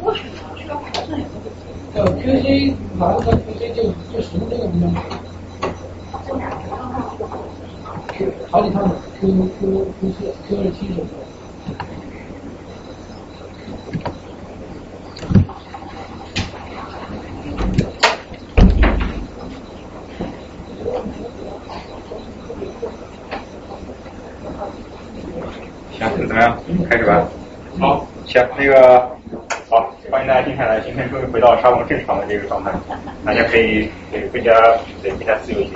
过程吗？需要调整也是。呃，QC 拿到 QC 就就使用这个功能。Q 好几趟 Q Q Q 四 Q 二七什么的。行，怎么样？开始吧。好，行，那个好，欢迎大家今天来，今天终于回到沙龙正常的这个状态，大家可以对更加对更加自由一些。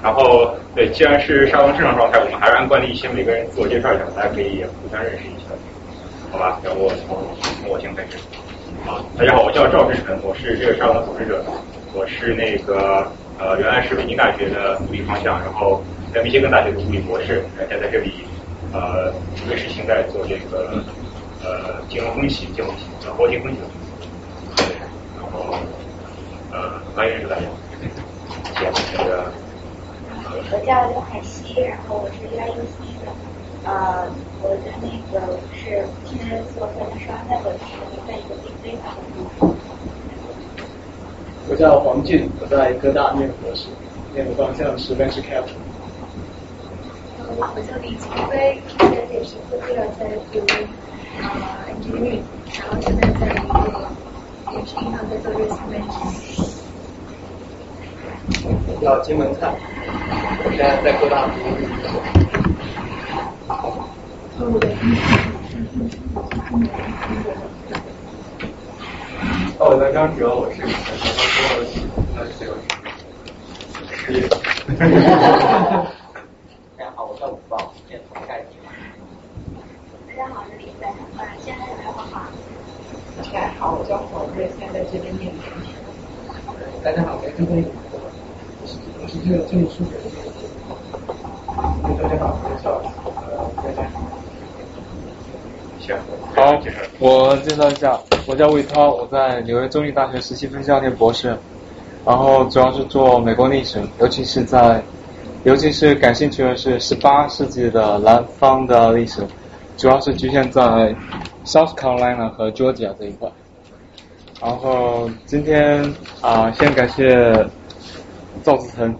然后对，既然是沙龙正常状态，我们还是按惯例先每个人自我介绍一下，大家可以互相认识一下，好吧？要我从从我先开始。好，大家好，我叫赵志成，我是这个沙龙的组织者，我是那个呃原来是北京大学的物理方向，然后在密歇根大学读物理博士，现在在这里。呃，瑞士现在做这个呃金融分析、金融呃货币分析的司，然后呃欢迎大家，谢谢那个。我叫刘海西，然后我是 UIUC 的，呃，我的那个是现在做分刷那个是在一个 Big Data 的公司。我叫黄俊，我在哥大念博士，念的方向是 Venture Capital。我叫李晴飞，现在也是科技在读呃 engineering，然后现在在一个也是银行在做 research。叫金门菜，我现在在各大读。哦，我叫张哲，我是刚刚说的，那是这个失业。大家好，我叫武豹，现在从盖大家好，我是李飞，呃，现在来画画。大家好，我叫黄瑞，现在在这边念研。大家好，我是这边，我是这个这里数学。大家好，我叫呃，大家好。我介绍一下，我叫魏涛，我在纽约州立大学实习分校念博士，然后主要是做美国历史，尤其是在。尤其是感兴趣的是十八世纪的南方的历史，主要是局限在 South Carolina 和 Georgia 这一块。然后今天啊，先感谢赵子腾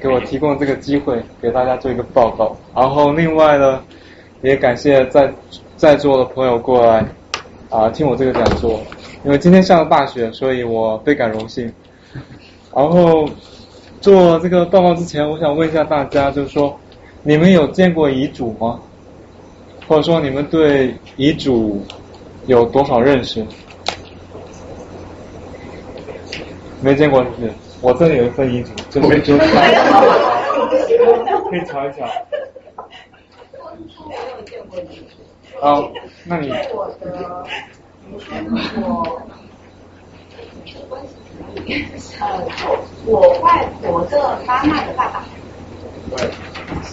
给我提供这个机会，给大家做一个报告。然后另外呢，也感谢在在座的朋友过来啊听我这个讲座。因为今天下了大雪，所以我倍感荣幸。然后。做这个报告之前，我想问一下大家，就是说，你们有见过遗嘱吗？或者说，你们对遗嘱有多少认识？没见过是不是？我这里有一份遗嘱，就就可以瞧一瞧。啊，那你。呃，我外婆的妈妈的爸爸。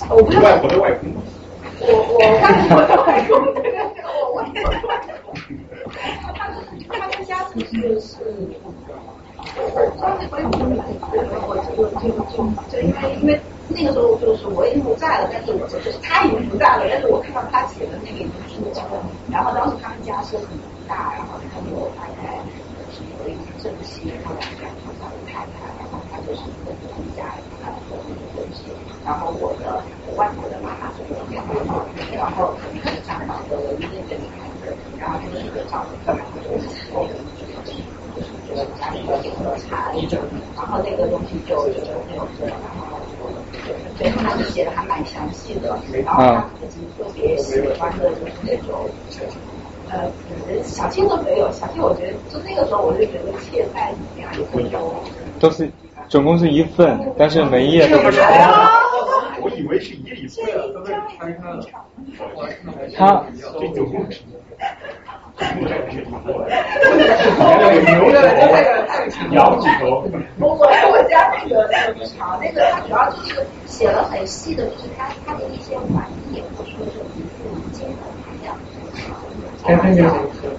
我不是外婆的外公。我我外婆的外公，我外婆的外公。他们他们家其实是。我我就就就就因为因为那个时候就是我已经不在了，但是我就是他已经不在了，但是我看到他写的那个遗书，然后当时他们家是很大，然后他有大概。有一正妻，然后两个从小的太太，然后他就是一个一家呃和一个关系。然后我的外婆的妈妈是我表妹，然后是长房的唯一的一个女孩子，然后就是一个丈夫，然后就是那个就是就是家里有个茶，然后那个东西就就那种然后对，他就写的还蛮详细的，然后他自己特别喜欢的就是那种。呃，小青都没有，小青我觉得就那个时候我就觉得切在里面也会有。都是总共是一份，但是每一页都不同。我以为是一页一份，都是拆开了。他。羊几头？我我我家那个很长，那个他主要就是写了很细的，就是他他的一些玩意，或者说是一些金的含量。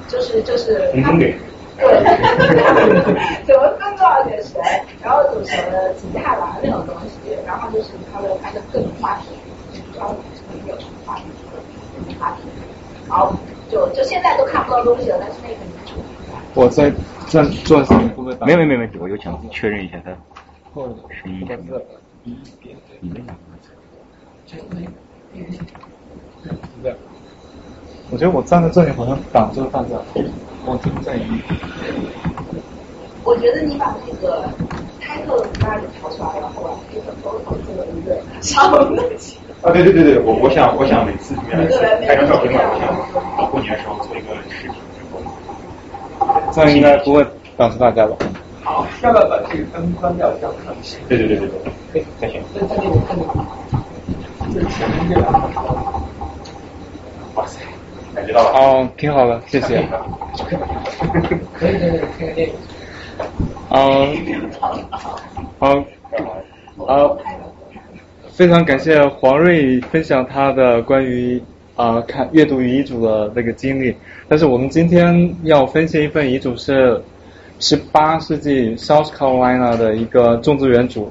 就是就是他对，怎么分多少给谁，然后组成了几下来那种东西，然后就是他的他的各种话题，主要是有什么话题，什么话题，然后就就现在都看不到东西了，但是那个我在在做事情会不会打？没有没有没有问题，我就想确认一下他声音。一边对，我觉得我站在这里好像挡住了大家，我听不见音。我觉得你把那个 title 那里调出来，然后把那个 photo 做一个沙龙的啊，对对对对，我我想我想每次原来拍张照片嘛，我想到过年的时候做一个视频这样应该不会告诉大家吧？好，要不要把这个灯关掉，这样看不清？对对对对对，可以再选。在在那个看那个，就是前面这两个。哇塞，感觉到了。哦，挺好的，谢谢。可以在那里看个电影。嗯，好，好，非常感谢黄瑞分享他的关于啊看阅读遗嘱的那个经历。但是我们今天要分析一份遗嘱是十八世纪 South Carolina 的一个种植园主，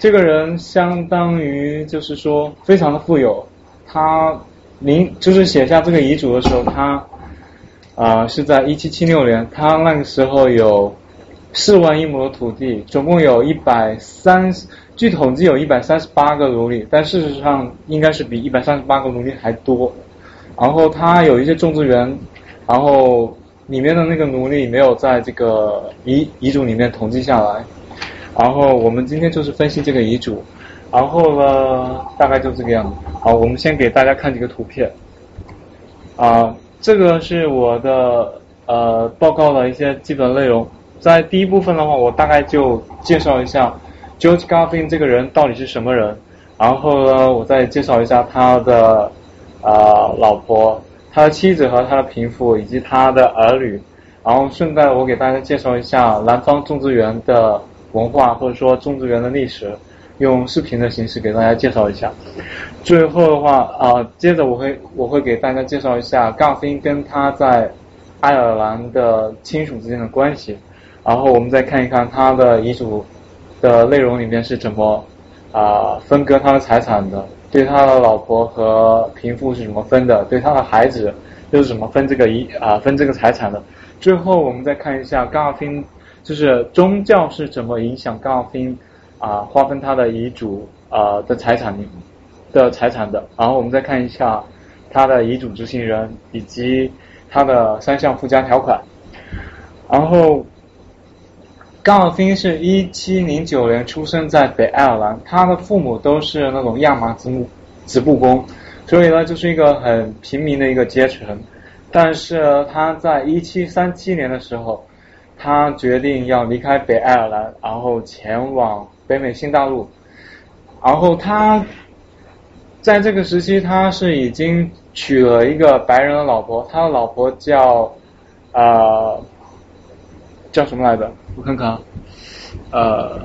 这个人相当于就是说非常的富有，他临就是写下这个遗嘱的时候，他啊是在一七七六年，他那个时候有。四万一亩的土地，总共有一百三十，据统计有一百三十八个奴隶，但事实上应该是比一百三十八个奴隶还多。然后他有一些种植园，然后里面的那个奴隶没有在这个遗遗嘱里面统计下来。然后我们今天就是分析这个遗嘱，然后呢，大概就这个样子。好，我们先给大家看几个图片。啊，这个是我的呃报告的一些基本内容。在第一部分的话，我大概就介绍一下 George Garvin 这个人到底是什么人，然后呢，我再介绍一下他的啊老婆、他的妻子和他的贫富以及他的儿女，然后顺带我给大家介绍一下南方种植园的文化或者说种植园的历史，用视频的形式给大家介绍一下。最后的话啊，接着我会我会给大家介绍一下 Garvin 跟他在爱尔兰的亲属之间的关系。然后我们再看一看他的遗嘱的内容里面是怎么啊分割他的财产的，对他的老婆和贫富是怎么分的，对他的孩子又是怎么分这个遗啊分这个财产的。最后我们再看一下冈尔宾，就是宗教是怎么影响冈尔宾啊划分他的遗嘱啊的财产的财产的。然后我们再看一下他的遗嘱执行人以及他的三项附加条款，然后。高尔宾是一七零九年出生在北爱尔兰，他的父母都是那种亚麻织木织布工，所以呢就是一个很平民的一个阶层。但是他在一七三七年的时候，他决定要离开北爱尔兰，然后前往北美新大陆。然后他在这个时期，他是已经娶了一个白人的老婆，他的老婆叫啊。叫什么来着？我看看，呃，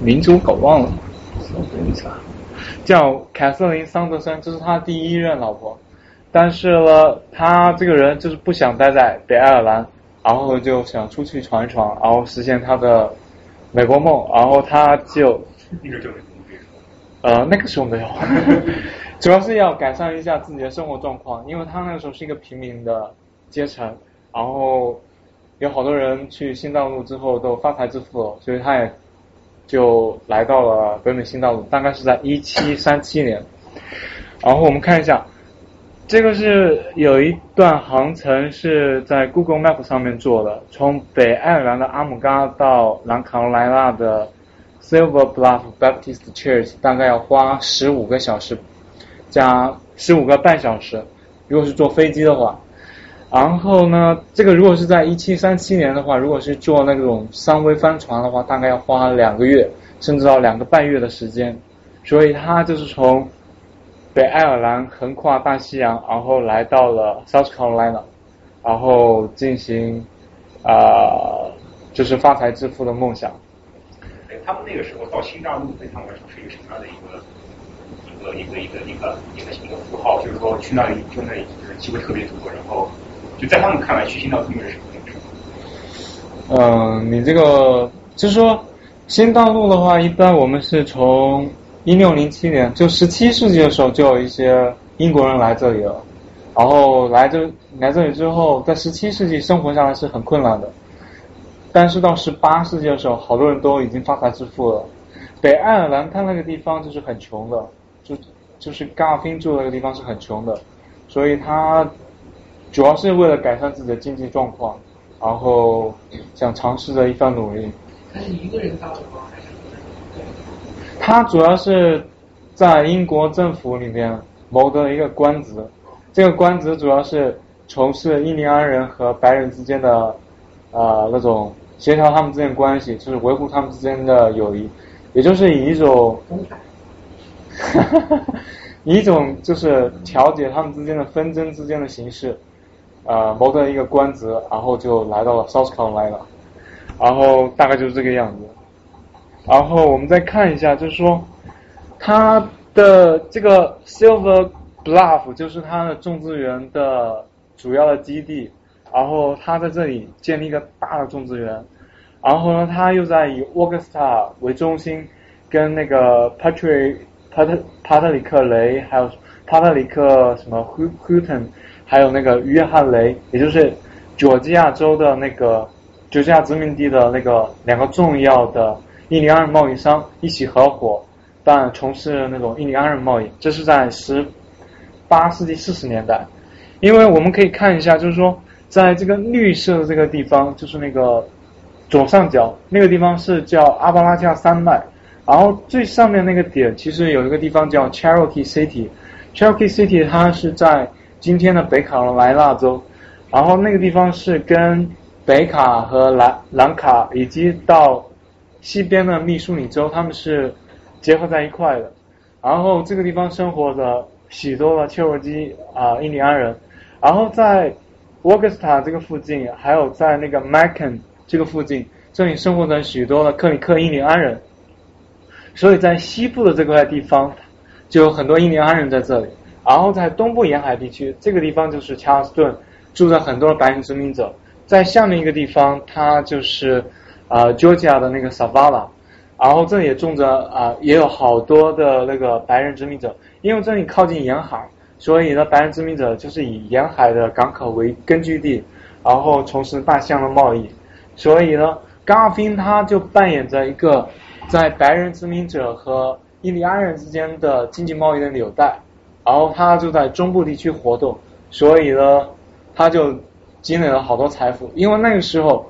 民族搞忘了，等一下，叫凯瑟琳桑德森，这是他第一任老婆。但是呢，他这个人就是不想待在北爱尔兰，然后就想出去闯一闯，然后实现他的美国梦。然后他就，呃，那个时候没有，主要是要改善一下自己的生活状况，因为他那个时候是一个平民的阶层。然后有好多人去新大陆之后都发财致富了，所以他也就来到了北美新大陆，大概是在一七三七年。然后我们看一下，这个是有一段航程是在 Google Map 上面做的，从北爱尔兰的阿姆嘎到南卡罗来纳的 Silver Bluff Baptist Church，大概要花十五个小时加十五个半小时，如果是坐飞机的话。然后呢，这个如果是在一七三七年的话，如果是坐那种三桅帆船的话，大概要花两个月，甚至到两个半月的时间。所以他就是从北爱尔兰横跨大西洋，然后来到了 South Carolina，然后进行啊，就是发财致富的梦想。哎，他们那个时候到新大陆对他们来说是一个什么样的一个一个一个一个一个一个符号？就是说去那里就那里就是机会特别多，然后。就在他们看来，去新大陆是什么嗯，你这个就是说，新大陆的话，一般我们是从一六零七年，就十七世纪的时候，就有一些英国人来这里了。然后来这来这里之后，在十七世纪生活下来是很困难的，但是到十八世纪的时候，好多人都已经发财致富了。北爱尔兰它那个地方就是很穷的，就就是嘎尔宾住的那个地方是很穷的，所以他主要是为了改善自己的经济状况，然后想尝试着一番努力。他是一个人到的吗？还是？他主要是在英国政府里面谋得了一个官职，这个官职主要是从事印第安人和白人之间的呃那种协调他们之间关系，就是维护他们之间的友谊，也就是以一种，以一种就是调解他们之间的纷争之间的形式，呃谋得一个官职，然后就来到了 South Carolina，然后大概就是这个样子。然后我们再看一下，就是说，它的这个 Silver Bluff 就是它的种植园的主要的基地。然后它在这里建立一个大的种植园。然后呢，它又在以 Augusta 为中心，跟那个 Patrick 帕特帕特里克雷，还有帕特里克什么 Houghton，还有那个约翰雷，也就是佐治亚州的那个佐治亚殖民地的那个两个重要的。印第安人贸易商一起合伙，但从事那种印第安人贸易，这是在十八世纪四十年代。因为我们可以看一下，就是说，在这个绿色的这个地方，就是那个左上角那个地方是叫阿巴拉加山脉，然后最上面那个点其实有一个地方叫 Cherokee City。Cherokee City 它是在今天的北卡罗来纳州，然后那个地方是跟北卡和兰兰卡以及到西边的密苏里州，他们是结合在一块的。然后这个地方生活着许多的切尔基啊印第安人。然后在沃格斯塔这个附近，还有在那个麦肯这个附近，这里生活着许多的克里克印第安人。所以在西部的这块地方，就有很多印第安人在这里。然后在东部沿海地区，这个地方就是查尔斯顿，住着很多的白人殖民者。在下面一个地方，它就是。啊，Georgia 的那个 Savala，然后这里也种着啊，也有好多的那个白人殖民者，因为这里靠近沿海，所以呢，白人殖民者就是以沿海的港口为根据地，然后从事大象的贸易，所以呢，冈尔宾他就扮演着一个在白人殖民者和印第安人之间的经济贸易的纽带，然后他就在中部地区活动，所以呢，他就积累了好多财富，因为那个时候。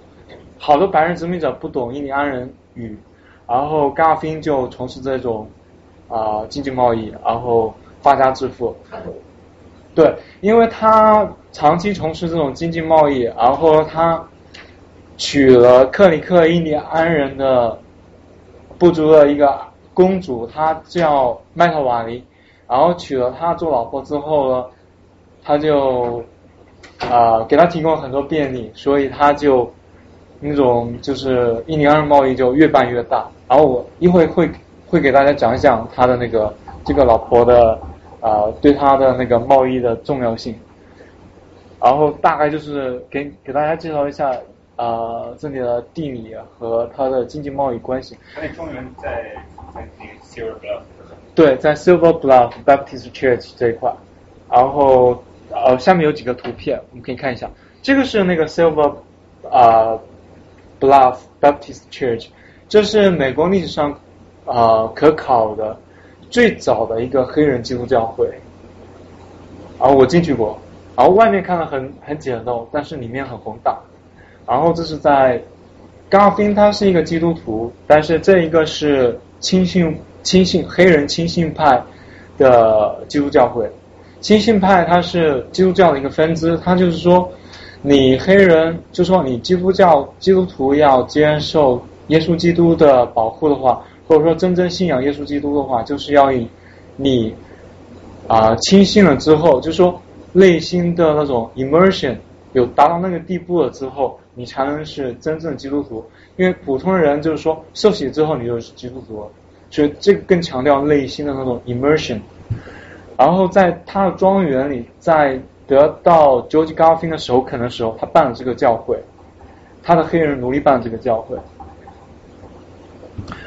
好多白人殖民者不懂印第安人语，然后甘尔宾就从事这种啊经济贸易，然后发家致富。对，因为他长期从事这种经济贸易，然后他娶了克里克印第安人的部族的一个公主，她叫麦特瓦尼，然后娶了她做老婆之后呢，他就啊给他提供很多便利，所以他就。那种就是印第安人贸易就越办越大，然后我一会会会给大家讲一讲他的那个这个老婆的啊对他的那个贸易的重要性，然后大概就是给给大家介绍一下啊这里的地理和它的经济贸易关系。它的中原在在那个 Silver Bluff。对，在 Silver Bluff Baptist Church 这一块，然后呃下面有几个图片我们可以看一下，这个是那个 Silver 啊。Bluff Baptist Church，这是美国历史上啊可考的最早的一个黑人基督教会。然后我进去过，然后外面看了很很简陋，但是里面很宏大。然后这是在冈尔宾，他是一个基督徒，但是这一个是亲信亲信黑人亲信派的基督教会。亲信派它是基督教的一个分支，它就是说。你黑人就说你基督教基督徒要接受耶稣基督的保护的话，或者说真正信仰耶稣基督的话，就是要以你啊轻信了之后，就说内心的那种 immersion 有达到那个地步了之后，你才能是真正基督徒。因为普通人就是说受洗之后你就是基督徒了，所以这个更强调内心的那种 immersion。然后在他的庄园里，在得到 George Garvin 的首肯的时候，他办了这个教会，他的黑人奴隶办了这个教会。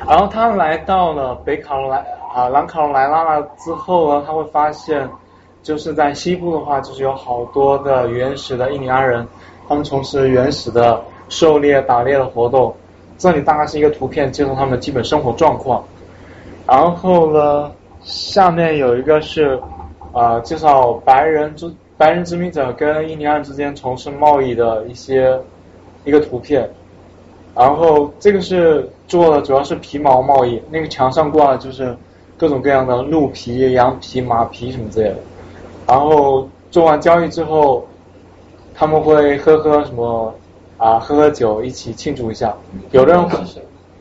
然后他来到了北卡罗来啊南卡罗来纳了之后呢，他会发现就是在西部的话，就是有好多的原始的印第安人，他们从事原始的狩猎、打猎的活动。这里大概是一个图片，介绍他们的基本生活状况。然后呢，下面有一个是啊，介绍白人之白人殖民者跟印第安之间从事贸易的一些一个图片。然后这个是做的主要是皮毛贸易，那个墙上挂的就是各种各样的鹿皮、羊皮、马皮什么之类的。然后做完交易之后，他们会喝喝什么啊？喝喝酒，一起庆祝一下。有的人会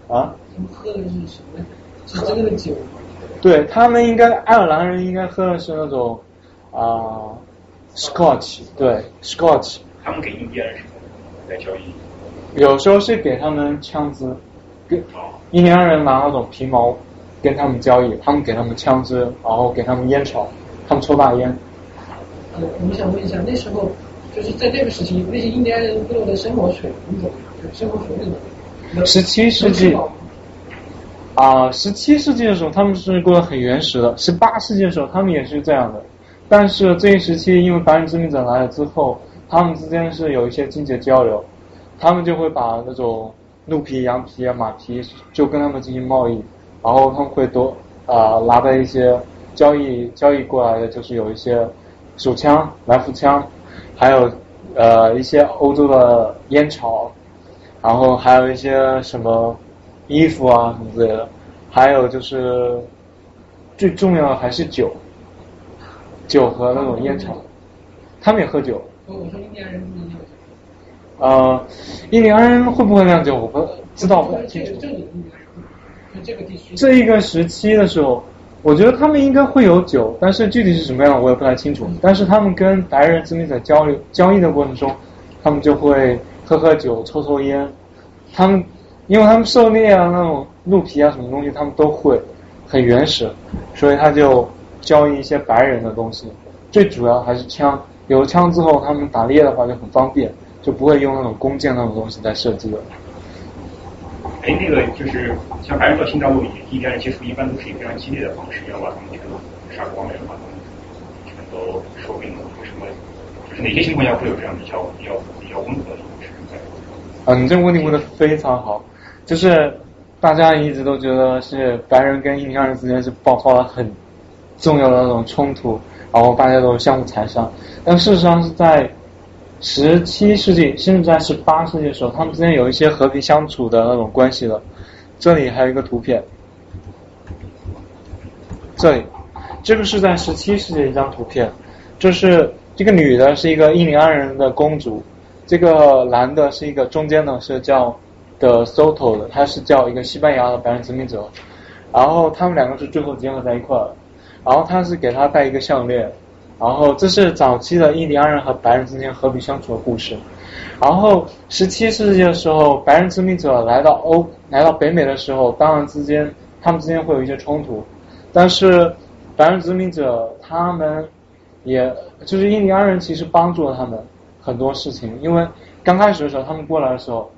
啊？他们喝的是什么？是真的酒？对他们应该爱尔兰人应该喝的是那种啊，Scotch，对，Scotch。他们给印第安人什么来交易？有时候是给他们枪支，跟印第安人拿那种皮毛跟他们交易，他们给他们枪支，然后给他们烟草，他们抽大烟。呃，我们想问一下，那时候就是在那个时期，那些印第安人部落的生活水平怎么样？生活水平怎么样？十七世纪啊，十七世纪的时候他们是过得很原始的，十八世纪的时候他们也是这样的，但是这一时期因为白人殖民者来了之后，他们之间是有一些经济交流。他们就会把那种鹿皮、羊皮啊、马皮，就跟他们进行贸易，然后他们会多啊拿的一些交易交易过来的，就是有一些手枪、来福枪，还有呃一些欧洲的烟草，然后还有一些什么衣服啊什么之类的，还有就是最重要的还是酒，酒和那种烟草，他们也喝酒。我说印第安人不能酿酒。呃，印第安人会不会酿酒？我不知道，不太清楚。这一个时期的时候，我觉得他们应该会有酒，但是具体是什么样我也不太清楚。但是他们跟白人殖民者交流交易的过程中，他们就会喝喝酒、抽抽烟。他们因为他们狩猎啊，那种鹿皮啊什么东西，他们都会很原始，所以他就交易一些白人的东西。最主要还是枪，有了枪之后，他们打猎的话就很方便。就不会用那种弓箭那种东西在射击了。哎，那个就是像白人到新大陆，印第安人接触一般都是以非常激烈的方式，要把他们全都杀光了，把他们全都收并了。为什么？就是哪些情况下会有这样比较比较比较温和的方式？啊，你这个问题问的非常好。就是大家一直都觉得是白人跟印第安人之间是爆发了很重要的那种冲突，然后大家都相互残杀。但事实上是在。十七世纪，甚至在十八世纪的时候，他们之间有一些和平相处的那种关系了。这里还有一个图片，这里，这个是在十七世纪一张图片，就是这个女的是一个印第安人的公主，这个男的是一个中间的，是叫的 Soto 的，他是叫一个西班牙的白人殖民者，然后他们两个是最后结合在一块儿，然后他是给他戴一个项链。然后这是早期的印第安人和白人之间和平相处的故事。然后十七世纪的时候，白人殖民者来到欧来到北美的时候，当然之间他们之间会有一些冲突。但是白人殖民者他们也就是印第安人其实帮助了他们很多事情，因为刚开始的时候他们过来的时候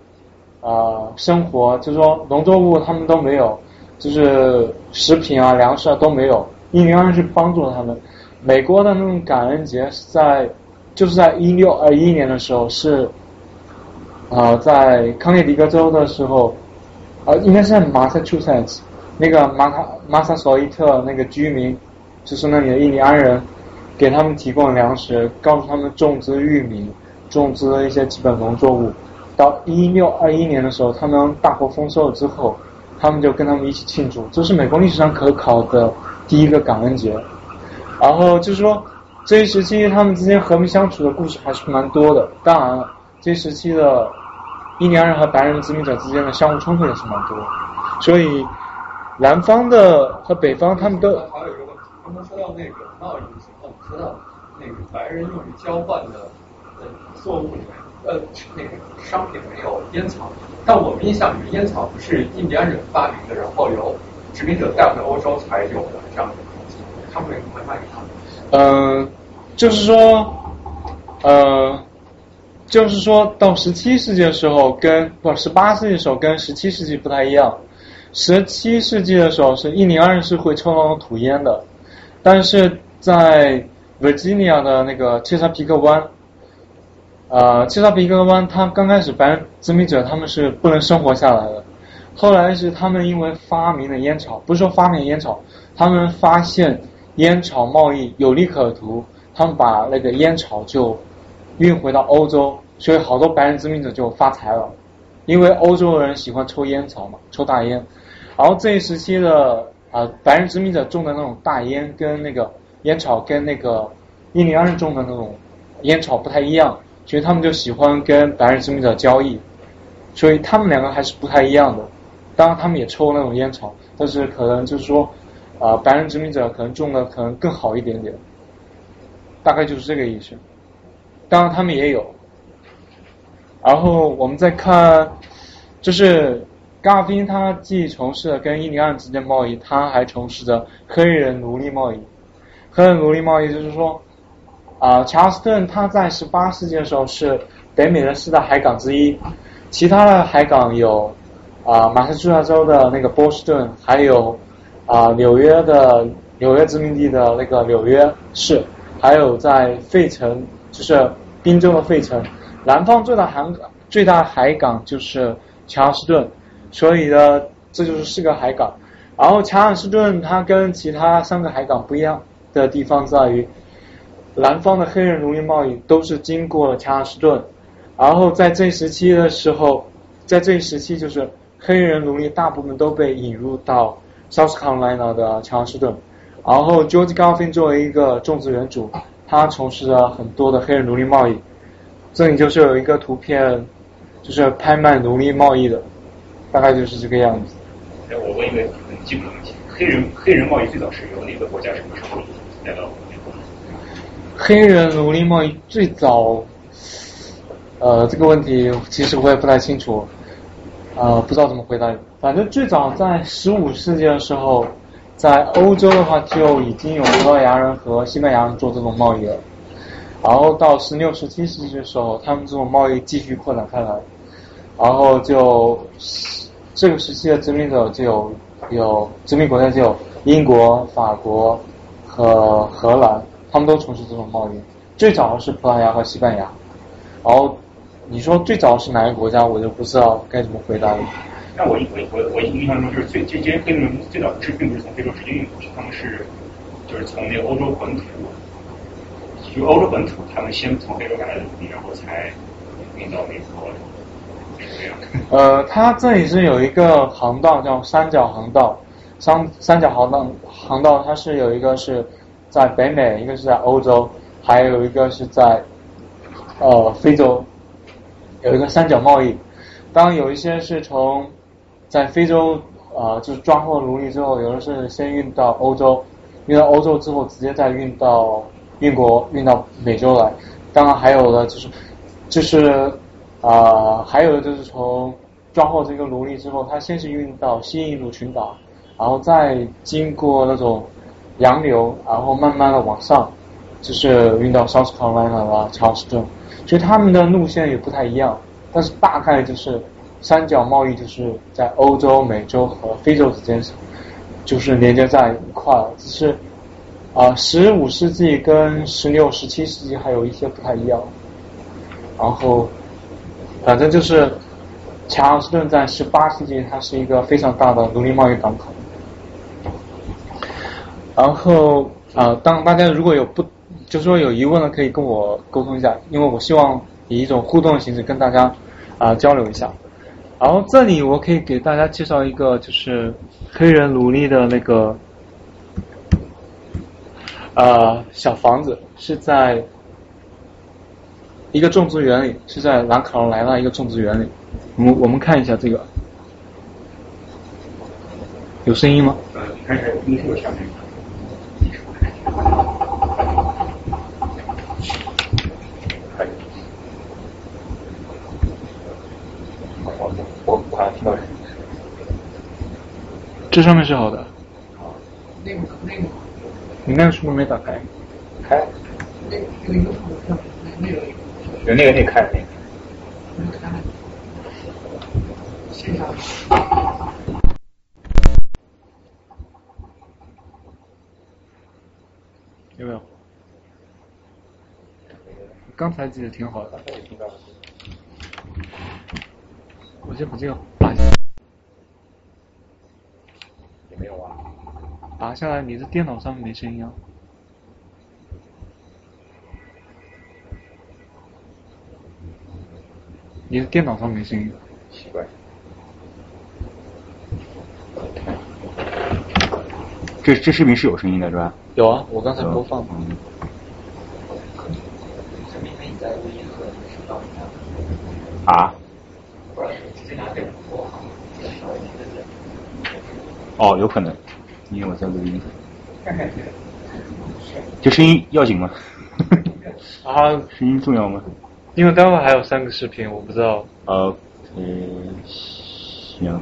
啊生活就是说农作物他们都没有，就是食品啊粮食啊都没有，印第安人去帮助他们。美国的那种感恩节是在，就是在一六二一年的时候是，啊，在康涅狄格州的时候，啊，应该是在 Massachusetts，那个马卡马萨索伊特那个居民，就是那里的印第安人，给他们提供粮食，告诉他们种植玉米，种植一些基本农作物。到一六二一年的时候，他们大获丰收了之后，他们就跟他们一起庆祝，这是美国历史上可考的第一个感恩节。然后就是说，这一时期他们之间和平相处的故事还是蛮多的。当然了，这一时期的印第安人和白人殖民者之间的相互冲突也是蛮多。所以，南方的和北方他们都。还有一个问题，刚刚说到那个贸易的情况，说到那个白人用于交换的呃作物里面，呃那个商品没有烟草，但我们印象里烟草不是印第安人发明的，然后由殖民者带回欧洲才有的这样的东西。他们会卖给他们。嗯，就是说，呃，就是说到十七世纪的时候，跟不十八世纪的时候跟十七世纪不太一样。十七世纪的时候是印第安人是会抽那种土烟的，但是在 Virginia 的那个切萨皮克湾，呃，切萨皮克湾，他刚开始白人殖民者他们是不能生活下来的，后来是他们因为发明了烟草，不是说发明烟草，他们发现烟草贸易有利可图，他们把那个烟草就运回到欧洲，所以好多白人殖民者就发财了，因为欧洲人喜欢抽烟草嘛，抽大烟，然后这一时期的啊、白人殖民者种的那种大烟跟那个烟草跟那个印第安人种的那种烟草不太一样，所以他们就喜欢跟白人殖民者交易，所以他们两个还是不太一样的。当然他们也抽那种烟草，但是可能就是说啊、白人殖民者可能种的可能更好一点点，大概就是这个意思。当然他们也有。然后我们再看，就是嘎宾他既从事了跟印第安之间贸易，他还从事着黑人奴隶贸易。黑人奴隶贸易就是说，啊、查尔斯顿它在十八世纪的时候是北美的四大海港之一，其他的海港有啊、马萨诸塞州的那个波士顿，还有啊、纽约的纽约殖民地的那个纽约市，还有在费城，就是宾州的费城。南方最大海港最大海港就是查尔斯顿，所以呢，这就是四个海港。然后查尔斯顿它跟其他三个海港不一样的地方在于，南方的黑人奴隶贸易都是经过了查尔斯顿，然后在这一时期的时候，在这一时期就是黑人奴隶大部分都被引入到 South Carolina 的查尔斯顿，然后 George Garvin 作为一个种植园主，他从事了很多的黑人奴隶贸易。这里就是有一个图片，就是拍卖奴隶贸易的，大概就是这个样子。我问一个很基本的问题：黑人黑人贸易最早是由哪个国家什么时候来到？黑人奴隶贸易最早，呃，这个问题其实我也不太清楚，呃，不知道怎么回答你。反正最早在十五世纪的时候，在欧洲的话就已经有葡萄牙人和西班牙人做这种贸易了。然后到十六、十七世纪的时候，他们这种贸易继续扩展开来，然后就这个时期的殖民者就有有殖民国家就有英国、法国和荷兰，他们都从事这种贸易。最早的是葡萄牙和西班牙，然后你说最早是哪个国家，我就不知道该怎么回答了。那我我我我印象中就是最这些黑人最早是并不是从非洲直接运过去，他们是就是从那个欧洲本土，就欧洲本土，他们先从非洲赶来的奴隶，然后才运到美国，是这样。呃，它这里是有一个航道叫三角航道，三三角航道航道它是有一个是在北美，一个是在欧洲，还有一个是在呃非洲，有一个三角贸易。当有一些是从在非洲呃就是抓获奴隶之后，有的是先运到欧洲，运到欧洲之后直接再运到运国运到美洲来。当然还有的就是就是啊、还有的就是从抓获这个奴隶之后，他先是运到新印度群岛，然后再经过那种洋流，然后慢慢的往上，就是运到 South Carolina 了，Charleston，所以他们的路线也不太一样，但是大概就是三角贸易就是在欧洲、美洲和非洲之间就是连接在一块儿，只是啊，十五世纪跟十六、十七世纪还有一些不太一样，然后。反正就是查尔斯顿在十八世纪，它是一个非常大的奴隶贸易港口。然后啊、当大家如果有不，就是说有疑问的，可以跟我沟通一下，因为我希望以一种互动的形式跟大家啊、交流一下。然后这里我可以给大家介绍一个，就是黑人奴隶的那个呃小房子，是在一个种植园里，是在南卡罗来纳一个种植园里。我们我们看一下这个，有声音吗？呃，看起来音数上面。可以。我我我好像听到人。这上面是好的，那个那个你那个是不是没打开？开，那个那个优酷上那那个有那个那个开的那个。那个看线上有没有？刚才记得挺好的。我先把这个拔也没有啊。拔下来，你的电脑上面没声音啊？你的电脑上没声音。奇怪。这这视频是有声音的是吧？有啊，我刚才播放。嗯。啊？哦，有可能，因为我在录音。这声音要紧吗？啊，声音重要吗？因为待会还有三个视频，我不知道。呃，嗯，行，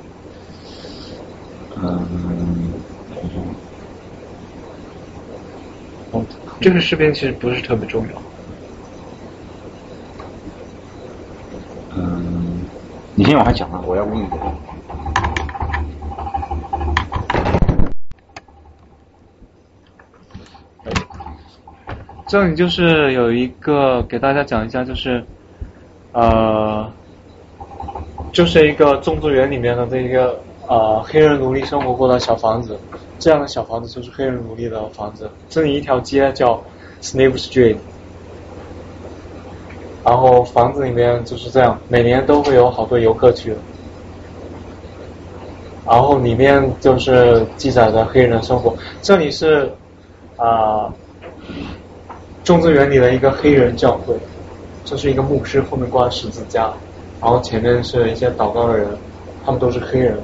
嗯，哦，这个视频其实不是特别重要。嗯，你先往下讲啊，我要问一个。这里就是有一个给大家讲一下，就是呃，就是一个种植园里面的这一个呃黑人奴隶生活过的小房子，这样的小房子就是黑人奴隶的房子。这里一条街叫 Slave Street，然后房子里面就是这样，每年都会有好多游客去，然后里面就是记载着黑人的生活。这里是啊。种植园里的一个黑人教会，这是一个牧师，后面挂十字架，然后前面是一些祷告的人，他们都是黑人，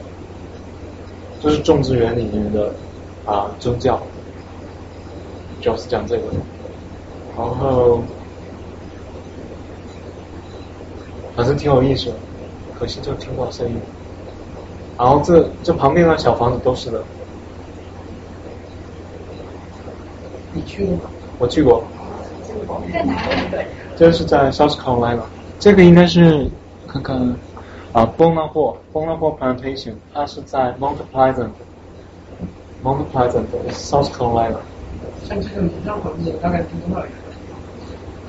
这是种植园里面的啊宗教，就是讲这个，然后反正挺有意思的，可惜就听不到声音，然后这这旁边的小房子都是的，你去过吗？我去过。在哪里？这是在 South Carolina，这个应该是看看啊 b o n a p o b o n a p o Plantation，它是在 Mount Pleasant，Mount Pleasant，South Carolina。像这个一套房子大概住多少人？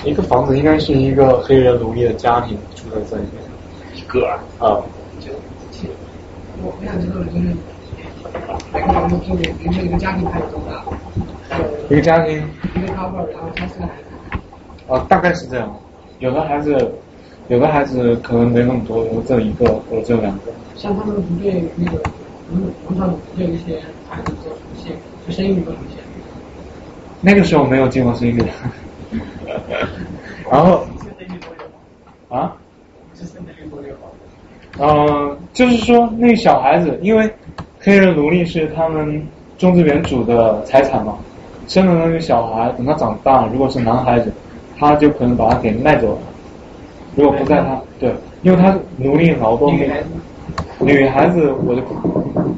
一个房子应该是一个黑人奴隶的家庭住在这里面。一个啊？啊。就，我我想知道的就是每个房子住里面一个家庭还有多大？一个家庭。一个 couple，然后他四个孩子。啊，大概是这样。有的孩子，有的孩子可能没那么多，我只有一个或者只有两个。像他们不对那个农农场不对一些孩子做出现，就生育做出现。那个时候没有进过生育。然后。啊？嗯，就是说那小孩子，因为黑人奴隶是他们种植园主的财产嘛，生了那个小孩，等他长大，如果是男孩子。他就可能把他给卖走了，如果不在他对，因为他奴隶劳动。女孩子我就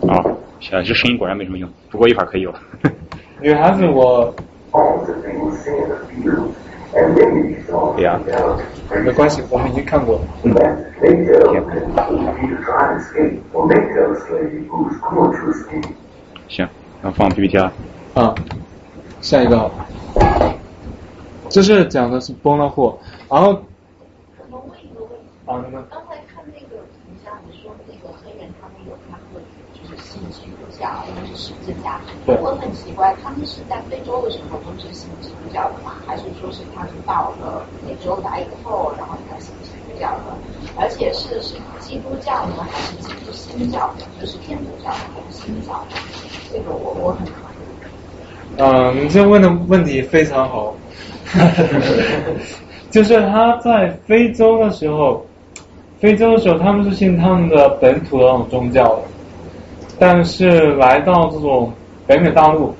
啊，行，这声音果然没什么用，不过一会儿可以有。女孩子我。对呀。没关系，我们已经看过了。嗯。行，那放 PPT 啊。啊，下一个。这是讲的是崩了货，然后。啊，你们。刚才看那个图像，你说那个黑人他们有他们的就是信基督教，或者是十字架。对。我很奇怪，他们是在非洲的时候都是信基督教的吗？还是说是他们到了美洲来以后，然后才信基督教的？而且是是基督教呢，还是基督新教的？就是天主教还是新教？这个我我很。嗯，你这问的问题非常好。就是他在非洲的时候，非洲的时候他们是信他们的本土的那种宗教的，但是来到这种北美大陆，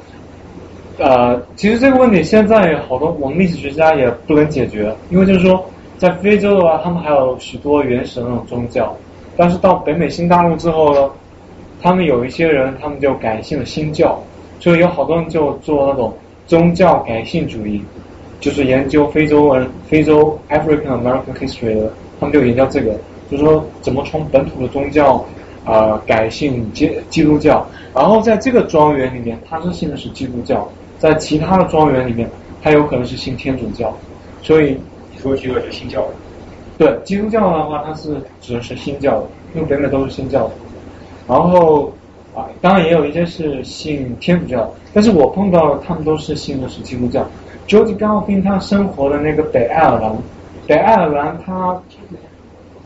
呃，其实这个问题现在好多我们历史学家也不能解决，因为就是说在非洲的话，他们还有许多原始的那种宗教，但是到北美新大陆之后呢，他们有一些人他们就改信了新教，所以有好多人就做那种宗教改信主义。就是研究非洲人、非洲 African American history 的，他们就研究这个，就是说怎么从本土的宗教啊改信基基督教，然后在这个庄园里面，他是信的是基督教，在其他的庄园里面，他有可能是信天主教，所以说这个是新教的。对，基督教的话，它是指的是新教的，因为北美都是新教的。然后啊，当然也有一些是信天主教，但是我碰到的他们都是信的是基督教。George g a l f i n 他生活的那个北爱尔兰，北爱尔兰他，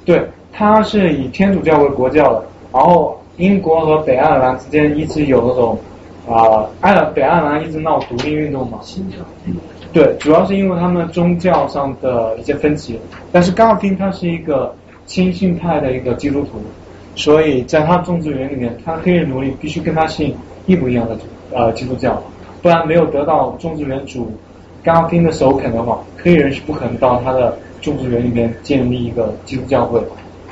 对，他是以天主教为国教的。然后英国和北爱尔兰之间一直有那种啊，爱尔北爱尔兰一直闹独立运动嘛。对，主要是因为他们宗教上的一些分歧。但是 g a l f i n 他是一个亲信派的一个基督徒，所以在他种植园里面，他黑人奴隶必须跟他信一模一样的呃基督教，不然没有得到种植园主。刚丁的首肯的话，黑人是不可能到他的种植园里面建立一个基督教会，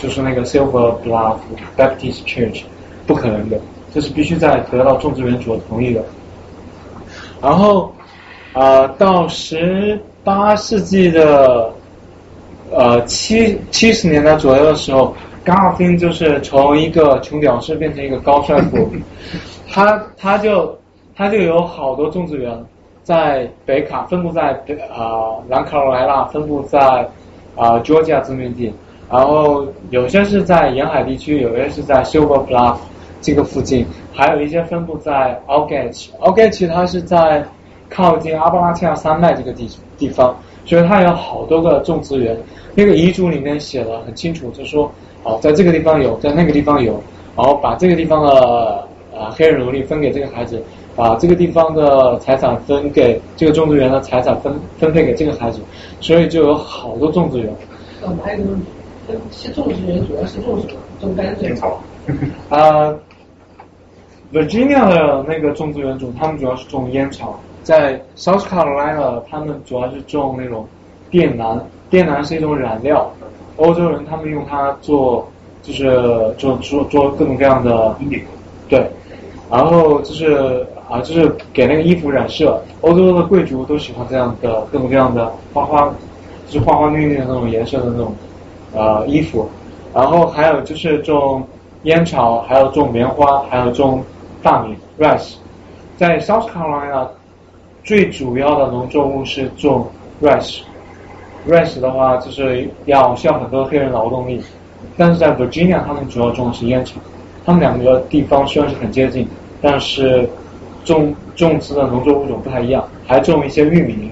就是那个 Silver Bluff Baptist Church，不可能的，这是必须在得到种植园主的同意的。然后，呃，到十八世纪的呃七七十年代左右的时候，刚丁就是从一个穷屌丝变成一个高帅富，他他就他就有好多种植园。在北卡分布在北啊南卡罗来纳，分布在啊 Georgia 殖民地，然后有些是在沿海地区，有些是在 Silver Bluff 这个附近，还有一些分布在 Algach。Algach 它是在靠近阿巴拉契亚山脉这个地地方，所以它有好多个种植园。那个遗嘱里面写的很清楚，就说哦，在这个地方有，在那个地方有，然后把这个地方的呃黑人奴隶分给这个孩子。把这个地方的财产分给这个种植园的财产分分配给这个孩子，所以就有好多种植园。我们还有个问题，这些种植园主要是种什么？种甘蔗。草。啊，Virginia 的那个种植园主，他们主要是种烟草。在 South Carolina，他们主要是种那种靛蓝。靛蓝是一种染料，欧洲人他们用它做，就是做做做各种各样的。对。然后就是啊，就是给那个衣服染色。欧洲的贵族都喜欢这样的各种各样的花花，就是花花绿绿的那种颜色的那种呃衣服。然后还有就是种烟草，还有种棉花，还有种大米 rice。在 South Carolina 最主要的农作物是种 rice。rice 的话就是要需要很多黑人劳动力，但是在 Virginia 他们主要种的是烟草。他们两个地方虽然是很接近。但是种种植的农作物种不太一样，还种一些玉米。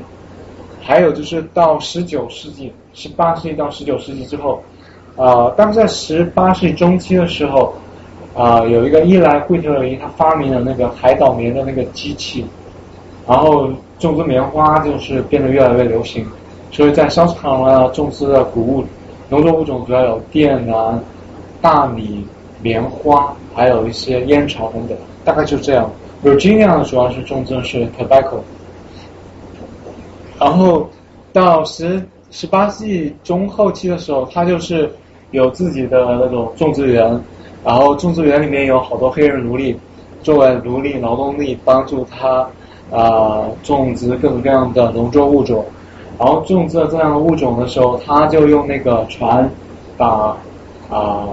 还有就是到十九世纪，十八世纪到十九世纪之后，呃，当在十八世纪中期的时候，啊，有一个伊莱惠特林他发明了那个海岛棉的那个机器，然后种植棉花就是变得越来越流行。所以在商场呢，种植的谷物农作物种主要有靛蓝、大米、棉花，还有一些烟草等等。大概就这样，Virginia 主要是种植的是 tobacco，然后到十十八世纪中后期的时候，他就是有自己的那种种植园，然后种植园里面有好多黑人奴隶作为奴隶劳动力，帮助他啊种植各种各样的农作物种，然后种植了这样的物种的时候，他就用那个船把啊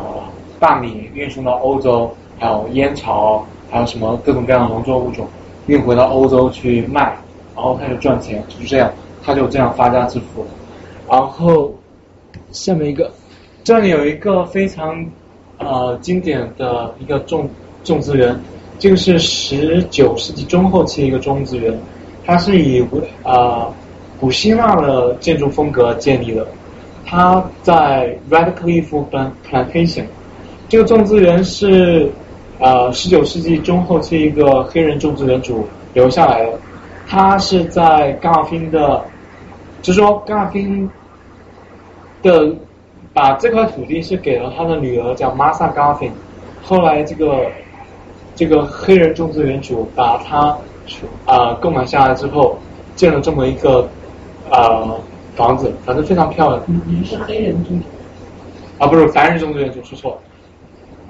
大米运送到欧洲，还有烟草。还有什么各种各样的农作物种运回到欧洲去卖，然后他就赚钱，就是这样，他就这样发家致富了。然后下面一个，这里有一个非常呃经典的一个种种植园，这个是十九世纪中后期一个种植园，它是以古啊古希腊的建筑风格建立的，它在 Radcliffe Plantation，这个种植园是。呃，十九世纪中后期一个黑人种植园主留下来的，他是在冈尔宾的，就是说冈尔宾的把这块土地是给了他的女儿叫玛莎冈尔宾，后来这个这个黑人种植园主把他啊购买下来之后，建了这么一个啊房子，反正非常漂亮。你是黑人种植？啊，不是白人种植园主，说错了。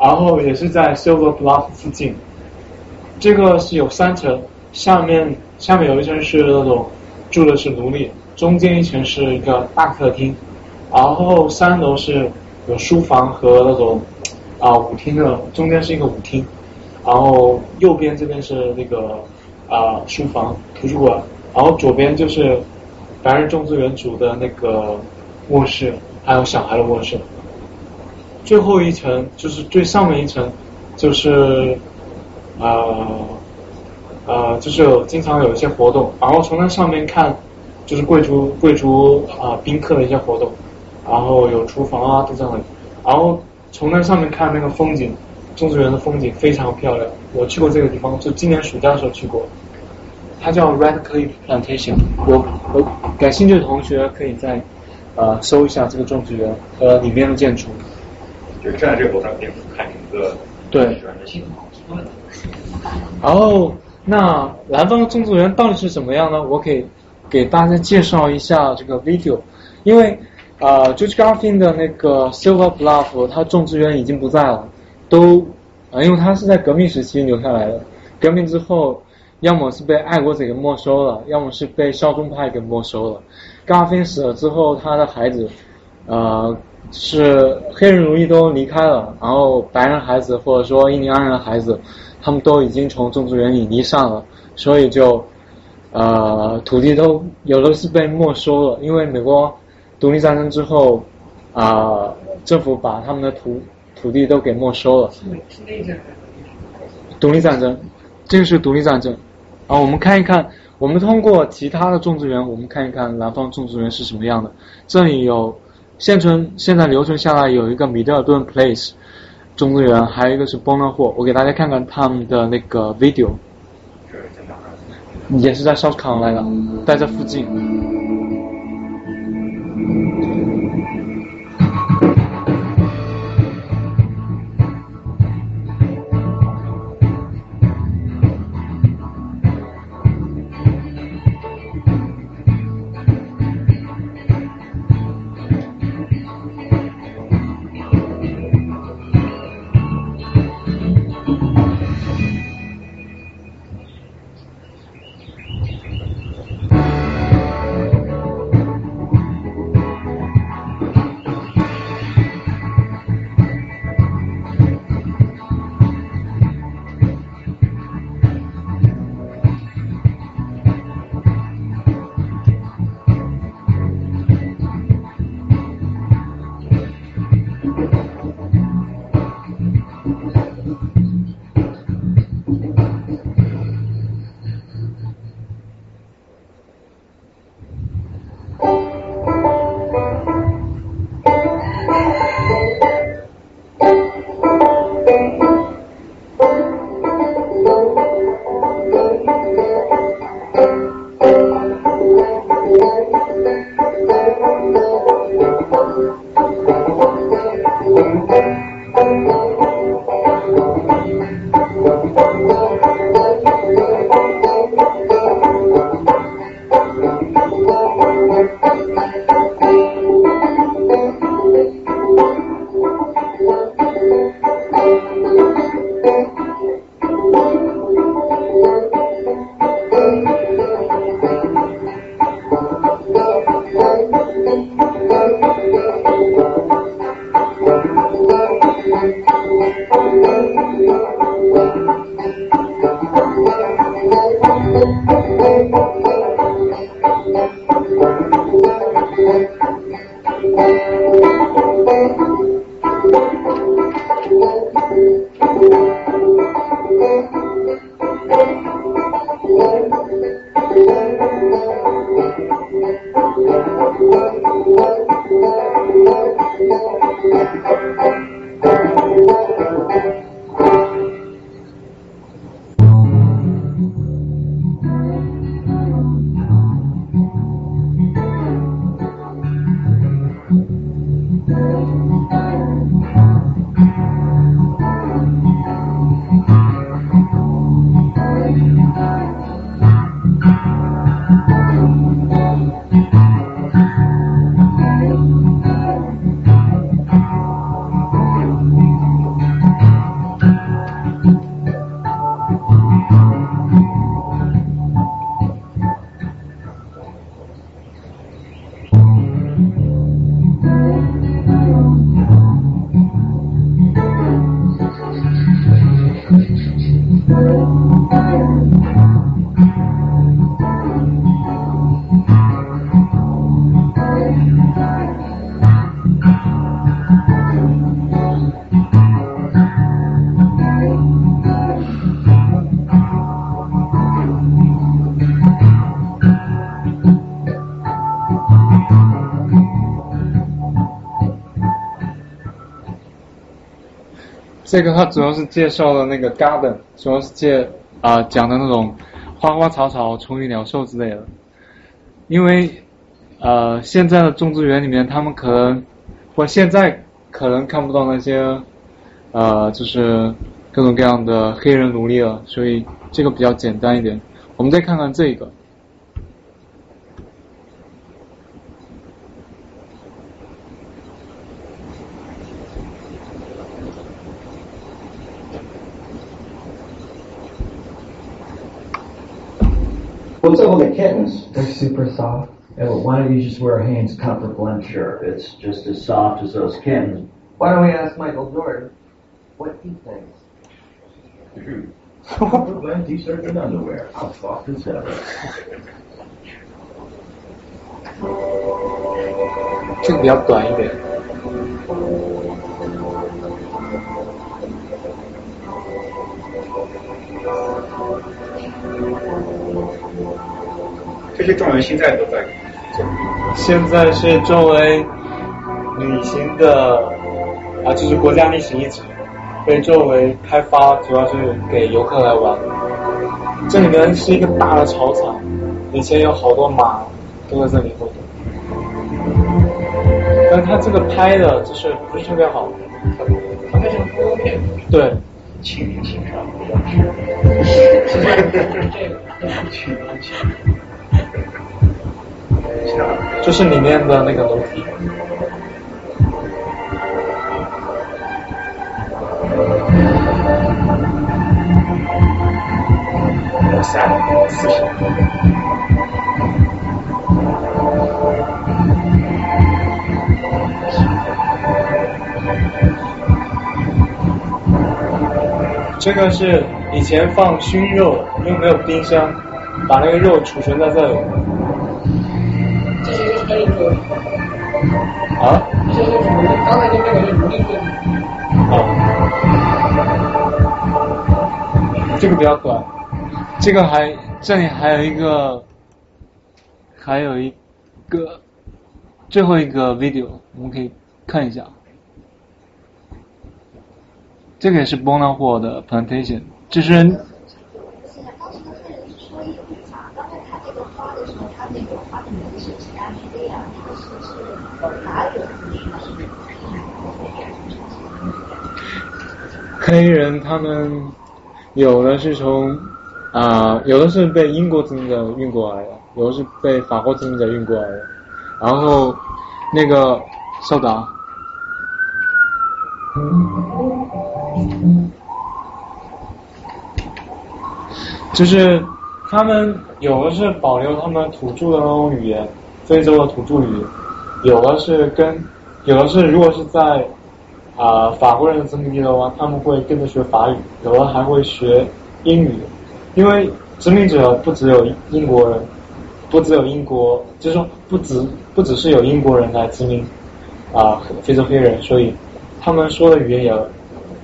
然后也是在 Silver Bluff 附近，这个是有三层，下面下面有一层是那种住的是奴隶，中间一层是一个大客厅，然后三楼是有书房和那种啊舞厅的，中间是一个舞厅，然后右边这边是那个啊书房图书馆，然后左边就是白人种植园主的那个卧室，还有小孩的卧室。最后一层就是最上面一层，就是呃呃，就是有经常有一些活动，然后从那上面看，就是贵族贵族啊宾客的一些活动，然后有厨房啊都在那里，然后从那上面看那个风景，种植园的风景非常漂亮。我去过这个地方，就今年暑假的时候去过。它叫 Red Cliff Plantation。我我感兴趣的同学可以在呃搜一下这个种植园和里面的建筑。就站在这个楼上可以看整个对。然后，那南方的种植园到底是怎么样呢？我可以给大家介绍一下这个 video，因为呃 George Garfin 的那个 Silver Bluff，他种植园已经不在了，都啊、因为他是在革命时期留下来的，革命之后，要么是被爱国者给没收了，要么是被效忠派给没收了。Garfin 死了之后，他的孩子呃是黑人奴隶都离开了，然后白人孩子或者说印第安人的孩子，他们都已经从种植园里离散了，所以就呃土地都有的是被没收了，因为美国独立战争之后啊、政府把他们的土土地都给没收了。是是内战还是独立战争，这个是独立战争。啊，我们看一看，我们通过其他的种植园，我们看一看南方种植园是什么样的。这里有现存现在留存下来有一个米德尔顿 Place 种植园，还有一个是 Bonner Hall。我给大家看看他们的那个 video，也是在 South Carolina，在这附近。这个它主要是介绍了那个 garden，主要是介啊、讲的那种花花草草、虫鱼鸟兽之类的。因为呃现在的种植园里面，他们可能或现在可能看不到那些呃就是各种各样的黑人奴隶了，所以这个比较简单一点。我们再看看这个。What's up with the kittens? They're super soft. Oh, why don't you just wear a Hanes Comfort Blend shirt? It's just as soft as those kittens. Why don't we ask Michael Jordan what he thinks? Comfort Blend T-shirt and underwear. How soft as ever. This will 这些状元现在都在做。现在是作为旅行的啊，就是国家历史遗址，被作为开发，主要是给游客来玩。这里面是一个大的草场，以前有好多马都在这里活动。但它这个拍的就是不是特别好，它那是个公路片，对，清明欣赏比较值。是 这个，这个清就是里面的那个楼梯。三四十。这个是以前放熏肉，因为没有冰箱，把那个肉储存在这里。啊这是奴隶，刚才那个是奴隶做的。啊，这个比较短，这个还这里还有一个，还有一个最后一个 video，我们可以看一下。这个也是 b o n a h o 的 plantation，就是是的，当时的客人是说一个法，刚才看这个花的时候，它那个花的名字是吉安菲亚，它是是哪里的地区呢？是黑人他们有的是从啊、有的是被英国殖民者运过来的，有的是被法国殖民者运过来的。然后那个稍等，就是他们有的是保留他们土著的那种语言，非洲的土著语言，有的是跟有的是如果是在啊、法国人的殖民地的话，他们会跟着学法语，有的还会学英语，因为殖民者不只有英国人，不只有英国，就是说不只不只是有英国人来殖民啊、非洲黑人，所以他们说的语言也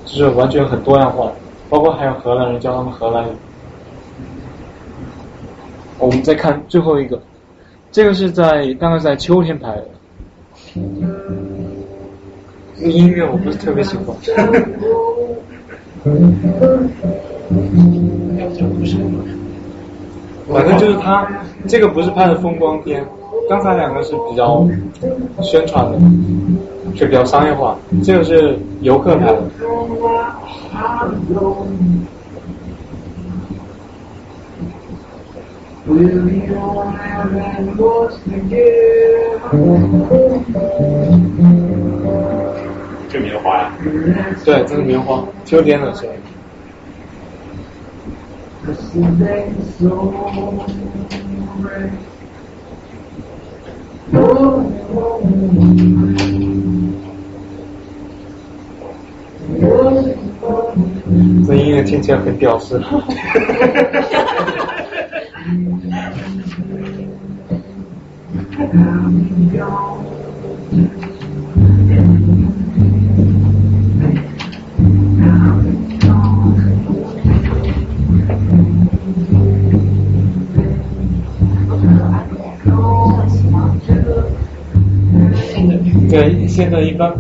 就是完全很多样化，包括还有荷兰人教他们荷兰语。我们再看最后一个，这个是在大概在秋天拍的。音乐我不是特别喜欢。反正就是他这个不是拍的风光片，刚才两个是比较宣传的，是比较商业化，这个是游客拍的。这棉花呀，对，这是棉花，秋天的时候。这音乐听起来很屌丝。现在一般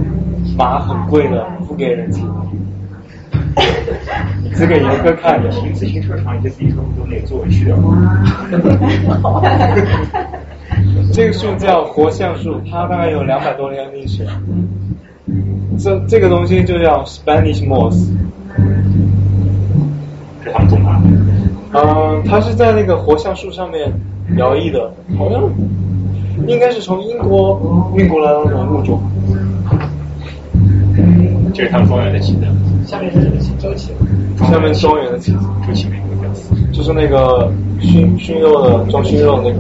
马很贵的，不给人骑。只给游客看的。骑自行车场一些自行车都那个座位去掉。这个树叫活橡树，它大概有两百多年历史。这这个东西就叫 Spanish moss。是他们种的。嗯，它是在那个活橡树上面摇曳的，好像应该是从英国运过来的那种物种。这是他们庄园的旗子。下面是什么旗？周旗。下面庄园的旗子。周旗没有标识。就是那个熏熏肉的装熏肉那个。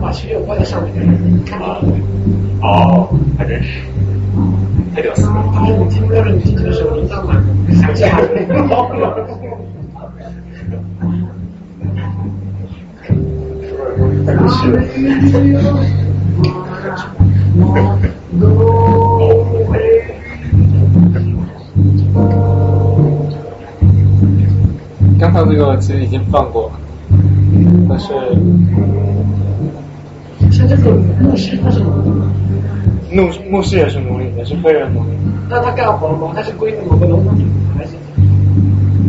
把熏肉挂在上面，看到了。哦，还真是。太屌丝了！他说你听标准体的时候，铃铛满，想起来了。刚才这个其实已经放过，但是像这个牧师他是牧牧师也是奴隶，也是黑人奴隶。那他干活吗？他是归某个农场还是？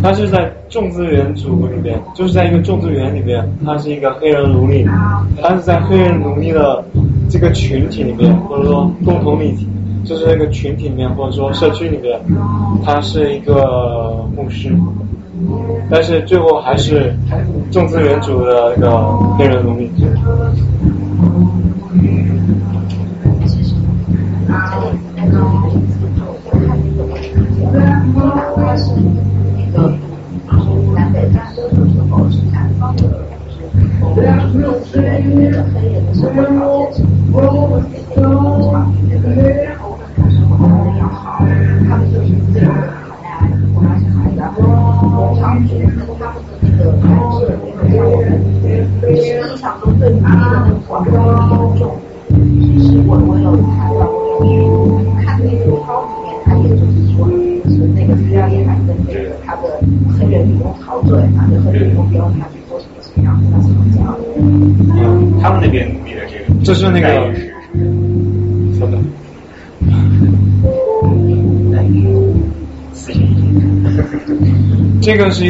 他是在种植园组里边，就是在一个种植园里边，他是一个黑人奴隶，他是在黑人奴隶的这个群体里面，或者说共同体，就是那个群体里面，或者说社区里面，他是一个牧师，但是最后还是众资源主的那个黑人农民。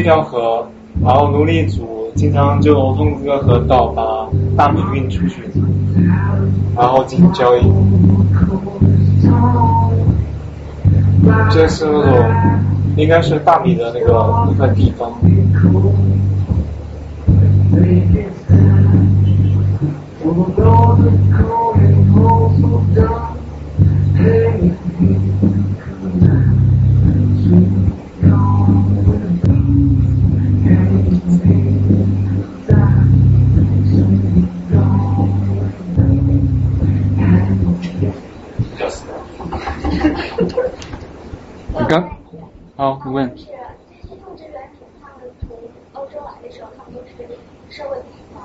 江河，然后奴隶主经常就通过河道把大米运出去，然后进行交易。这是那种应该是大米的那个一块地方。问。是，种植园主他们从欧洲来的时候，他们都是社会底层，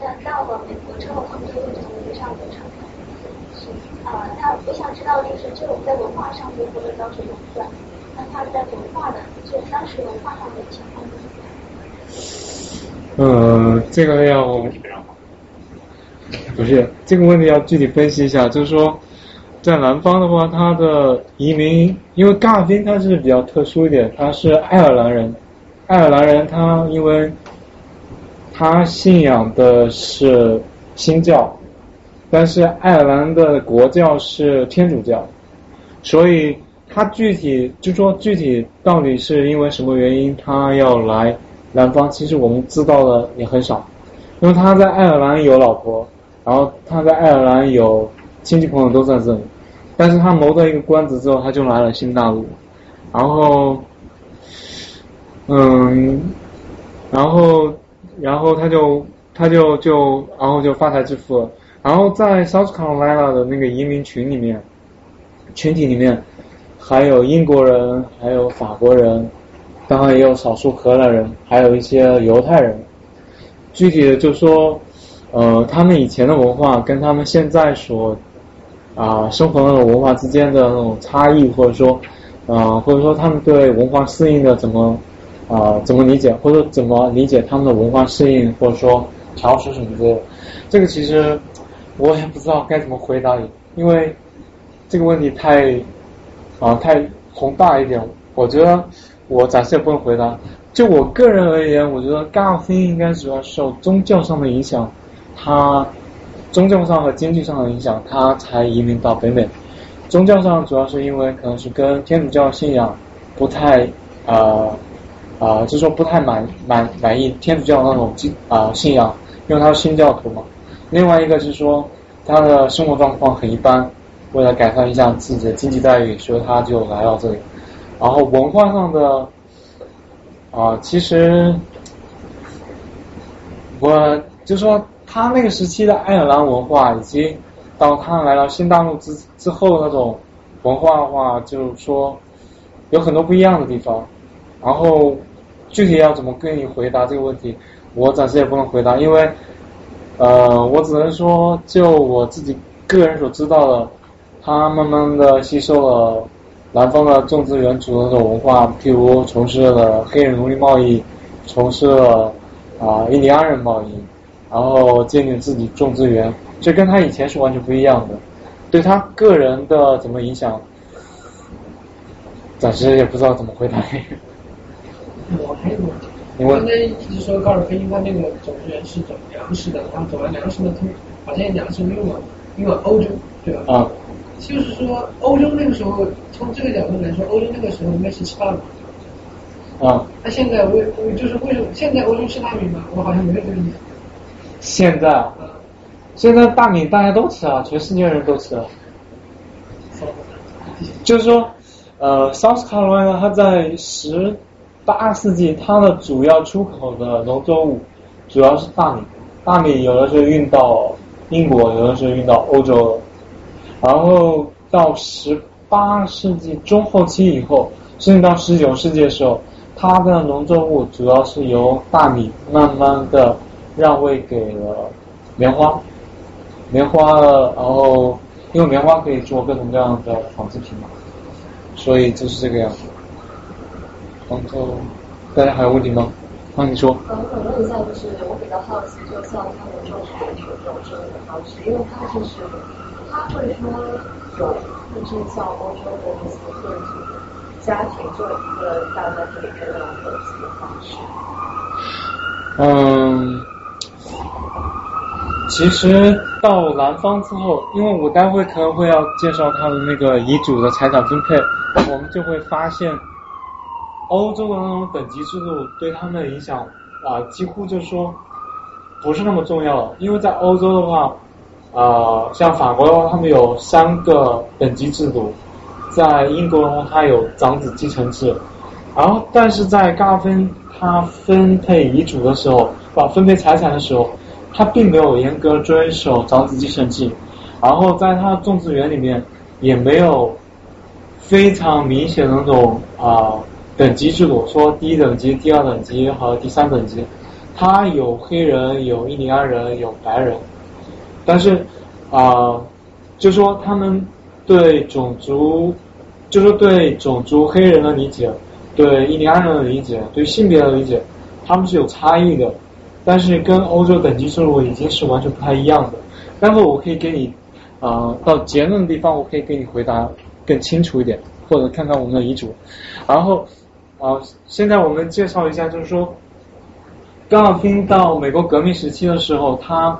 但到了美国之后，他们就会成为上流社会。是，呃，那我想知道，就是这种在文化上面或者当时垄断，那他在文化的，就当时文化上的情况是怎么呃，这个要不是这个问题要具体分析一下，就是说，在南方的话，他的移民，因为嘎宾他是比较特殊一点，他是爱尔兰人，爱尔兰人他因为他信仰的是新教，但是爱尔兰的国教是天主教，所以他具体就说具体到底是因为什么原因他要来南方，其实我们知道的也很少，因为他在爱尔兰有老婆。然后他在爱尔兰有亲戚朋友都在这里，但是他谋得一个官职之后，他就来了新大陆，然后，嗯，然后，然后他就他就就然后就发财致富了，然后在 South Carolina 的那个移民群里面，群体里面还有英国人，还有法国人，当然也有少数荷兰人，还有一些犹太人，具体的就说。呃，他们以前的文化跟他们现在所啊生活那种文化之间的那种差异，或者说啊，或者说他们对文化适应的怎么啊怎么理解，或者怎么理解他们的文化适应，或者说调试什么之类的，这个其实我也不知道该怎么回答你，因为这个问题太啊太宏大一点，我觉得我暂时也不能回答。就我个人而言，我觉得嘎尔芬应该主要受宗教上的影响，他宗教上和经济上的影响，他才移民到北美。宗教上主要是因为可能是跟天主教信仰不太啊啊，就说不太满满满意天主教那种信啊信仰，因为他是新教徒嘛。另外一个是说他的生活状况很一般，为了改善一下自己的经济待遇，所以他就来到这里。然后文化上的。啊，其实我就说他那个时期的爱尔兰文化，以及到他来到新大陆之之后那种文化的话，就是说有很多不一样的地方。然后具体要怎么跟你回答这个问题，我暂时也不能回答，因为呃，我只能说就我自己个人所知道的，他慢慢的吸收了。南方的种植园主的那种文化，譬如从事了黑人奴隶贸易，从事了啊印第安人贸易，然后建立自己种植园，这跟他以前是完全不一样的。对他个人的怎么影响，暂时也不知道怎么回答。我还有个问题，你刚才一直说高尔夫他那个种植园是种粮食的，然后走完粮食的，他把这些粮食运往运往欧洲，对吧？啊。就是说，欧洲那个时候，从这个角度来说，欧洲那个时候应该是吃大米。啊。那现在为就是为什么现在欧洲吃大米吗？我好像没有这个印象。现在啊，现在大米大家都吃啊，全世界人都吃。就是说，呃，South Carolina 它在十八世纪，它的主要出口的农作物主要是大米。大米有的是运到英国，有的是运到欧洲。然后到十八世纪中后期以后，甚至到十九世纪的时候，它的农作物主要是由大米慢慢的让位给了棉花，棉花，然后因为棉花可以做各种各样的纺织品嘛，所以就是这个样子。然后大家还有问题吗？那你说。呃，我想问一下，就是我比较好奇，就像他们种植这种生活方式，因为他就是。他会说有，就是像欧洲的那些个体家庭做一个大家可以这样的一个方式。嗯，其实到南方之后，因为我待会可能会要介绍他的那个遗嘱的财产分配，我们就会发现，欧洲的那种等级制度对他们的影响啊，几乎就是说不是那么重要了，因为在欧洲的话。呃，像法国的话，他们有三个等级制度；在英国的话，它有长子继承制。然后，但是在嘎芬他分配遗嘱的时候，啊，分配财产的时候，他并没有严格遵守长子继承制。然后，在他的种植园里面，也没有非常明显的那种啊等级制度，说第一等级、第二等级和第三等级。他有黑人，有印第安人，有白人。但是啊，就说他们对种族，就说对种族黑人的理解，对印第安人的理解，对性别的理解，他们是有差异的。但是跟欧洲等级制度已经是完全不太一样的。待会我可以给你啊到结论的地方，我可以给你回答更清楚一点，或者看看我们的遗嘱。然后啊，现在我们介绍一下，就是说，刚好听到美国革命时期的时候，他。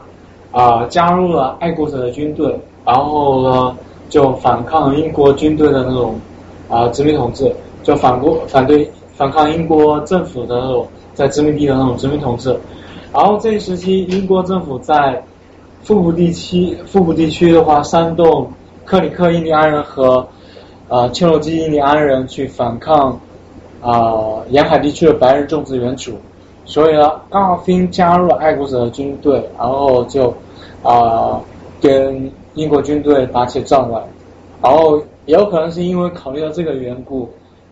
啊，加入了爱国者的军队，然后呢，就反抗英国军队的那种啊殖民统治，就反国反对反抗英国政府的那种在殖民地的那种殖民统治。然后这一时期，英国政府在腹部地区腹部地区的话，煽动克里克印第安人和呃切罗基印第安人去反抗啊沿海地区的白人种植园主。所以呢，奥芬加入了爱国者的军队，然后就啊跟英国军队打起仗来，然后也有可能是因为考虑到这个缘故，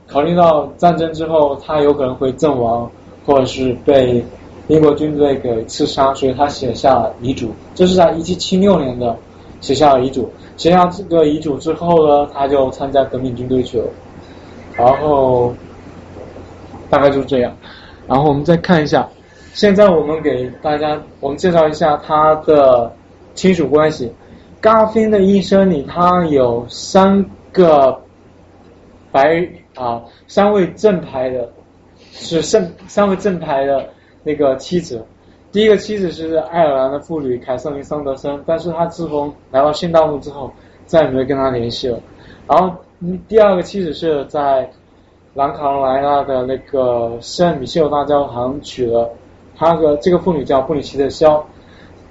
考虑到战争之后他有可能会阵亡，或者是被英国军队给刺杀，所以他写下了遗嘱。这是在一七七六年的写下了遗嘱。写下这个遗嘱之后呢，他就参加革命军队去了，然后大概就是这样。然后我们再看一下，现在我们给大家我们介绍一下他的亲属关系。嘎芬的一生里，他有三个白啊三位正牌的，是正三位正牌的那个妻子。第一个妻子是爱尔兰的妇女凯瑟琳桑德森，但是她自从来到新大陆之后，再也没有跟他联系了。然后第二个妻子是在南卡罗来纳的那个圣米歇尔大教堂娶了，他的这个妇女叫布里奇特肖。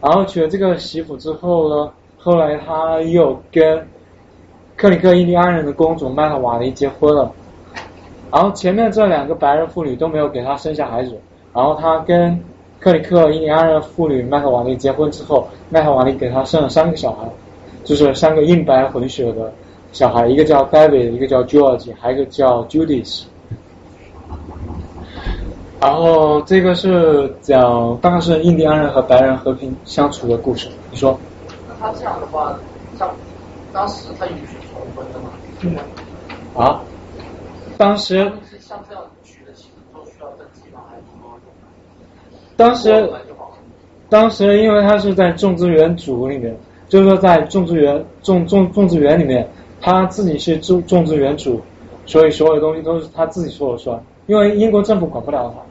然后娶了这个媳妇之后呢，后来他又跟克里克印第安人的公主麦特瓦尼结婚了。然后前面这两个白人妇女都没有给他生下孩子，然后他跟克里克印第安人妇女麦克瓦利结婚之后，麦克瓦利给他生了三个小孩，就是三个印白混血的小孩，一个叫 David，一个叫 George，还有一个叫 Judith。然后这个是讲，大概是印第安人和白人和平相处的故事。你说？那他这样的话，像当时他允许重婚的吗？嗯。啊？当时。像这样娶的妻子都需要登记吗？还是说？当时，当时因为他是在种植园组里面，就是说在种植园种种种植园里面，他自己是种种植园主，所以所有东西都是他自己说了算，因为英国政府管不了他。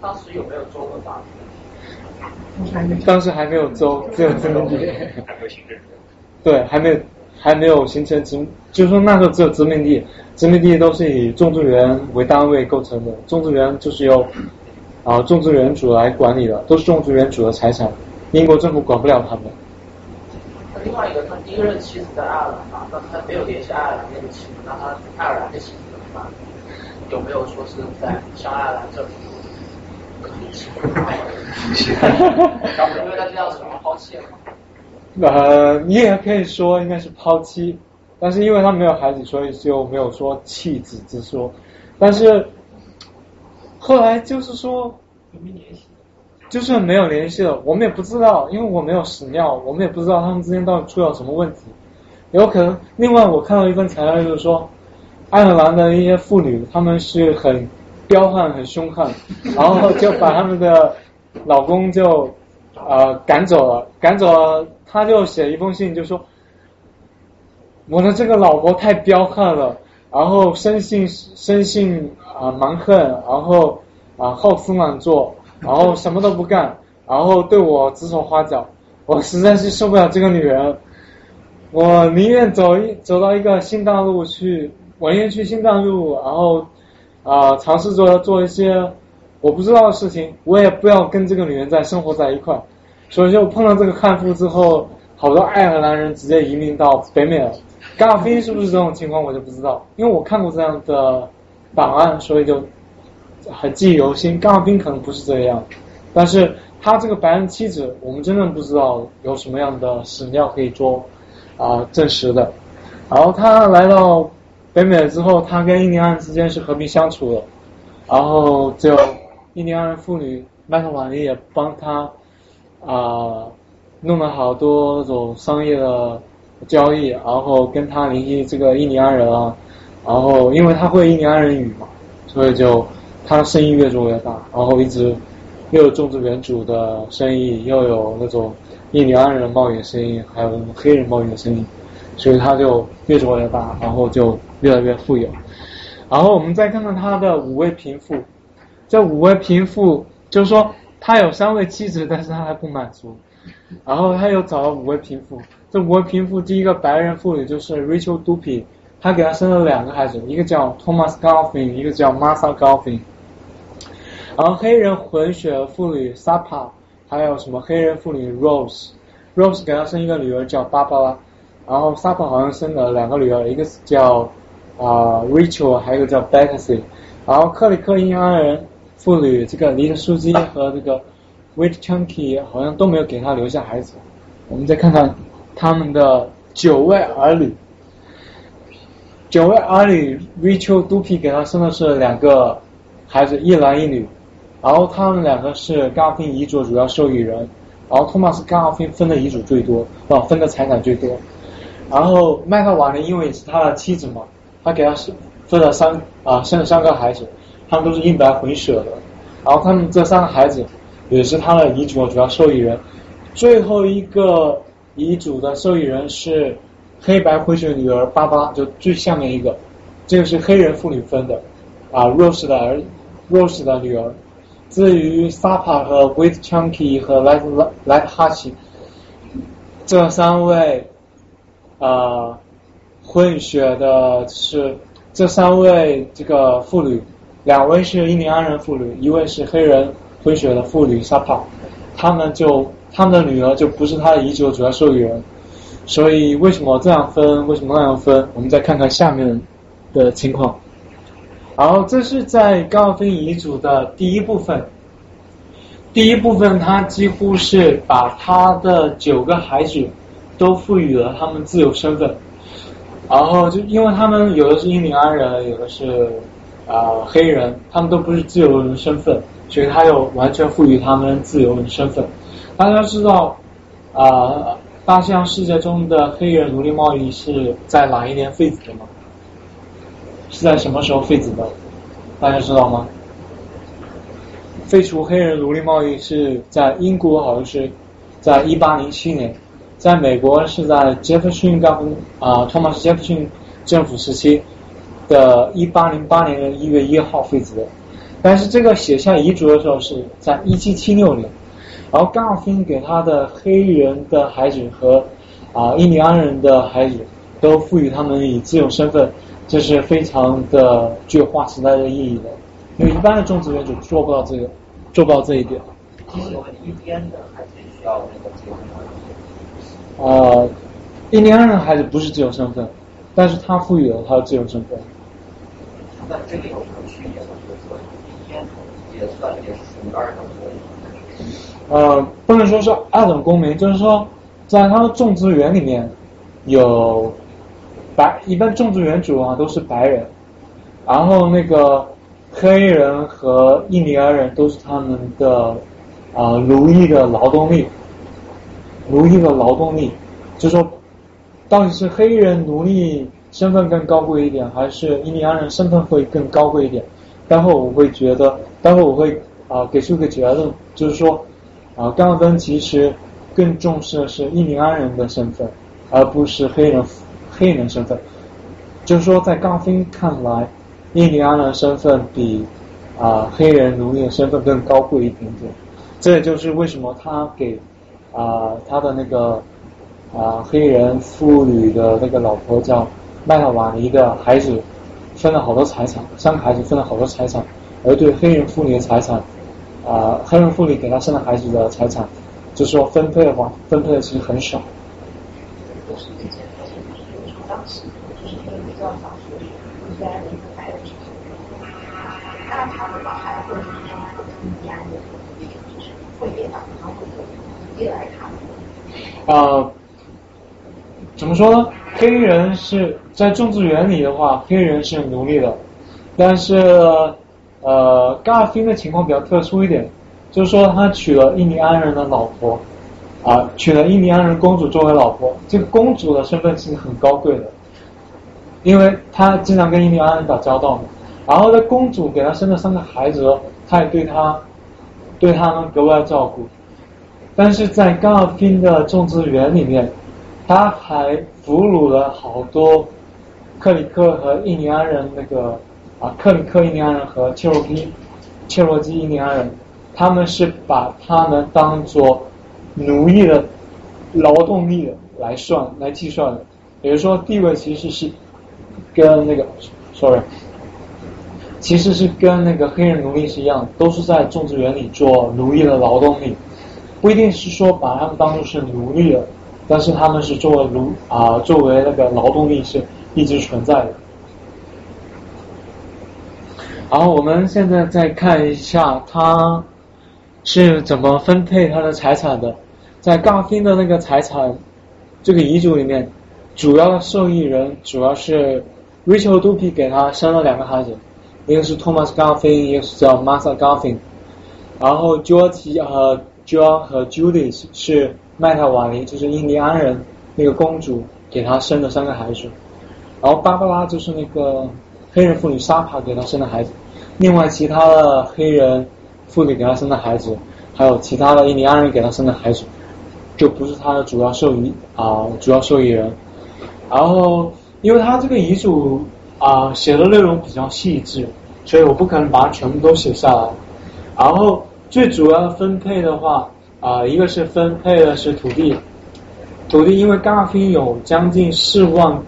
当时有没有州的法律？当时还没有州，只有殖民地。对，还没有还没有形成殖，就是说那时候只有殖民地，殖民地都是以种植园为单位构成的，种植园就是由。啊，种植园主来管理的，都是种植园主的财产，英国政府管不了他们。那另外一个，他第一任妻子在爱尔兰嘛，那他没有联系爱尔兰那个妻子，那他爱尔兰的妻子怎么办？有没有说是在向爱尔兰政府提起？哈哈哈因为他这样子抛弃了。呃，你也可以说应该是抛妻，但是因为他没有孩子，所以就没有说弃子之说，但是。后来就是说，就是没有联系了。我们也不知道，因为我没有屎尿，我们也不知道他们之间到底出了什么问题。有可能，另外我看到一份材料，就是说，爱尔兰的一些妇女，她们是很彪悍、很凶悍，然后就把他们的老公就呃赶走了，赶走了，他就写一封信，就说我的这个老婆太彪悍了，然后生性生性。啊，蛮横，然后啊好吃懒做，然后什么都不干，然后对我指手画脚，我实在是受不了这个女人，我宁愿走一走到一个新大陆去，我宁愿去新大陆，然后啊尝试着做一些我不知道的事情，我也不要跟这个女人再生活在一块，所以就碰到这个悍妇之后，好多爱尔兰人直接移民到北美了，咖啡是不是这种情况我就不知道，因为我看过这样的。档案，所以就还记忆犹新。甘尔宾可能不是这样，但是他这个白人妻子，我们真的不知道有什么样的史料可以做啊证实的。然后他来到北美之后，他跟印第安人之间是和平相处的。然后就印第安人妇女麦克瓦尼也帮他啊弄了好多那种商业的交易，然后跟他联系这个印第安人啊。然后，因为他会印第安人语嘛，所以就他的生意越做越大。然后一直又有种植园主的生意，又有那种印第安人贸易的生意，还有那种黑人贸易的生意，所以他就越做越大，然后就越来越富有。然后我们再看看他的五位贫富，这五位贫富就是说他有三位妻子，但是他还不满足。然后他又找了五位贫富，这五位贫富第一个白人妇女就是 Rachel Dupe。他给他生了两个孩子，一个叫 Thomas Golfin，一个叫 Martha Golfin。然后黑人混血妇女 Sapa，还有什么黑人妇女 Rose，Rose 给他生一个女儿叫芭芭拉。然后 Sapa 好像生了两个女儿，一个是叫啊 Rachel，还有一个叫 Betsy。然后克里克印第安人妇女这个尼特苏基和这个 w i t c h u n k y 好像都没有给他留下孩子。我们再看看他们的九位儿女。九位儿女，Rachel Dupe 给他生的是两个孩子，一男一女。然后他们两个是 g a r f i n 遗嘱主要受益人。然后 Thomas g a r f i n 分的遗嘱最多，啊，分的财产最多。然后麦克瓦尼因为也是他的妻子嘛，他给他生分了三啊生了三个孩子，他们都是印白混血的。然后他们这三个孩子也是他的遗嘱主要受益人。最后一个遗嘱的受益人是。黑白混血女儿芭芭就最下面一个，这个是黑人妇女分的啊，Rose 的儿，Rose 的女儿。至于 Sapa 和 Wait Chunky 和 Light Light Hach，这三位啊混血的是这三位这个妇女，两位是印第安人妇女，一位是黑人混血的妇女 Sapa，他们就他们的女儿就不是他的遗嘱主要受益人，所以为什么这样分，为什么那样分？我们再看看下面的情况。然后这是在高尔芬遗嘱的第一部分，第一部分他几乎是把他的九个孩子都赋予了他们自由身份，然后就因为他们有的是印第安人，有的是啊黑人，他们都不是自由人身份，所以他又完全赋予他们自由人身份。大家知道啊，大西洋世界中的黑人奴隶贸易是在哪一年废止的吗？是在什么时候废止的？大家知道吗？废除黑人奴隶贸易是在英国，好像是在一八零七年；在美国是在杰弗逊刚啊托马斯杰弗逊政府时期的一八零八年的一月一号废止的。但是这个写下遗嘱的时候是在一七七六年，然后高尔芬给他的黑人的孩子和啊印第安人的孩子都赋予他们以自由身份。这是非常的具有划时代的意义的，因为一般的种植园主做不到这个，做不到这一点。其实我们一边的还是需要那个自由身份。啊，印第安人孩子不是自由身份，但是他赋予了他的自由身份。那这个有什么区别呢？就是说一边也算也是属于二等。呃，不能说是二等公民，就是说在他的种植园里面有。白一般种植园主啊都是白人，然后那个黑人和印第安人都是他们的啊奴役的劳动力，奴役的劳动力，就说到底是黑人奴隶身份更高贵一点，还是印第安人身份会更高贵一点？待会我会觉得，待会我会啊给出个结论，就是说啊，冈登其实更重视的是印第安人的身份，而不是黑人。黑人身份，就是说，在高芬看来，印第安人身份比啊黑人奴隶的身份更高贵一点点。这也就是为什么他给啊他的那个啊黑人妇女的那个老婆叫麦特瓦尼的孩子分了好多财产，三个孩子分了好多财产，而对黑人妇女的财产啊黑人妇女给他生的孩子的财产，就是说分配的话，分配的其实很少。呃，怎么说呢？黑人是在种植园里的话，黑人是奴隶的，但是，嘎尔芬的情况比较特殊一点，就是说他娶了印第安人的老婆，啊，娶了印第安人公主作为老婆，这个公主的身份是很高贵的。因为他经常跟印第安人打交道嘛，然后呢，公主给他生了三个孩子，他也对他，对他们格外照顾。但是在高尔宾的种植园里面，他还俘虏了好多克里克和印第安人那个啊，克里克印第安人和切罗基切罗基印第安人，他们是把他们当做奴役的劳动力来算来计算的，也就是说地位其实是。跟那个，sorry，其实是跟那个黑人奴隶是一样，都是在种植园里做奴役的劳动力，不一定是说把他们当做是奴隶的，但是他们是作为奴啊，作为那个劳动力是一直存在的。然后我们现在再看一下他是怎么分配他的财产的，在高芬的那个财产这个遗嘱里面，主要的受益人主要是。Rachel Dupy 给他生了两个孩子，一个是 Thomas Garfin，一个是叫 Martha Garfin。然后 George 和 John 和 Judy 是麦特瓦尼，就是印第安人那个公主给他生的三个孩子。然后芭芭拉就是那个黑人妇女莎帕给他生的孩子。另外其他的黑人妇女给他生的孩子，还有其他的印第安人给他生的孩子，就不是他的主要受益啊，主要受益人。然后。因为他这个遗嘱啊写的内容比较细致，所以我不可能把它全部都写下来。然后最主要的分配的话啊，一个是分配的是土地，土地因为冈尔芬有将近四万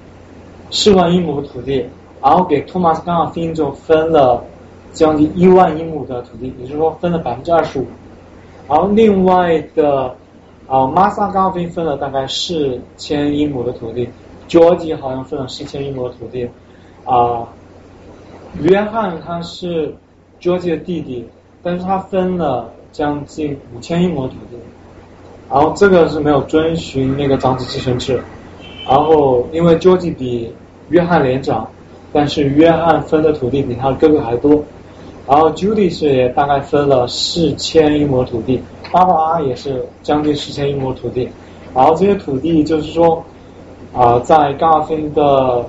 四万英亩土地，然后给托马斯冈尔芬就分了将近一万英亩的土地，也就是说分了百分之二十五。然后另外的啊，马萨冈尔芬分了大概四千英亩的土地。约基好像分了四千英亩的土地，啊，约翰他是约基的弟弟，但是他分了将近五千英亩的土地，然后这个是没有遵循那个长子继承制，然后因为约基比约翰年长，但是约翰分的土地比他哥哥还多，然后 Judy 是也大概分了四千英亩土地，巴巴拉也是将近四千英亩土地，然后这些土地就是说。啊，在冈尔芬的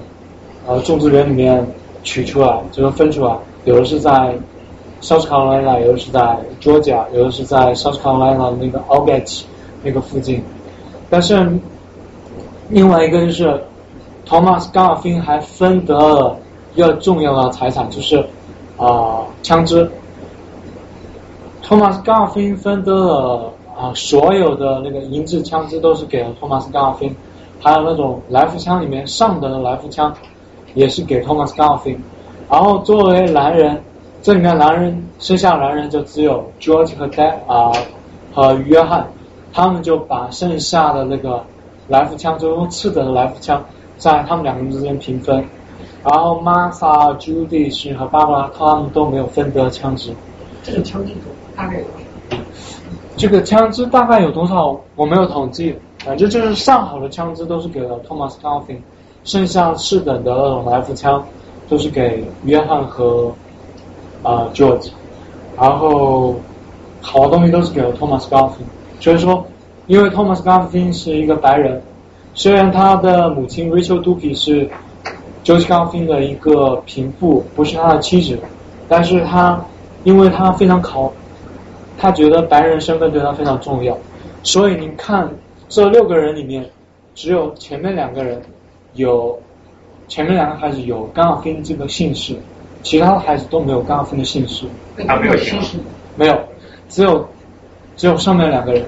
呃种植园里面取出来，就是分出来，有的是在 South Carolina，有的是在 Georgia，有的是在 South Carolina 那个 Albany 那个附近。但是另外一个就是 Thomas 冈尔芬还分得了一个重要的财产，就是啊枪支。托马斯·高尔芬分得了啊所有的那个银质枪支都是给了托马斯·高尔芬。还有那种来福枪里面上等的来福枪，也是给 Thomas Garfield。然后作为男人，这里面男人剩下男人就只有 George 和 d 啊和约翰，他们就把剩下的那个来福枪，就用次等的来福枪，在他们两个人之间平分。然后 Martha、Judy 和 Barbara 他们都没有分得枪支。这个枪支大概有多少？这个枪支大概有多少？我没有统计。反正就是上好的枪支都是给了 Thomas Garfield，剩下次等的那种来福枪都是给约翰和啊 George，然后好的东西都是给了 Thomas Garfield。所以说，因为 Thomas Garfield 是一个白人，虽然他的母亲 Rachel Dupy 是 George Garfield 的一个贫妇，不是他的妻子，但是他因为他非常考，他觉得白人身份对他非常重要，所以你看。这六个人里面，只有前面两个人有前面两个孩子有刚好芬这个姓氏，其他的孩子都没有刚好芬的姓氏。他没有姓氏？没有，只有只有上面两个人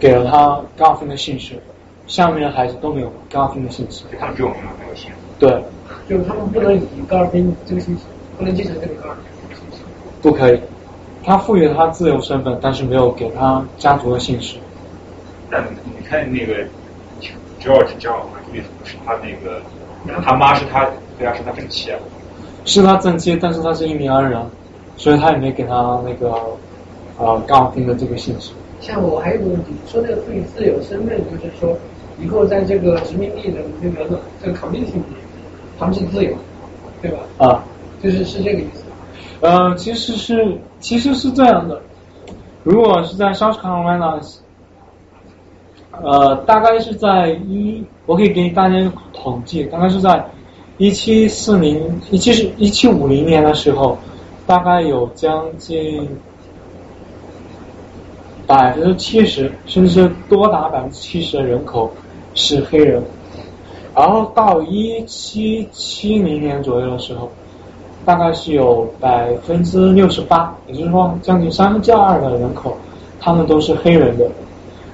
给了他刚好芬的姓氏，下面的孩子都没有刚好芬的姓氏。他们只有名没有姓。对。就是他们不能以高尔芬这个姓氏，不能继承这个高尔芬姓氏。不可以，他赋予了他自由身份，但是没有给他家族的姓氏。但你看那个 George 叫什么？意思不是他那个，他妈是他，对啊，是他正妻啊。是他正妻，但是他是印第安人，所以他也没给他那个呃高尔的这个姓氏。像我还有个问题，说那个赋予自由身份，就是说以后在这个殖民地的那个这个 community 里面，他们是自由，对吧？啊，就是是这个意思。呃，其实是其实是这样的，如果是在 South Carolina。呃，大概是在一，我可以给大家统计，大概是在一七四零、一七是一七五零年的时候，大概有将近百分之七十，甚至多达百分之七十的人口是黑人。然后到一七七零年左右的时候，大概是有百分之六十八，也就是说将近三分之二的人口，他们都是黑人的。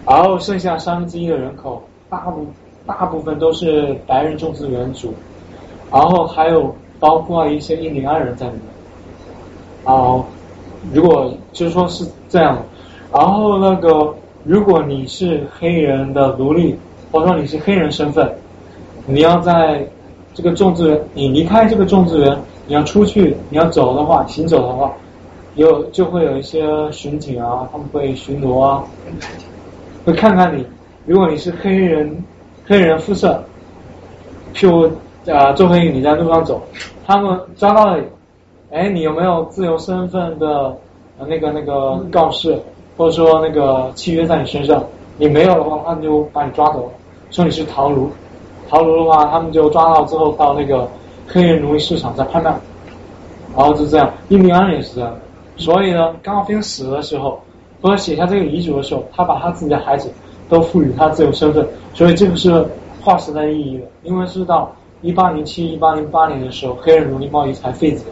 然后剩下三分之一的人口，大部大部分都是白人种植园主，然后还有包括一些印第安人在里面。然后如果就是说是这样，然后那个如果你是黑人的奴隶，或者说你是黑人身份，你要在这个种植园，你离开这个种植园，你要出去，你要走的话，行走的话，有就会有一些巡警啊，他们会巡逻啊。会看看你，如果你是黑人，黑人肤色，譬如啊，周黑你在路上走，他们抓到了，哎，你有没有自由身份的那个那个告示，或者说那个契约在你身上？你没有的话，他们就把你抓走，说你是逃奴。逃奴的话，他们就抓到之后到那个黑人奴隶市场在拍卖，然后就这样。印第安人也是这样，所以呢，刚好兵死的时候。或者写下这个遗嘱的时候，他把他自己的孩子都赋予他自由身份，所以这个是划时代意义的，因为是到一八零七、一八零八年的时候，黑人奴隶贸易才废止，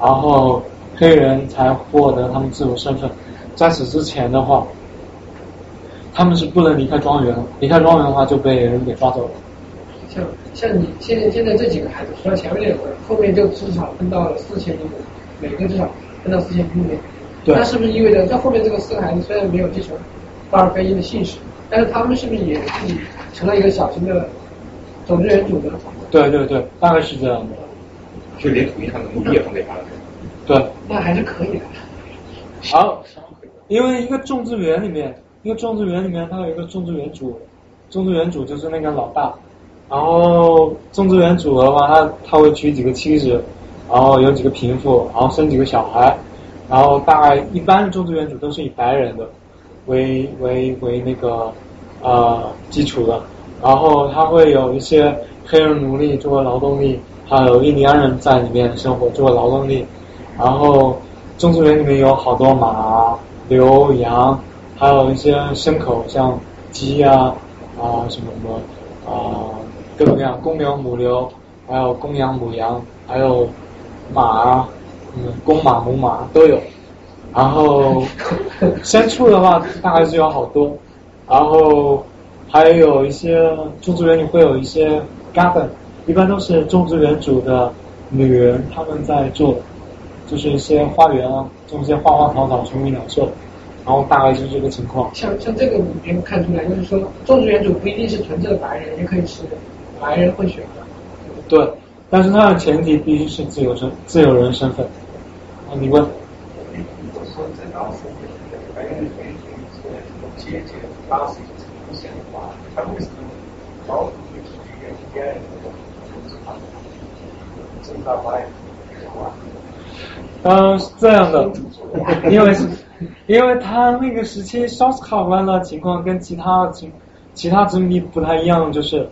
然后黑人才获得他们自由身份。在此之前的话，他们是不能离开庄园，离开庄园的话就被人给抓走了。像像你现在现在这几个孩子，除了前面两个，后面就至少分到了四千多亩，每个至少分到四千英亩。对。那是不是意味着，在后面这个四个孩子虽然没有继承巴尔菲因的姓氏，但是他们是不是也自己成了一个小型的种植园主呢？对对对，大概是这样的。就连土地上的奴隶也分给他了。对。那还是可以的。好，因为一个种植园里面，一个种植园里面，它有一个种植园主，种植园主就是那个老大。然后种植园主的话，他他会娶几个妻子，然后有几个贫妇，然后生几个小孩，然后大概一般的种植园主都是以白人的为为为那个呃基础的，然后他会有一些黑人奴隶作为劳动力，还有印第安人在里面生活作为劳动力，然后种植园里面有好多马、牛、羊，还有一些牲口，像鸡啊啊什么什么啊。各种各样，公牛、母牛，还有公羊、母羊，还有马，嗯，公马、母马都有。然后 牲畜的话，大概是有好多。然后还有一些种植园里会有一些 garden，一般都是种植园主的女人他们在做，就是一些花园啊，种一些花花草草，宠物鸟兽。然后大概就是这个情况。像像这个你能看出来，就是说种植园主不一定是纯正的白人，也可以是。白人会选的，对，但是他的前提必须是自由身、自由人身份。啊，你问。嗯，是这样的，因为是，因为他那个时期肖斯卡湾的情况跟其他情其他殖民地不太一样，就是。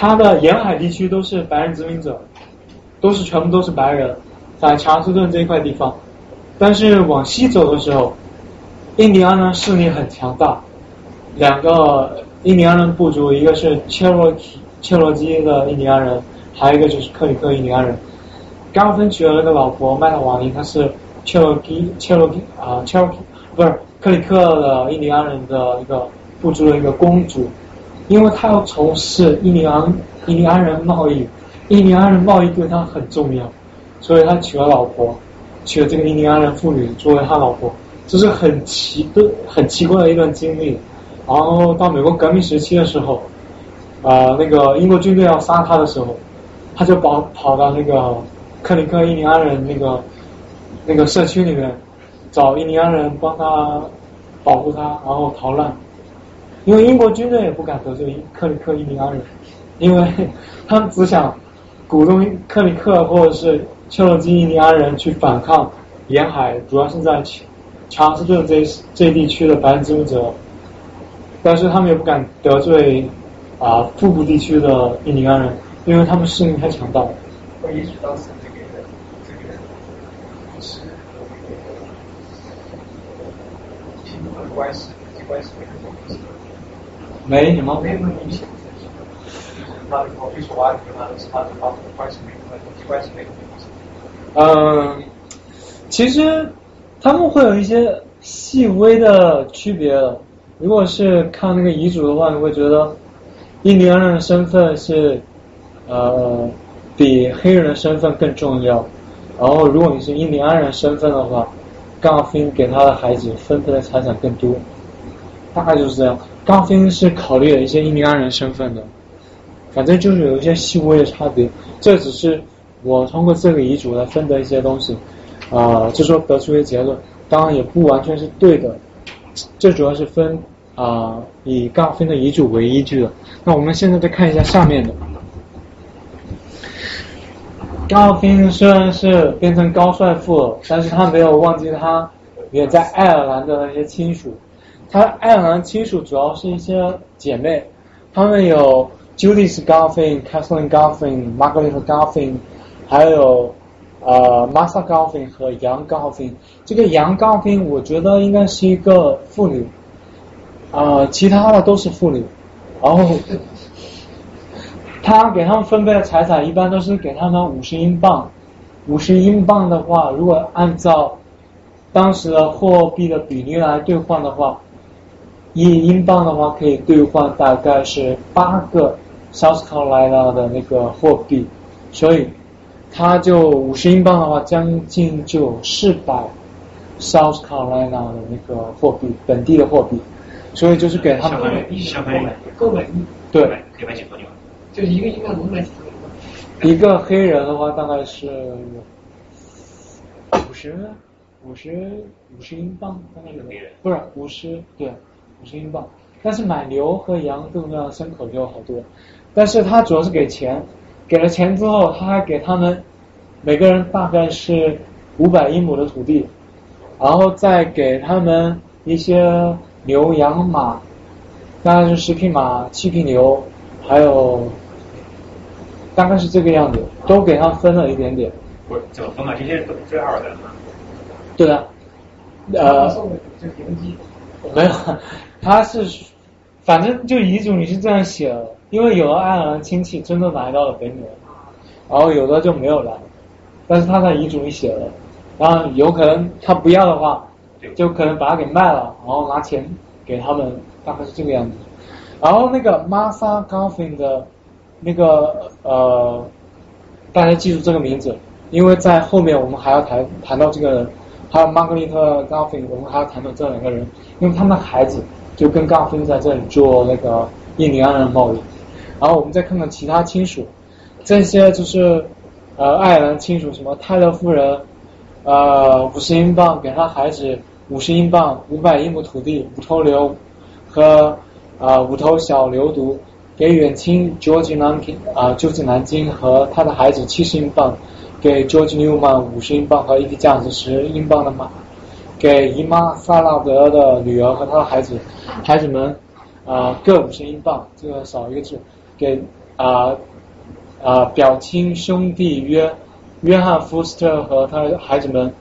它的沿海地区都是白人殖民者，都是全部都是白人，在查尔斯顿这一块地方。但是往西走的时候，印第安人势力很强大，两个印第安人部族，一个是切罗切罗基的印第安人，还有一个就是克里克印第安人。刚分娶了那个老婆麦达瓦尼，她是切罗基切罗基啊切罗基不是克里克的印第安人的一个部族的一个公主。因为他要从事印第安印第安人贸易，印第安人贸易对他很重要，所以他娶了老婆，娶了这个印第安人妇女作为他老婆，这是很奇的很奇怪的一段经历。然后到美国革命时期的时候，啊，那个英国军队要杀他的时候，他就跑跑到那个克里克印第安人那个那个社区里面，找印第安人帮他保护他，然后逃难。因为英国军队也不敢得罪克里克印第安人，因为他们只想鼓动克里克或者是切罗基印第安人去反抗沿海，主要是在查斯顿这这地区的白人殖民者，但是他们也不敢得罪啊腹部地区的印第安人，因为他们势力太强大。也许当时这个这个是平等关系，关系。没什么。嗯，其实他们会有一些细微的区别。如果是看那个遗嘱的话，你会觉得印第安人的身份是呃比黑人的身份更重要。然后如果你是印第安人身份的话，高芬给他的孩子分配的财产更多。大概就是这样。高芬是考虑了一些印第安人身份的，反正就是有一些细微的差别。这只是我通过这个遗嘱来分的一些东西，啊，就说得出一个结论。当然也不完全是对的，这主要是分啊以高芬的遗嘱为依据的。那我们现在再看一下下面的，高芬虽然是变成高帅富了，但是他没有忘记他远在爱尔兰的那些亲属。他爱尔兰亲属主要是一些姐妹，他们有 Judith Garfin、Kathleen Garfin、Margaret Garfin，还有呃 Martha Garfin 和杨 Garfin。这个杨 Garfin 我觉得应该是一个妇女，啊，其他的都是妇女。然后 他给他们分配的财产一般都是给他们五十英镑，五十英镑的话，如果按照当时的货币的比例来兑换的话，一英镑的话可以兑换大概是八个 South Carolina 的那个货币，所以他就五十英镑的话，将近就有四百 South Carolina 的那个货币，本地的货币，所以就是给他们相当于购买力，对，可以买几头牛？就一个英镑能买几头牛？一个黑人的话大概是五十。五十五十英镑，大概有不是五十对五十英镑，但是买牛和羊各种各样的牲口就好多，但是他主要是给钱，给了钱之后他还给他们每个人大概是五百英亩的土地，然后再给他们一些牛羊马，大概是十匹马七匹牛，还有大概是这个样子，都给他分了一点点。不是怎么分啊？这些都是最好的。对啊，呃，没有，他是反正就遗嘱你是这样写的，因为有的爱尔兰亲戚真的来到了北美，然后有的就没有来，但是他在遗嘱里写了，然后有可能他不要的话，就可能把他给卖了，然后拿钱给他们，大概是这个样子。然后那个 Martha Garvin 的那个呃，大家记住这个名字，因为在后面我们还要谈谈到这个人。还有玛格丽特·高芬，我们还要谈到这两个人，因为他们的孩子就跟高芬在这里做那个印第安人贸易。然后我们再看看其他亲属，这些就是呃爱尔兰亲属，什么泰勒夫人，呃五十英镑给他孩子五十英镑，五百英亩土地，五头牛和啊五头小牛犊，给远亲 George 南京啊 George 南京和他的孩子七十英镑。给 George Newman 五十英镑和一匹价值十英镑的马，给姨妈萨拉德的女儿和她的孩子，孩子们啊各五十英镑，这个少一个字，给啊啊表亲兄弟约约翰福斯特和他的孩子们，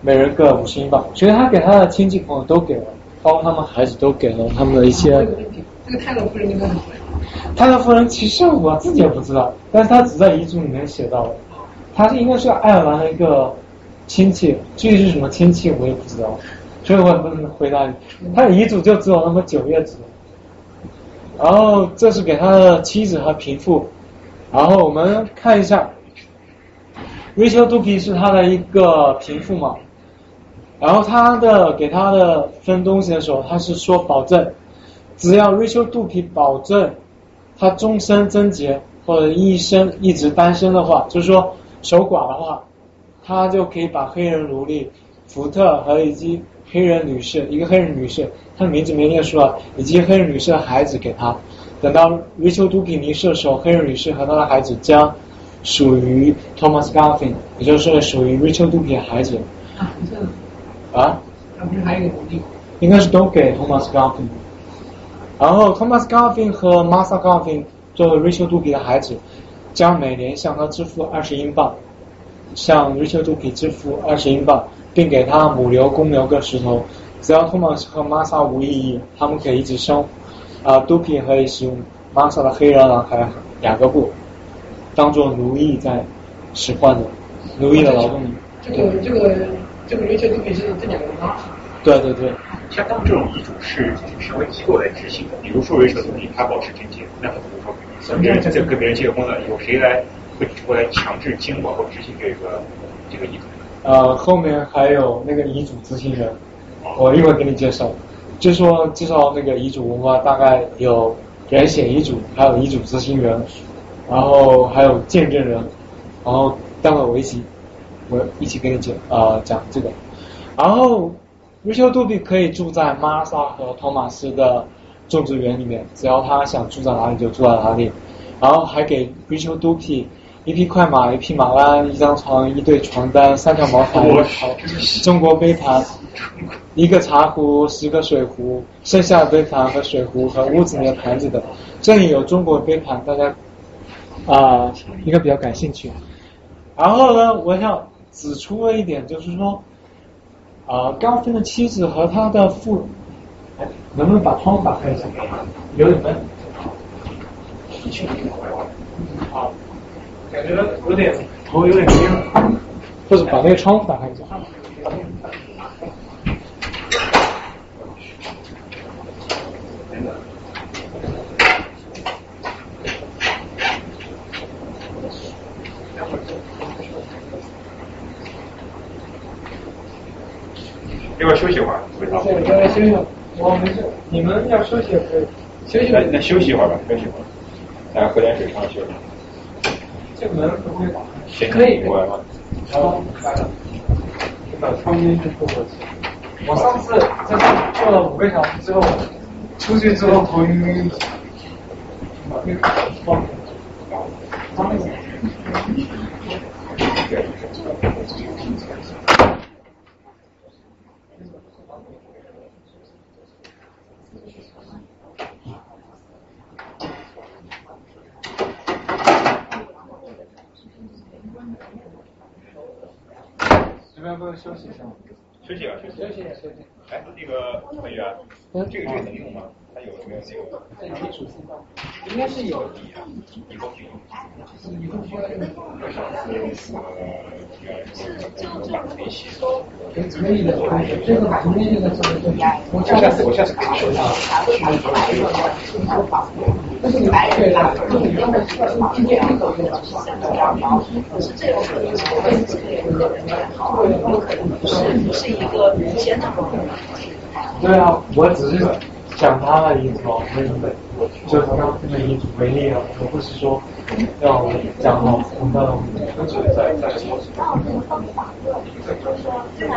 每人各五十英镑，所以他给他的亲戚朋友都给了，包括他们孩子都给了他们的一些。这个泰勒夫人？泰勒夫人其实我自己也不知道，但是他只在遗嘱里面写到了。他是应该是爱尔兰的一个亲戚，具体是什么亲戚我也不知道，所以我也不能回答你。他的遗嘱就只有那么九页纸，然后这是给他的妻子和平父，然后我们看一下，Rachel 杜皮是他的一个平父嘛，然后他的给他的分东西的时候，他是说保证，只要 Rachel 杜皮保证他终身贞洁或者一生一直单身的话，就是说。守寡的话，他就可以把黑人奴隶福特和以及黑人女士，一个黑人女士，她的名字没念出来，以及黑人女士的孩子给他。等到 Rachel Dupi 离世的时候，黑人女士和她的孩子将属于 Thomas Garfin，也就是属于 Rachel Dupi 的孩子。啊，这啊？他不是还有个奴隶？应该是都给 Thomas Garvin。然后 Thomas Garvin 和 Martha Garvin 作为 Rachel Dupi 的孩子。将每年向他支付二十英镑，向瑞秋杜皮支付二十英镑，并给他母牛、公牛各十头。只要托马斯和玛莎无异议，他们可以一直生。啊，杜皮可以使用玛莎的黑人男孩雅各布当做奴役在使唤的奴役的劳动力。这个这个这个瑞秋杜皮是这两个人吗？对对对。像他们这种遗嘱是社会机构来执行的，比如说瑞秋杜皮他保持贞洁，那他比如说。别人在跟别人结婚了，有谁来会过来强制监管或执行这个这个遗嘱？呃，后面还有那个遗嘱执行人，我一会儿给你介绍。就说介绍那个遗嘱文化，大概有人写遗嘱，还有遗嘱执行人，然后还有见证人，然后待会我一起我一起给你讲呃讲这个。然后瑞秋杜比可以住在玛莎和托马斯的。种植园里面，只要他想住在哪里就住在哪里，然后还给 Rachel Dupi 一匹快马、一匹马鞍、一张床、一对床单、三条毛毯、中国杯盘、一个茶壶、十个水壶、剩下的杯盘和水壶和屋子里的盘子等。这里有中国杯盘，大家啊应该比较感兴趣。然后呢，我想指出了一点，就是说啊高分的妻子和他的父。能不能把窗户打开一下？有点闷。感觉有点头有点晕，或者把那个窗户打开一下。要不要休息会儿？回头。对，大家休息。我没事，你们要休息可以。休息。那那休息一会儿吧，休息一会儿。大家喝点水，上休息。这门不会打开。可以。过来吗？窗开了。把窗边就坐过去。我上次在这坐了五个小时之后，出去之后头晕晕的。把那个放。要不要休息一下？休息啊，休息。休息休息。哎，那个文宇啊，这个这个能用吗？它有没有那个？在基础性上，应该是有。以后需要。以后需要用。我上次呃，应该是晚没洗。可以，可以的。这个今天这个怎么做？我下次我下次给你说一下。但是白人啊，你用的是今天一手用的是三个羊毛，可是这种可能这个人的人也好，有可能不是不是一个原先那种。对啊，我只是讲他的意思哦，没有的，就是他这个遗嘱为例啊，而不是说要讲好我们的。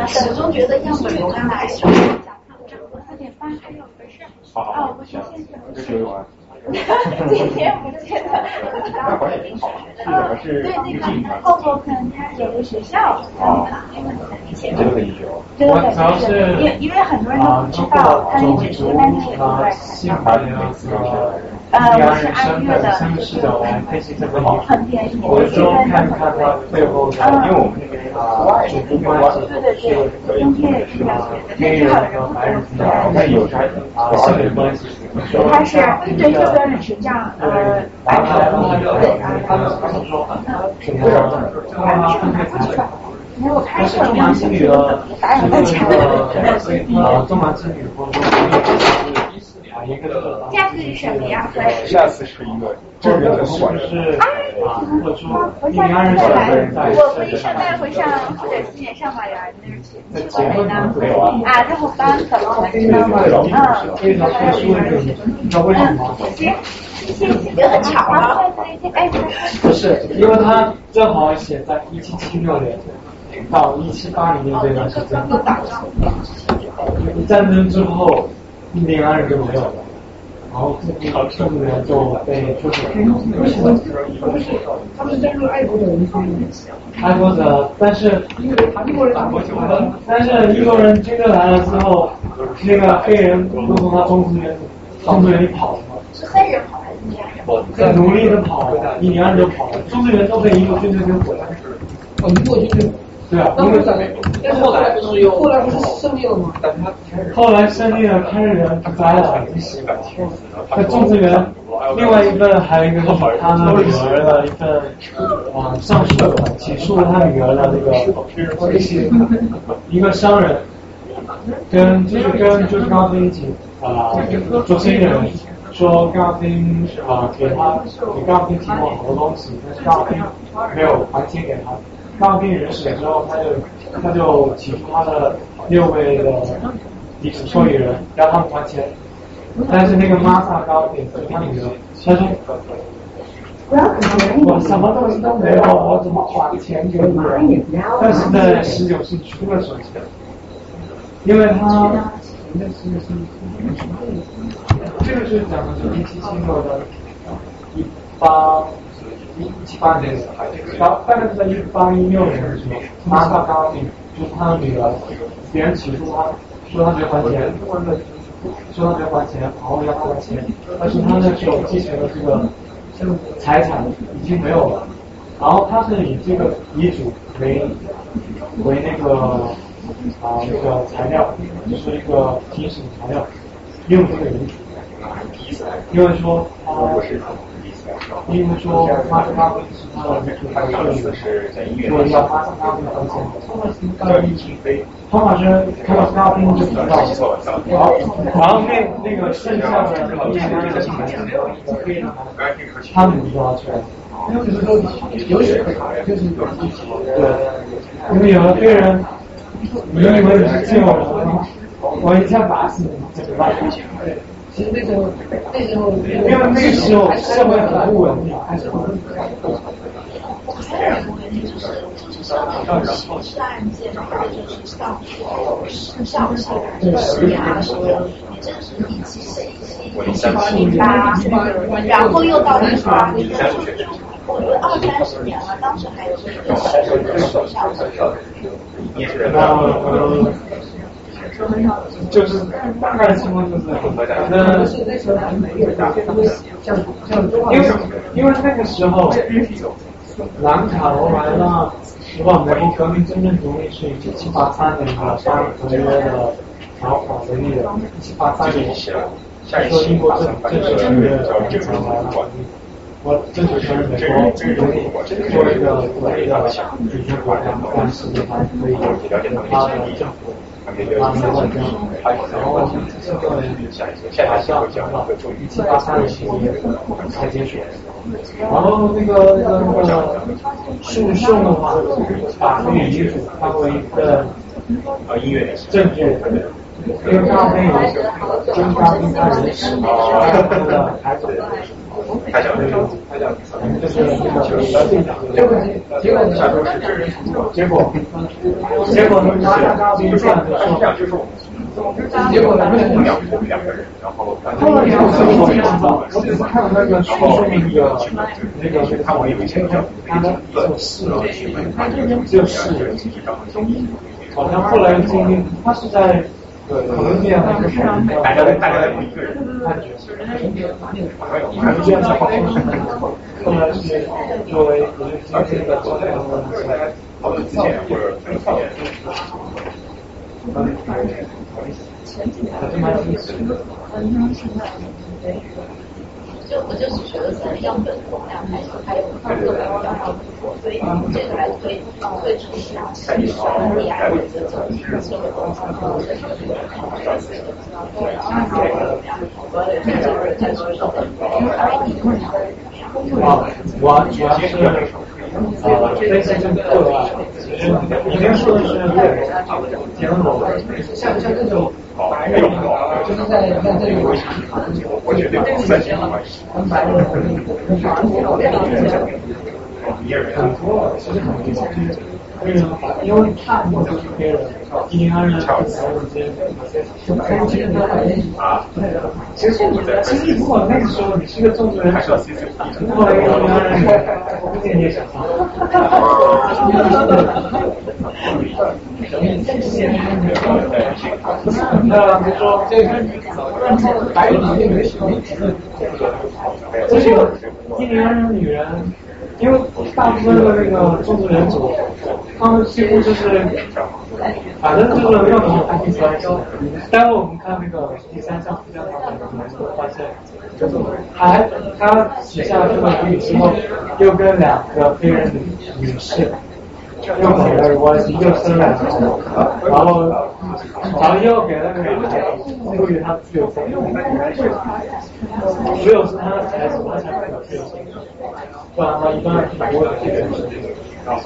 始终觉得要么留下来，讲四点半还有个事。好好，行，这就完。今天不见得。那会儿也挺好，是对那个后头可能他有个学校，这个可以学。这个主要是因为因为很多人都不知道，他一直是单纯的对。呃，我是按月的，很便宜，我就看看他背后的，因为我们那边啊，主妇关系是啊，黑人和白人之间，那有啥啊性别关系？他是对这边的形象呃，白人对啊，他们说啊，什么？没有开设中华之旅的，这个呃，中华之旅或者下次是什么呀？下次是一个真人的事。啊，我说，我下次再来。我可以圣诞会上或者新年上吧呀？那去去过没呢？啊，这红班怎么？我知道吗？嗯，你知道为什么？吗？谢谢谢谢，很巧啊。哎，不是，因为他正好写在一七七六年到一七八零年这段时间，战争之后。印第安人就没有了，然后这批中国人就被出去了。他们是加入爱国者一方爱国者，但是因为韩国人打过去了，但是英国人军队来了之后，那个黑人都从他中资人中资人里跑了。是黑人跑还是印第安人？在努力的跑，印第安人就跑了，中资人都被英国军队给毁了。哦，英国军队。对啊，因为但后来不是又后来不是胜利了吗？后来胜利了，开始人不栽了。他种植园，另外一份还有一个就是他女儿的一份啊上诉起诉他女儿的那个一个商人，跟就是跟就是高飞一起啊做生意的人说高飞啊给他给高飞提供好多东西，但是高飞没有还钱给他。当病人死之后，他就他就起诉他的六位的遗嘱受益人，让他们还钱。但是那个玛萨高点是他女儿，他说我什么东西都没有，我怎么还钱给你？但是在十九世纪初的时候，因为他这个是讲的是一七七六的一八。一七八年，大大概是在一八一六年的时候，玛莎高定就他的女儿，别人起诉他，说他没还钱，说他没还钱，然后要他还钱，但是他那时候继承的这个财产已经没有了，然后他是以这个遗嘱为为那个啊那个材料，就是一个提醒材料，用这个遗嘱，因为说他。例如说马斯卡宾是他的那个说要马斯卡宾发现，托马斯托马斯卡宾就知道，好，然后那那个剩下的那个他们不知道出来。因为有时候有血可查，就是有对，因为有的黑人，你以为你是救了，我一下打死你，怎么办？其实那时候，那时候，因为那时候社会很不稳定，还是很。还有一个问题就是，就是像刑事案件或者就是上诉、上诉实验的时候，你真是一起审一起，一起评吧，然后又到那个，你的我觉得二三十年了，当时还有这个手下的。就是大概情况就是，呃，因为因为那个时候，南卡罗来纳，如果美国革命真正独立是一七八三年的三合约的条款的，一七八三年，说英国正正式承认南卡罗来纳，我这就是美国独立作为一个独立的主权国家，但是还可以他的政府。他们外交，然后这个好像一七八三年才结束，然后那个那个诉讼的话，把那个遗嘱当为一个证据，因为他没有跟他跟他人死，他的孩子。开奖，开奖，开奖，就是那个结果，结果小说是，结果，结果呢？他他这样，就是我们，结果呢？两两个人，然后后来两个人，我只是看那个那个那个那个他我有一些他的是就是好像后来经历，他是在。对，可能这样的就是大家大家一个人判决，你们这样子好像是后来是作为我们今天的昨天我们来讨论之前或者分享。前几年还蛮有意思的。就我就是觉得在样本总量还是还有各个方面要不错，所以这个来推推出市场是很厉害的一个策略，社会工作，然后这个然后我也是就是在说说的，啊，我主要是呃分析这个，里面说的是结合像像这种。就是在在这里，我觉得三千块钱，白人很多，其实很多。为什么？因为他们都是黑人，印第安人、白人之间，啊，其实你其实如果那个时候你是个中国人，后来印第安人，我一点也想象。那比如说这个白人里面没什么，这是印第安人女人。因为大部分的那个种植人组，他们几乎就是，反正就是要么爱情关系。待会我们看那个第三章比较好的，我们会发现，就是还他写下了这个笔之后，又跟两个黑人女女士。又给了我又生了，然后，然后又给了个女孩，赋予她自由身，只有是他的孩子，他才会有自由，不然的话一般不会有自由身。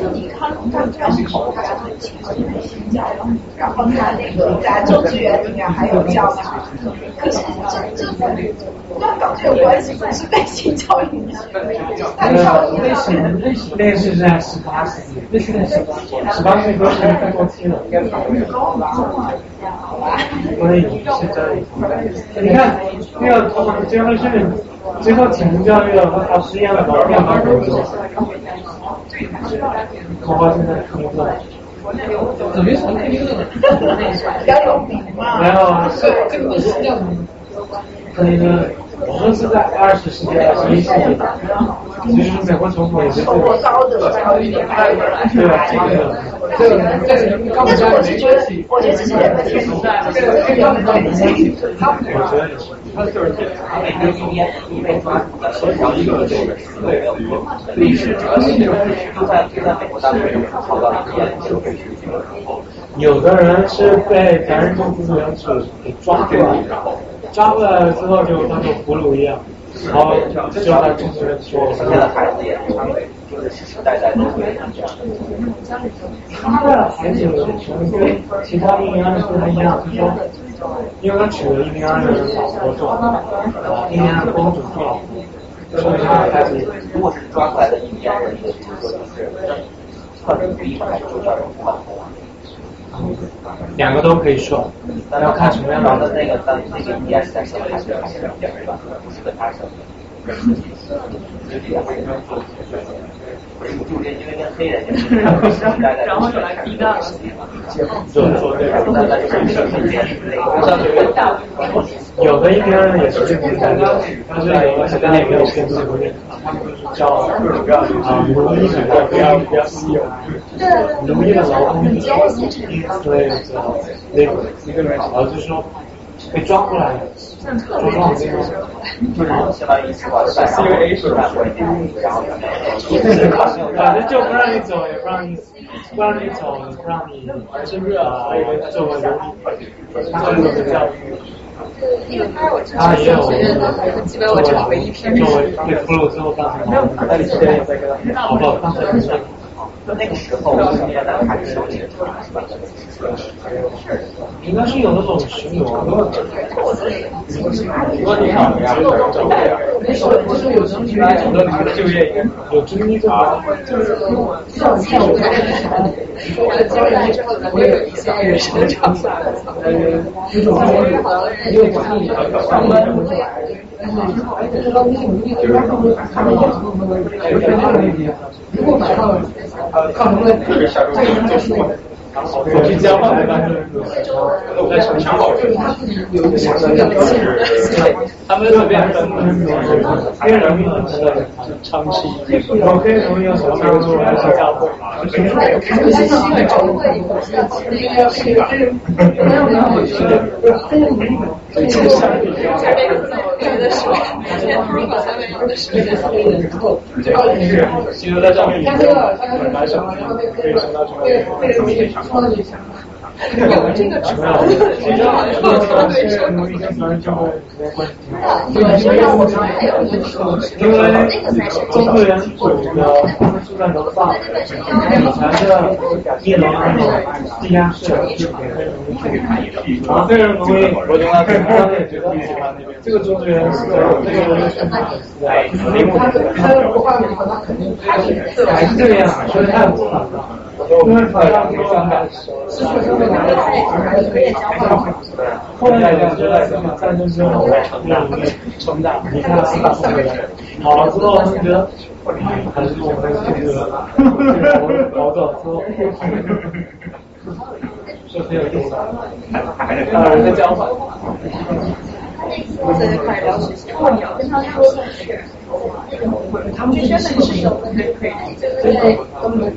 就你看，他开始考他其实是被性教育，然后他那个在幼稚园里面还有教他，可是这这跟搞这有关系，不是被性教育的。那那是那是在十八世纪，那是在十八十八岁都是在过期了。所以现在，你看那个从结婚是最后启蒙教育了，他实验了搞变化的时候。恐怕现在听不到。怎么从听不到？比较有名嘛。没有，是这个是叫什么？那个我们是在二十世纪、二十一世纪，其实美国总统也是这个。高的教育的来源。对，这个这个这个高教育，我觉得这是人的天赋，这个这个高教育，我觉得也是。他就是他，每天一年一被抓，所以一个就是历史哲学就在就在美国大学里面考到了研究生学历，然后。有的人是被感染性病毒给抓住了，抓过来之后就当做俘虏一样，然后就要在种族人说。现在的孩子也他们就是世世代代都会这样。他的孩子可能跟其他印第安人不太一样，就是说，因为他娶了印第安人的老婆做，印第安人公主做老婆，所以他的孩子如果是抓出来的印第安人，就是说就是算是第一还是就叫人老婆？两个都可以说，要看什么样的。那个那个印第安是在生有的印第安人也是这种感觉，但是有的现在也没有限制规定，他们就是叫啊奴役的，不要不要私有，奴役的劳动力，对对，那个一个人，然后就是说被抓过来，就是相当于是吧？CIA 是吧？然后反正就不让你走，也不让你不让你走，不让你啊作为奴隶，他这个教育。他也有基本我这个回忆片作为被俘虏之后当成劳那你现在有在跟他好不好？那个时候现在还是有警察是吧？应该是有那种巡逻的。如果你想怎么样？不是有证据，很多你的就业有争议这个，就是像这种感觉是很，我的交易之后可能会有一些人生长出来。呃，有种好像也有管理上班不来，但是哎，这个东西我们一直他们他们也是我们的学生那一点，如果买到了，看能不能这个就是。我去交换的当时，我在想想好有个想象力，他们这边分黑人的长期，有黑人民有什么帮助还是教会？他们是希望找个会，应该是一个黑人，没有没有，我觉得黑人民这，个是，其实在上面，他这个他是拿什么？然后那个黑人黑人民说的就行。有了这个之后，其实好像是对手。因为中国人主的他们住在楼上，以前的一楼那种地下室就给黑人奴隶，然后黑人奴隶，我觉得他们也觉得这个中国人是在，因为他他的不换的话，他肯定还是还是这样，所以太不好了。因 为好像说是确实会拿来还是可以交换。后面两个在战争之后成长，成长，你看四百多个人，好了之后他们觉得还是我们这个跑走之后，是很有意思的，呃，在交换。我在快聊学习，跟他说的是，他们真的是有可以可以，对对，我们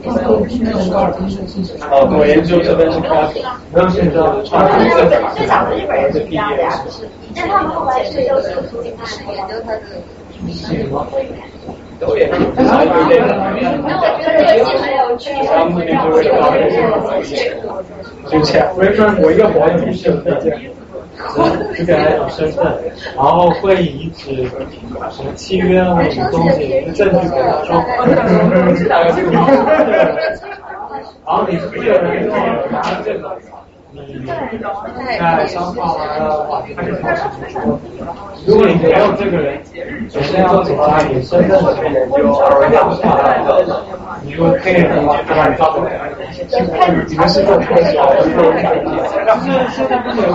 哦，我研究这边是看，不用现在传统的最早的日本人是这样的呀，就是，但他们后来是又是图景是研究他的什么？都也是，那我觉得这个戏很有趣，就会搞这些，就钱，我一说我一个朋友是推荐。只给他一种身份，然后会以指什么契约啊什么东西一个证据给他说，然后你不有人说拿这个，你在商号完了，如果你没有这个人，首先要检查你身份的研究，你如果可以的话，就把你抓回来。你们是做科学的，就是现在不是有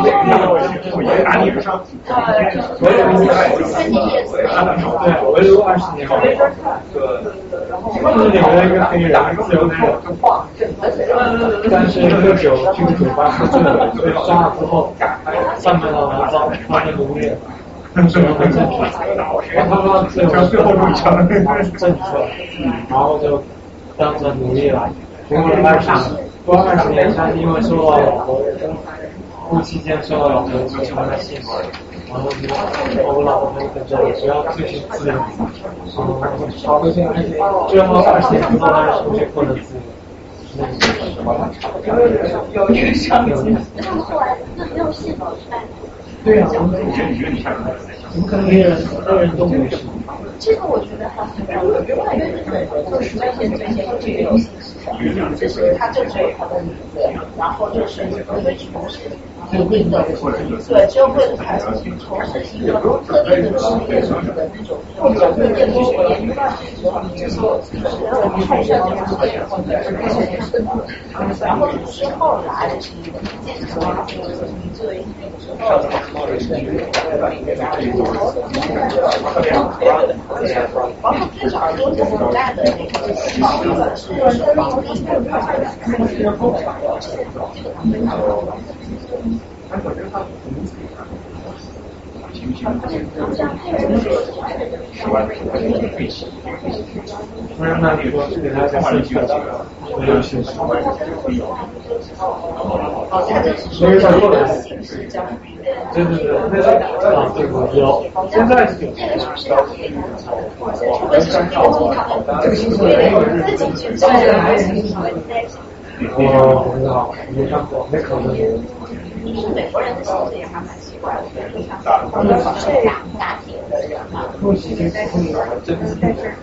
那个拿你不上，我有一对，我有二十年，对就是里面一个黑人自由人，但是喝酒去酒吧喝醉了，被抓了之后，上面的男方发现奴隶。用什么证据？然后他说最后最后一场证据，然后就当成奴隶了。过了二十，过二十年，他因为受到老婆的夫妻间受到老婆的欺负，然后我老婆感觉只要自己自由，嗯，好多现在最后二线以后还是最后的自由。有一个上级。他们后来那没有系统是办对啊，我们怎么可能没人没人都没有？这个我觉得还很重要，因为就是外线最先这个游戏市场，就是它就只有它的名字，然后就是你不会从事一定的，对，只有为了才从事一个特定的职业的那种，或者特定的职业，就是就是太上这个职业，或者是开始是然后之后来的是一个建设，你作为那个时候。包括最早都是古代的那个房子，是那你说给他加四千，没有信息。所以他后来，对对对，那是啊，对对有，现在是有。我不知道，没看过，没考虑。是美国人的性子也还蛮奇怪的，就是像我们是打打铁的人嘛，但是。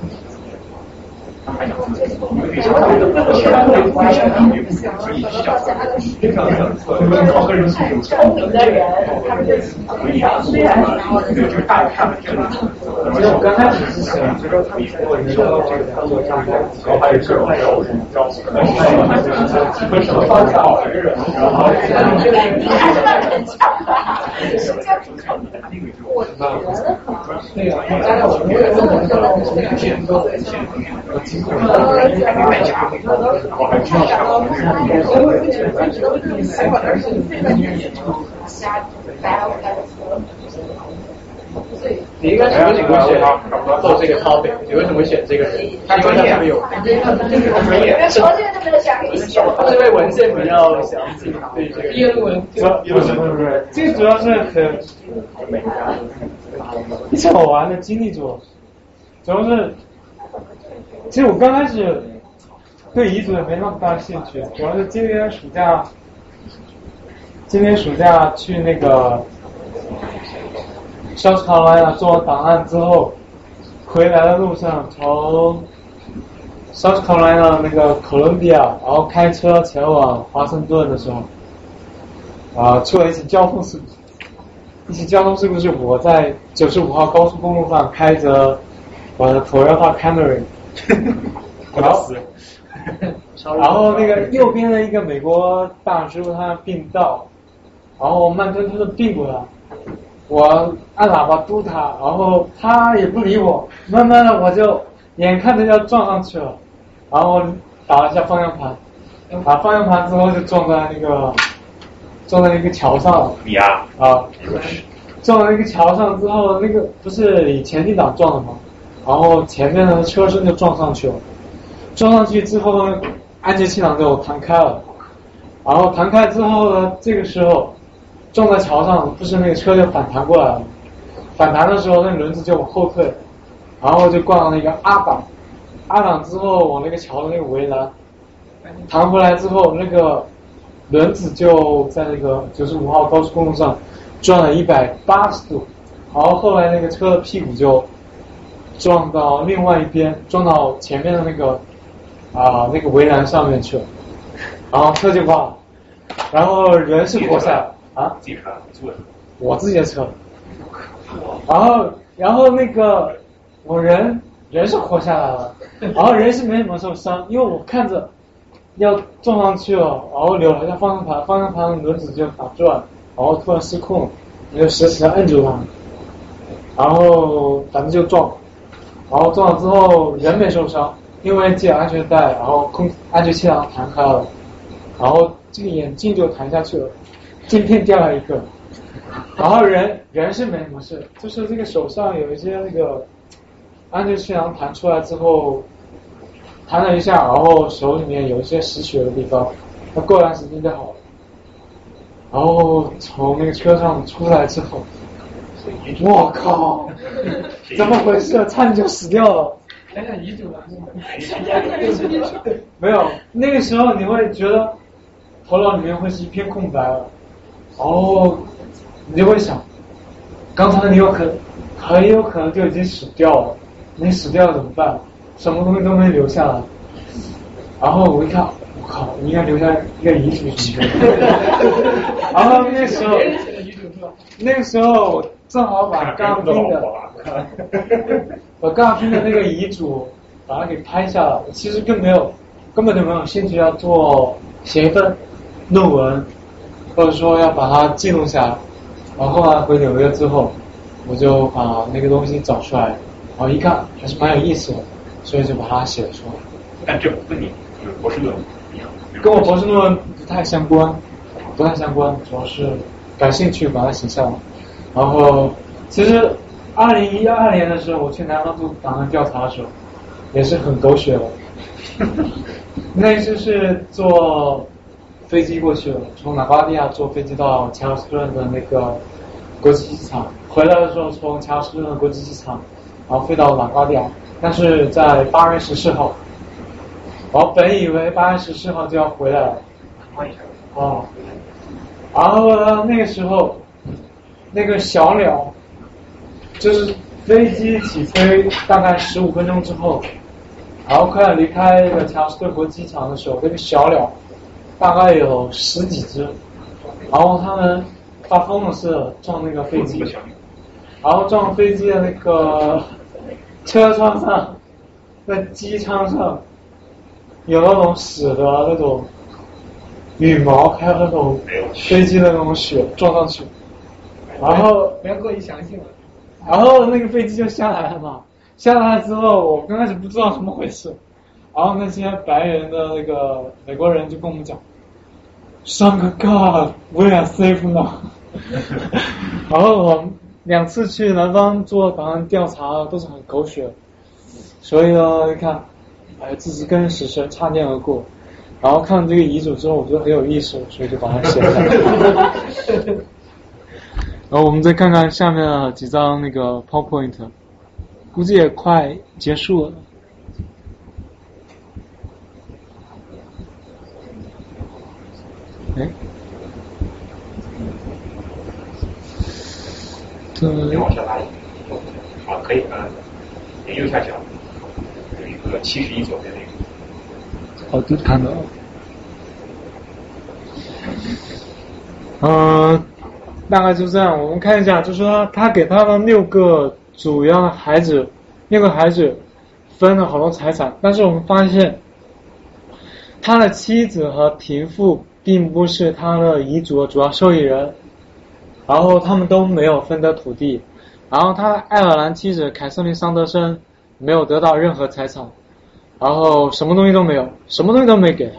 聪明的人，他们就虽然就是大看其实我刚开始是想知道他们我你说这个工作上面，然后还有这种有人招，和什么方向好的人，然后你还是那很强啊，是这样子看的。我觉得可能对啊，我家我们我们这种这个建筑，我经过。你应该什么情况选做这个 topic？你为什么选这个人？他专业没有，专业。我这个都没有想给你选。他因为文献比较详细，对毕业论文主要不是不是，这主要是很一次好玩的经历主，主要？是。其实我刚开始对彝族也没那么大兴趣，主要是今年暑假，今年暑假去那个 South Carolina 做完档案之后，回来的路上从 South Carolina 那个 Columbia，然后开车前往华盛顿的时候，啊，出了一起交通事故，一起交通事故是我在九十五号高速公路上开着我的 Toyota Camry。然后，然后那个 右边的一个美国大叔他病倒，然后慢吞吞的病过来，我按喇叭嘟他，然后他也不理我，慢慢的我就眼看着要撞上去了，然后打了一下方向盘，打方向盘之后就撞在那个撞在那个桥上了。你啊？啊，撞在那个桥上之后，那个不是以前进档撞的吗？然后前面的车身就撞上去了，撞上去之后呢，安全气囊就弹开了，然后弹开之后呢，这个时候撞在桥上，不是那个车就反弹过来了，反弹的时候那轮子就往后退，然后就挂到那个阿档，阿档之后往那个桥的那个围栏弹回来之后，那个轮子就在那个九十五号高速公路上转了一百八十度，然后后来那个车的屁股就。撞到另外一边，撞到前面的那个啊那个围栏上面去了，然后车就挂了，然后人是活下来啊，自己车，我自己的车，然后然后那个我人人是活下来了，然后人是没什么受伤，因为我看着要撞上去了，然后扭了一下方向盘，方向盘轮子就打转，然后突然失控，我就死死的摁住它，然后咱们就撞。然后撞了之后人没受伤，因为系了安全带，然后空安全气囊弹开了，然后这个眼镜就弹下去了，镜片掉了一个，然后人人是没什么事，就是这个手上有一些那个安全气囊弹出来之后，弹了一下，然后手里面有一些失血的地方，那过段时间就好了，然后从那个车上出来之后，我靠，怎么回事？差点就死掉了。想想遗嘱吧。没有，那个时候你会觉得头脑里面会是一片空白了，哦，你就会想，刚才你有可很有可能就已经死掉了，你死掉了怎么办？什么东西都没留下来。然后我一看，我靠，应该留下一个遗嘱什么的。然后那时候，那个时候我正好把刚拼的，把刚拼的那个遗嘱把它给拍下来。其实更没有，根本就没有兴趣要做写一份论文，或者说要把它记录下来。然后后来回纽约之后，我就把那个东西找出来，然后一看还是蛮有意思的，所以就把它写了出来。但这不跟你就是博士论文一样，跟我博士论文不太相关，不太相关，主要是感兴趣把它写下来。然后其实二零一二年的时候，我去南方做档案调查的时候，也是很狗血的。那一次是坐飞机过去了，从拉瓜迪亚坐飞机到乔尔斯顿的那个国际机场，回来的时候从乔尔斯顿的国际机场，然后飞到拉瓜迪亚，但是在八月十四号。我本以为八月十四号就要回来了，哦，然后呢，那个时候，那个小鸟，就是飞机起飞大概十五分钟之后，然后快要离开那个乔斯顿国机场的时候，那个小鸟大概有十几只，然后他们发疯了似的撞那个飞机，然后撞飞机的那个车窗上，在机舱上。有那种死的那种羽毛，还有那种飞机的那种血撞上去，然后不要过于详细了。然后那个飞机就下来了嘛，下来之后我刚开始不知道怎么回事，然后那些白人的那个美国人就跟我们讲，Thank God we are safe now。然后我两次去南方做档案调查都是很狗血，所以呢，你看。哎，这是跟死神擦肩而过，然后看了这个遗嘱之后，我觉得很有意思，所以就把它写下来。然后我们再看看下面的几张那个 PowerPoint，估计也快结束了。哎，这往下拉一点，好，可以，嗯，点右下角有一。个七十一左右那个。好，就看到。嗯，大概就这样。我们看一下，就是说他给他的六个主要的孩子，六个孩子分了好多财产，但是我们发现他的妻子和贫富并不是他的遗嘱的主要受益人，然后他们都没有分得土地，然后他的爱尔兰妻子凯瑟琳桑德森。没有得到任何财产，然后什么东西都没有，什么东西都没给他。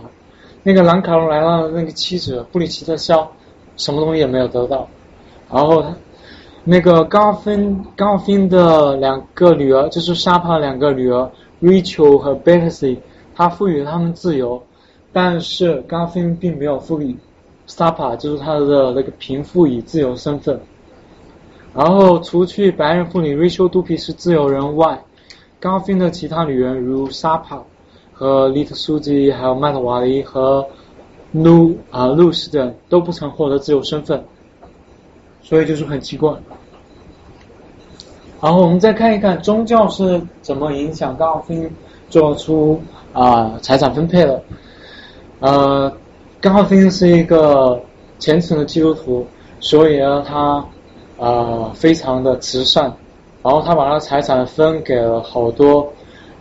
那个兰卡罗来纳的那个妻子布里奇特肖，什么东西也没有得到。然后他那个高芬高芬的两个女儿，就是沙帕两个女儿 Rachel 和 Betsy，他赋予他们自由，但是高芬并没有赋予沙帕，就是他的那个贫富以自由身份。然后除去白人妇女 Rachel 杜皮是自由人外。高芬的其他女人如沙帕和丽特苏吉，还有麦特瓦利和 Lu 啊露斯等都不曾获得自由身份，所以就是很奇怪。然后我们再看一看宗教是怎么影响高芬做出啊财产分配的。呃，高芬是一个虔诚的基督徒，所以呢他啊非常的慈善。然后他把他的财产分给了好多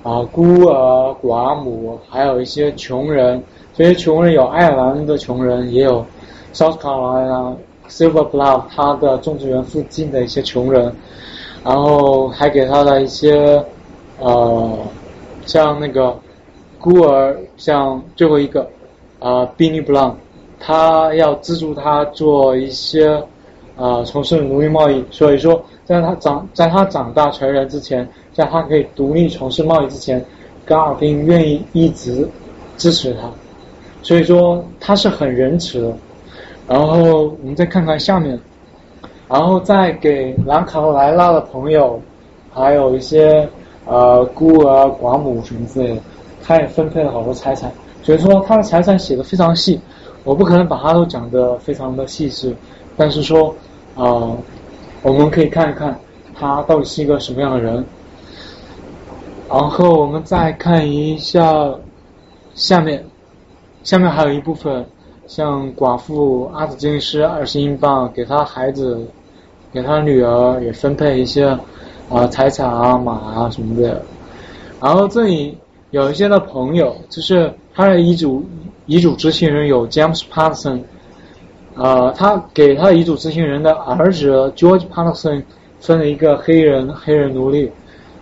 啊孤儿寡母，还有一些穷人。这些穷人有爱尔兰的穷人，也有 South Carolina Silver Bluff 他的种植园附近的一些穷人。然后还给他的一些呃像那个孤儿，像最后一个啊 Benny Brown，他要资助他做一些啊从事奴隶贸易，所以说。在他长在他长大成人之前，在他可以独立从事贸易之前，高尔宾愿意一直支持他，所以说他是很仁慈的。然后我们再看看下面，然后再给兰卡罗莱纳的朋友，还有一些呃孤儿寡母什么之类的，他也分配了好多财产。所以说他的财产写的非常细，我不可能把它都讲得非常的细致，但是说啊、我们可以看一看他到底是一个什么样的人。然后我们再看一下下面，下面还有一部分，像寡妇阿紫金斯二十英镑给他孩子，给他女儿也分配一些啊、财产啊马啊什么的。然后这里有一些的朋友，就是他的遗嘱遗嘱执行人有 James Patterson，呃，他给他遗嘱执行人的儿子 George Patterson 分了一个黑人黑人奴隶，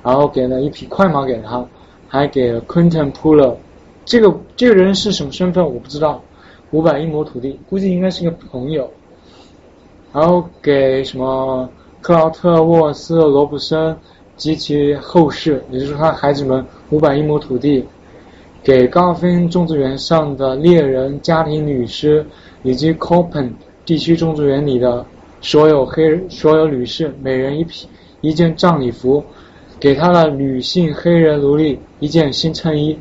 然后给了一匹快马给他，还给了 Quentin Puller。这个这个人是什么身份我不知道，五百英亩土地，估计应该是个朋友。然后给什么克劳特沃斯罗布森及其后世，也就是他孩子们五百英亩土地，给高分种植园上的猎人家庭女尸以及 Copen 地区种植园里的所有黑人所有女士每人一匹一件葬礼服，给他的女性黑人奴隶一件新衬衣，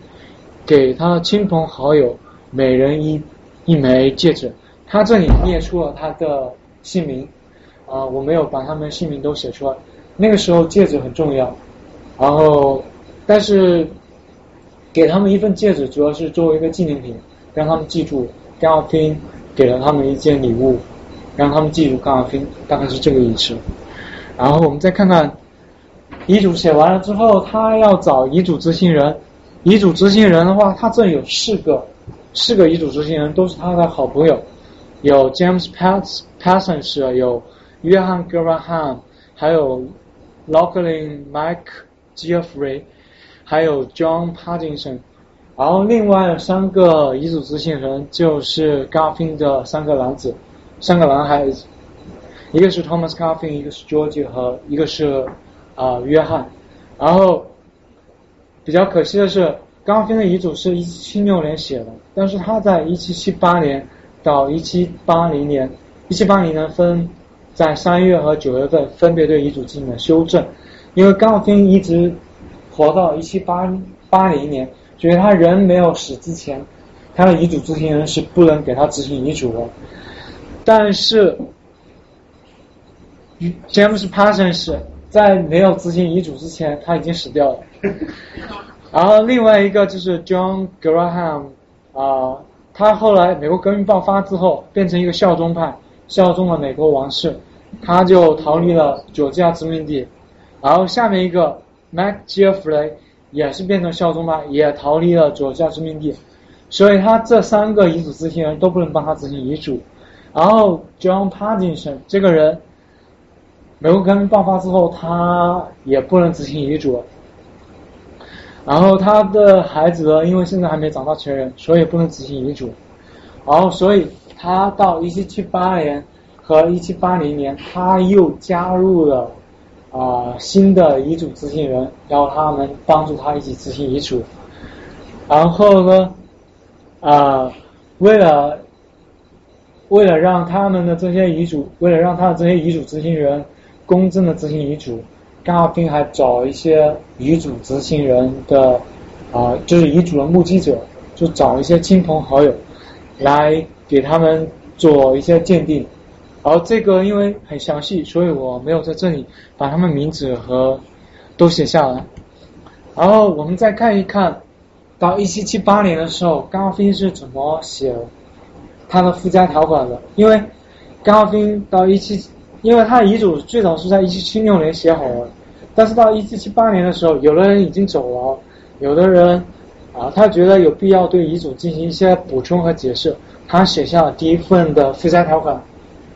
给他的亲朋好友每人一一枚戒指。他这里列出了他的姓名，啊、我没有把他们姓名都写出来。那个时候戒指很重要，然后但是给他们一份戒指，主要是作为一个纪念品，让他们记住甘奥芬给了他们一件礼物，让他们记住甘奥芬，大概是这个意思。然后我们再看看遗嘱写完了之后，他要找遗嘱执行人。遗嘱执行人的话，他这有四个，四个遗嘱执行人都是他的好朋友，有 James Pass Parsons，有约翰 Graham，还有 Locklin Mike Geoffrey，还有 John Parkinson。然后另外三个遗嘱执行人就是 Garfin 的三个男子，三个男孩子，一个是 Thomas Garfin，一个是 George 和一个是啊、约翰。然后比较可惜的是，刚芬的遗嘱是一七七六年写的，但是他在一七七八年到一七八零年，一七八零年分在三月和九月份分别对遗嘱进行了修正，因为刚芬一直活到一七八八零年，所以他人没有死之前，他的遗嘱执行人是不能给他执行遗嘱的。但是 James Parsons 在没有执行遗嘱之前，他已经死掉了。然后另外一个就是 John Graham 啊、他后来美国革命爆发之后，变成一个效忠派，效忠了美国王室，他就逃离了佐治亚殖民地。然后下面一个 Mac Jeffrey 也是变成效忠派，也逃离了佐治亚殖民地。所以他这三个遗嘱执行人都不能帮他执行遗嘱。然后 John Pardinson 这个人，美国革命爆发之后，他也不能执行遗嘱。然后他的孩子呢，因为现在还没长大成人，所以不能执行遗嘱。然后，所以他到一七七八年和一七八零年，他又加入了啊、新的遗嘱执行人，然后他们帮助他一起执行遗嘱。然后呢，啊、为了为了让他们的这些遗嘱，为了让他的这些遗嘱执行人公正的执行遗嘱，甘奥宾还找一些遗嘱执行人的啊、就是遗嘱的目击者，就找一些亲朋好友来给他们做一些鉴定。然后这个因为很详细，所以我没有在这里把他们名字和都写下来。然后我们再看一看，到一七七八年的时候，甘奥宾是怎么写他的附加条款的？因为甘奥宾到一七，因为他遗嘱最早是在一七七六年写好的，但是到一七七八年的时候，有的人已经走了，有的人啊，他觉得有必要对遗嘱进行一些补充和解释，他写下了第一份的附加条款，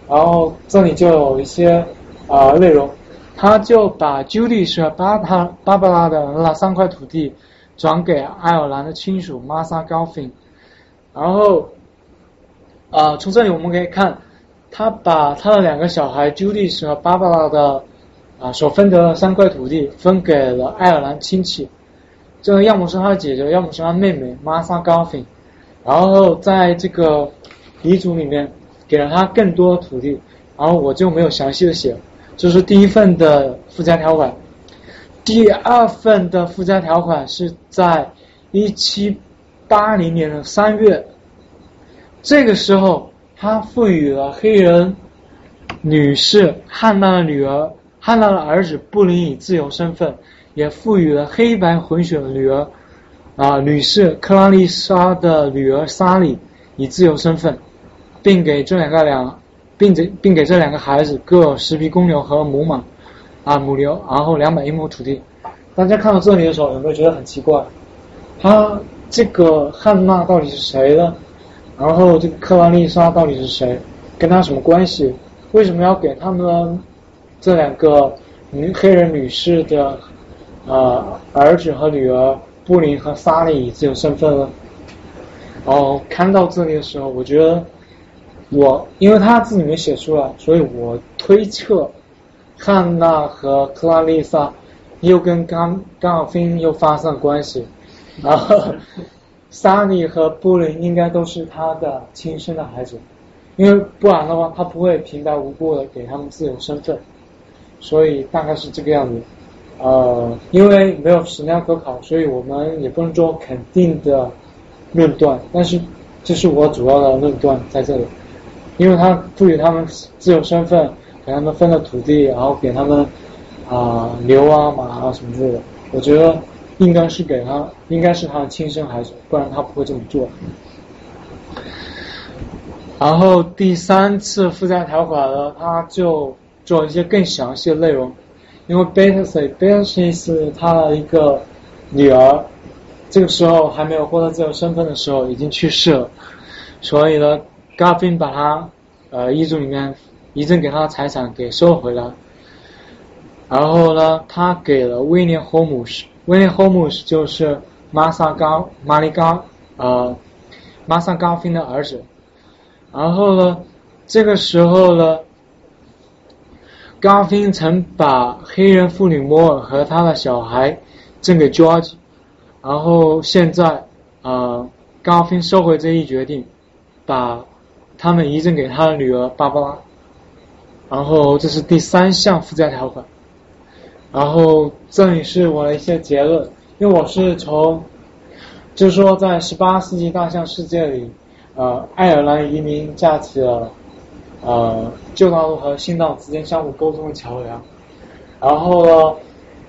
然后这里就有一些啊、内容，他就把 Judy 和巴他芭芭拉的那三块土地转给爱尔兰的亲属 Martha Golfin，然后啊、从这里我们可以看，他把他的两个小孩 Judy 和芭芭拉的啊所分得的三块土地分给了爱尔兰亲戚，这个要么是他的姐姐，要么是他妹妹 Martha Golfin，然后在这个遗嘱里面给了他更多的土地，然后我就没有详细的写。这是第一份的附加条款。第二份的附加条款是在一七八零年的三月，这个时候他赋予了黑人女士汉娜的女儿、汉娜的儿子布林以自由身份，也赋予了黑白混血的女儿啊女士克拉丽莎的女儿莎莉以自由身份，并给这两个两，并给并给这两个孩子各有十匹公牛和母马。啊，母牛，然后两百英亩土地。大家看到这里的时候，有没有觉得很奇怪？他这个汉娜到底是谁呢？然后这个克拉丽莎到底是谁？跟他什么关系？为什么要给他们这两个女黑人女士的呃儿子和女儿布林和莎莉以自由身份呢？哦，看到这里的时候，我觉得我因为他自己没写出来，所以我推测。汉娜和克拉丽莎又跟刚刚好芬又发生了关系，然后莎莉和布林应该都是他的亲生的孩子，因为不然的话他不会平白无故的给他们自由身份，所以大概是这个样子。呃，因为没有史料可考，所以我们也不能做肯定的论断，但是这是我主要的论断在这里，因为他赋予他们自由身份。给他们分了土地，然后给他们啊牛啊马啊什么之类的。我觉得应该是给他，应该是他的亲生孩子，不然他不会这么做。然后第三次附加条款呢，他就做一些更详细的内容。因为贝特西，贝特西是他的一个女儿，这个时候还没有获得自由身份的时候已经去世了，所以呢，g a v i n 把他呃遗嘱里面。遗赠给他的财产给收回来，然后呢，他给了威廉·霍姆斯，威廉·霍姆斯就是玛莎高玛丽高呃玛莎高芬的儿子，然后呢，这个时候呢，高芬曾把黑人妇女摩尔和他的小孩赠给 George，然后现在啊，高芬收回这一决定，把他们遗赠给他的女儿芭芭拉。然后这是第三项附加条款，然后这里是我的一些结论，因为我是从，就是说在十八世纪大象世界里，呃，爱尔兰移民架起了呃旧大陆和新大陆之间相互沟通的桥梁，然后呢，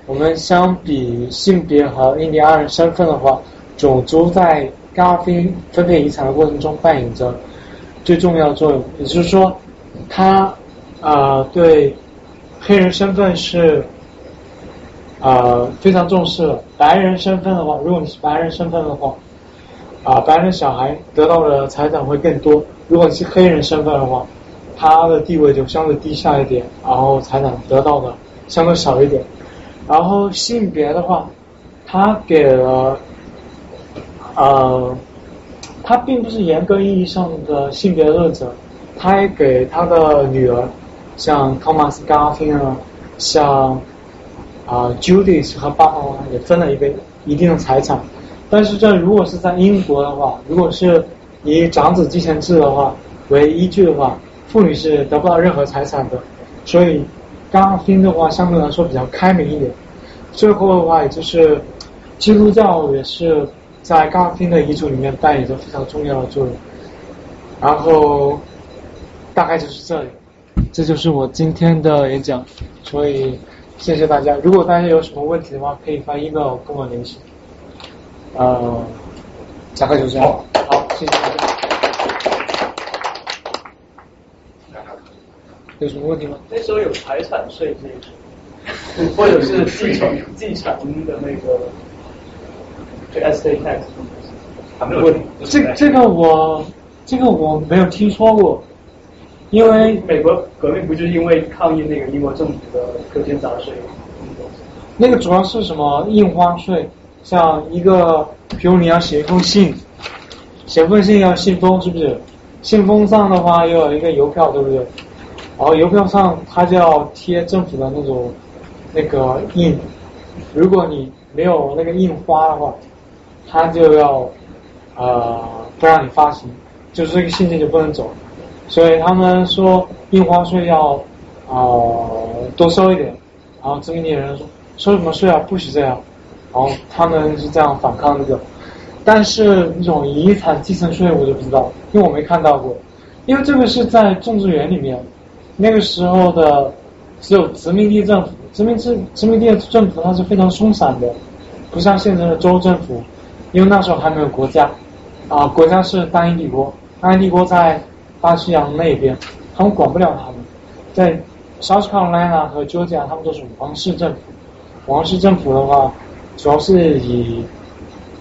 我们相比性别和印第安人身份的话，种族在咖啡分配遗产的过程中扮演着最重要的作用，也就是说，它。啊，对，黑人身份是啊非常重视了。白人身份的话，如果你是白人身份的话，啊，白人小孩得到的财产会更多。如果你是黑人身份的话，他的地位就相对低下一点，然后财产得到的相对少一点。然后性别的话，他给了，呃，他并不是严格意义上的性别论者，他也给他的女儿。像 Thomas Garfield 啊，像啊 Judith 和爸爸妈妈也分了一个一定的财产，但是这如果是在英国的话，如果是以长子继承制的话为依据的话，妇女是得不到任何财产的。所以冈丁的话相对来说比较开明一点。最后的话，也就是基督教也是在冈丁的遗嘱里面扮演着非常重要的作用。然后大概就是这里。这就是我今天的演讲，所以谢谢大家。如果大家有什么问题的话，可以发 email 跟我联系。呃，大概就这样。好，谢谢大家。有什么问题吗？那时候有财产税这一或者是继承继承的那个，就 estate tax。我这这个我这个我没有听说过。因为美国革命不就是因为抗议那个英国政府的苛捐杂税？那个主要是什么印花税？像一个，比如你要写一封信，写封信要信封，是不是？信封上的话又有一个邮票，对不对？然后邮票上它就要贴政府的那种那个印，如果你没有那个印花的话，它就要呃不让你发行，就是这个信件就不能走。所以他们说印花税要啊、多收一点，然后殖民地人说收什么税啊，不许这样，然后他们是这样反抗这个，但是那种遗产继承税我就不知道，因为我没看到过，因为这个是在种植园里面，那个时候的只有殖民地政府，殖民地殖民地政府它是非常松散的，不像现在的州政府，因为那时候还没有国家，啊，国家是大英帝国，大英帝国在大西洋那边，他们管不了他们，在 South Carolina 和 Georgia 他们都是王室政府，王室政府的话，主要是以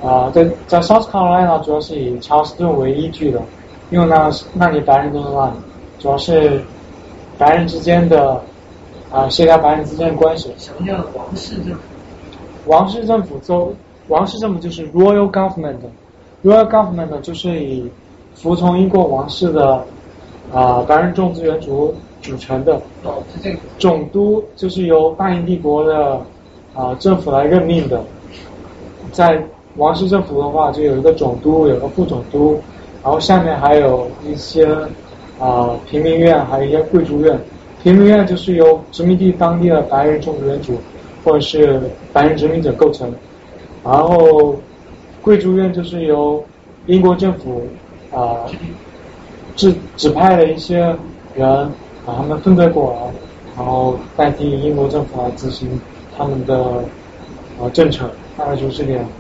啊、在在 South Carolina 主要是以查尔斯顿为依据的，因为那那里白人都是那里，主要是白人之间的啊、协调白人之间的关系。什么叫王室政府？王室政府州王室政府就是 royal government，royal government 就是以服从英国王室的啊、白人种植园主组成的。总督就是由大英帝国的啊、政府来任命的，在王室政府的话，就有一个总督，有个副总督，然后下面还有一些啊、平民院，还有一些贵族院。平民院就是由殖民地当地的白人种植园主或者是白人殖民者构成，然后贵族院就是由英国政府啊、指指派了一些人把他们分配过来，然后代替英国政府来执行他们的呃政策，大概就是这个样子。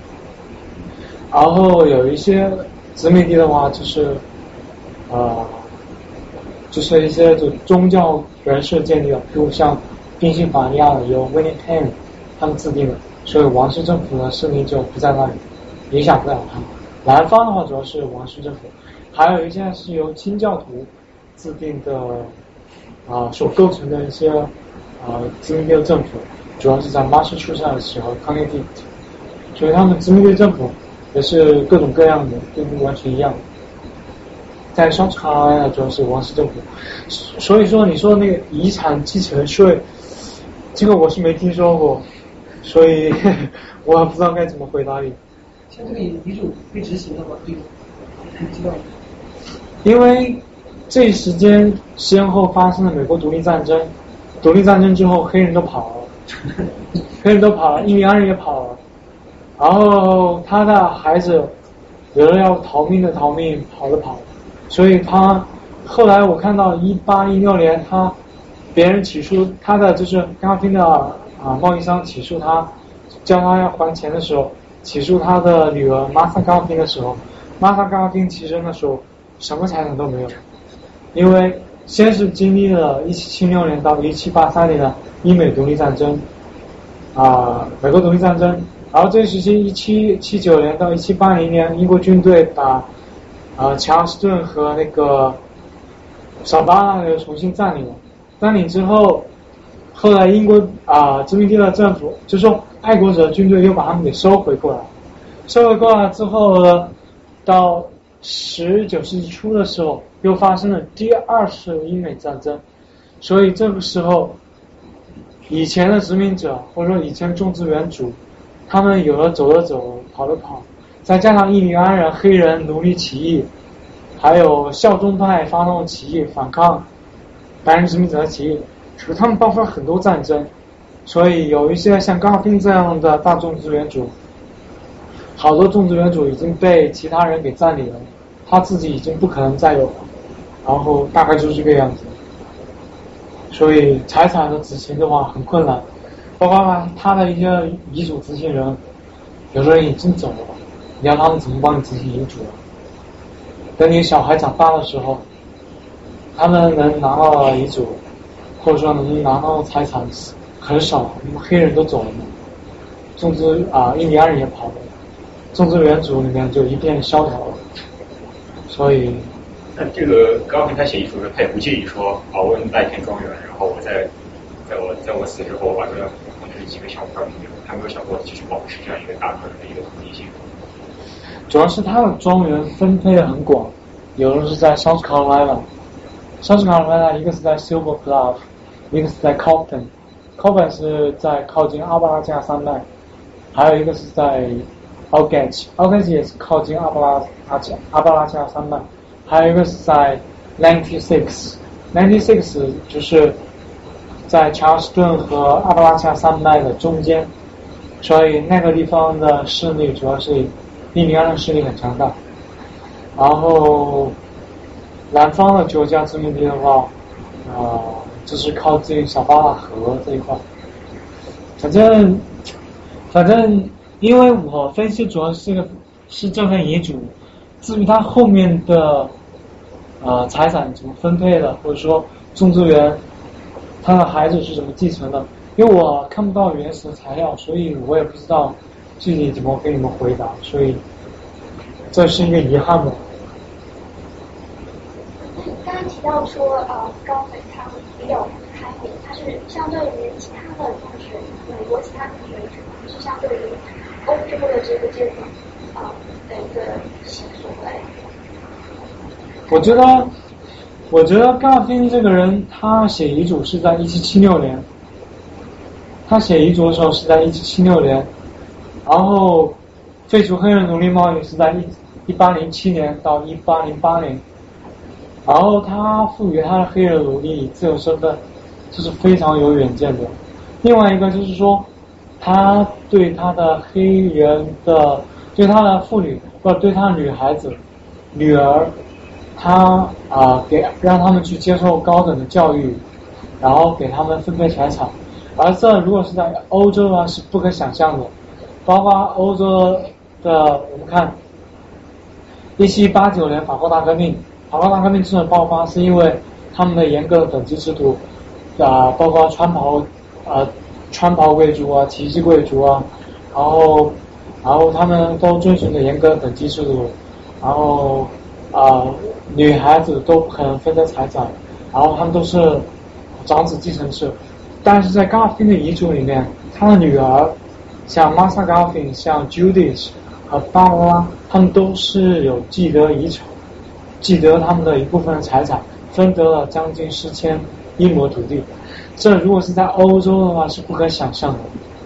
然后有一些殖民地的话，就是啊、就是一些就宗教人士建立的，比如像宾夕法尼亚的由 Winnie Penn 他们制定的，所以王室政府的势力就不在那里，影响不了他们。南方的话主要是王室政府，还有一件是由清教徒制定的啊、所构成的一些啊、殖民地的政府，主要是在 Massachusetts 和 Connecticut，所以他们殖民地政府也是各种各样的，并不完全一样。在 South Carolina 主要是王室政府，所以说你说那个遗产继承税，这个我是没听说过，所以 我也不知道该怎么回答你。像这个遗嘱被执行了吗？对，你知道吗？因为这一时间先后发生了美国独立战争，独立战争之后黑人都跑了，黑人都跑了，印第安人也跑了，然后他的孩子有的要逃命的逃命，跑的跑，所以他后来我看到一八一六年他别人起诉他的就是咖啡的啊贸易商起诉他，叫他要还钱的时候，起诉他的女儿玛莎高宾的时候，玛莎高宾其实那时候什么财产都没有，因为先是经历了1776年到1783年的英美独立战争，啊、美国独立战争，然后这一时期1779年到1780年，英国军队把啊乔斯顿和那个小巴那个重新占领了，占领之后，后来英国啊、殖民地的政府就说爱国者军队又把他们给收回过来，收回过来之后呢，到十九世纪初的时候，又发生了第二次英美战争，所以这个时候，以前的殖民者或者说以前种植园主，他们有的走的走，跑的跑，再加上印第安人、黑人奴隶起义，还有效忠派发动起义反抗白人殖民者的起义，所以他们爆发了很多战争，所以有一些像高宾这样的大种植园主，好多种植园主已经被其他人给占领了，他自己已经不可能再有了，然后大概就是这个样子。所以财产的执行的话很困难，包括他的一些遗嘱执行人，有的人已经走了，你要他们怎么帮你执行遗嘱啊？等你小孩长大的时候，他们能拿到遗嘱，或者说能拿到财产很少，因为黑人都走了嘛，种植啊印第安人也跑了，种植园组里面就一片萧条了，所以那这个高平他写遗嘱时，他也不介意说，啊，我卖一片庄园，然后我在在我在我死之后，我把这我这几个小块儿留，他没有想过继续保持这样一个大块的一个统一性。主要是他的庄园分配的很广，有的是在 South Carolina，South Carolina 一个是在 Silver Bluff，一个是在 Compton，Compton 是在靠近阿巴拉加山脉，还有一个是在 o g a g e o g a g e 也是靠近阿巴拉阿加阿巴拉加山脉，还有一个是在 Ninety Six，Ninety Six 就是在查尔斯顿和阿巴拉恰山脉的中间，所以那个地方的势力主要是印第安的势力很强大。然后南方的九家殖民地的话，啊、就是靠近小巴拉河这一块。反正反正，因为我分析主要是个是这份遗嘱，至于他后面的呃财产怎么分配的，或者说种植园他的孩子是怎么继承的，因为我看不到原始材料，所以我也不知道具体怎么给你们回答，所以这是一个遗憾吧。刚刚提到说，呃，高伟他比较开明，它是相对于其他的同学，美国其他同学，是相对于欧洲的这个这种啊的一个习俗来。我觉得，我觉得嘎宾这个人，他写遗嘱是在一七七六年，他写遗嘱的时候是在一七七六年，然后废除黑人奴隶贸易是在一一八零七年到一八零八年，然后他赋予他的黑人奴隶自由身份，这是非常有远见的。另外一个就是说，他对他的黑人的，对他的妇女或者对他女孩子、女儿。他啊，给让他们去接受高等的教育，然后给他们分配财产，而这如果是在欧洲呢，是不可想象的。包括欧洲的，我们看，一七八九年法国大革命，法国大革命之所以爆发，是因为他们的严格的等级制度啊，包括穿袍啊、穿袍贵族啊、旗帜贵族啊，然后然后他们都遵循着严格的等级制度，然后。啊，女孩子都不可能分得财产，然后他们都是长子继承制。但是在 Garfin 的遗嘱里面，他的女儿像 Martha Garfin、像 Judith 和巴拉拉，他们都是有既得遗产，既得他们的一部分财产，分得了将近四千英亩土地。这如果是在欧洲的话是不可想象的，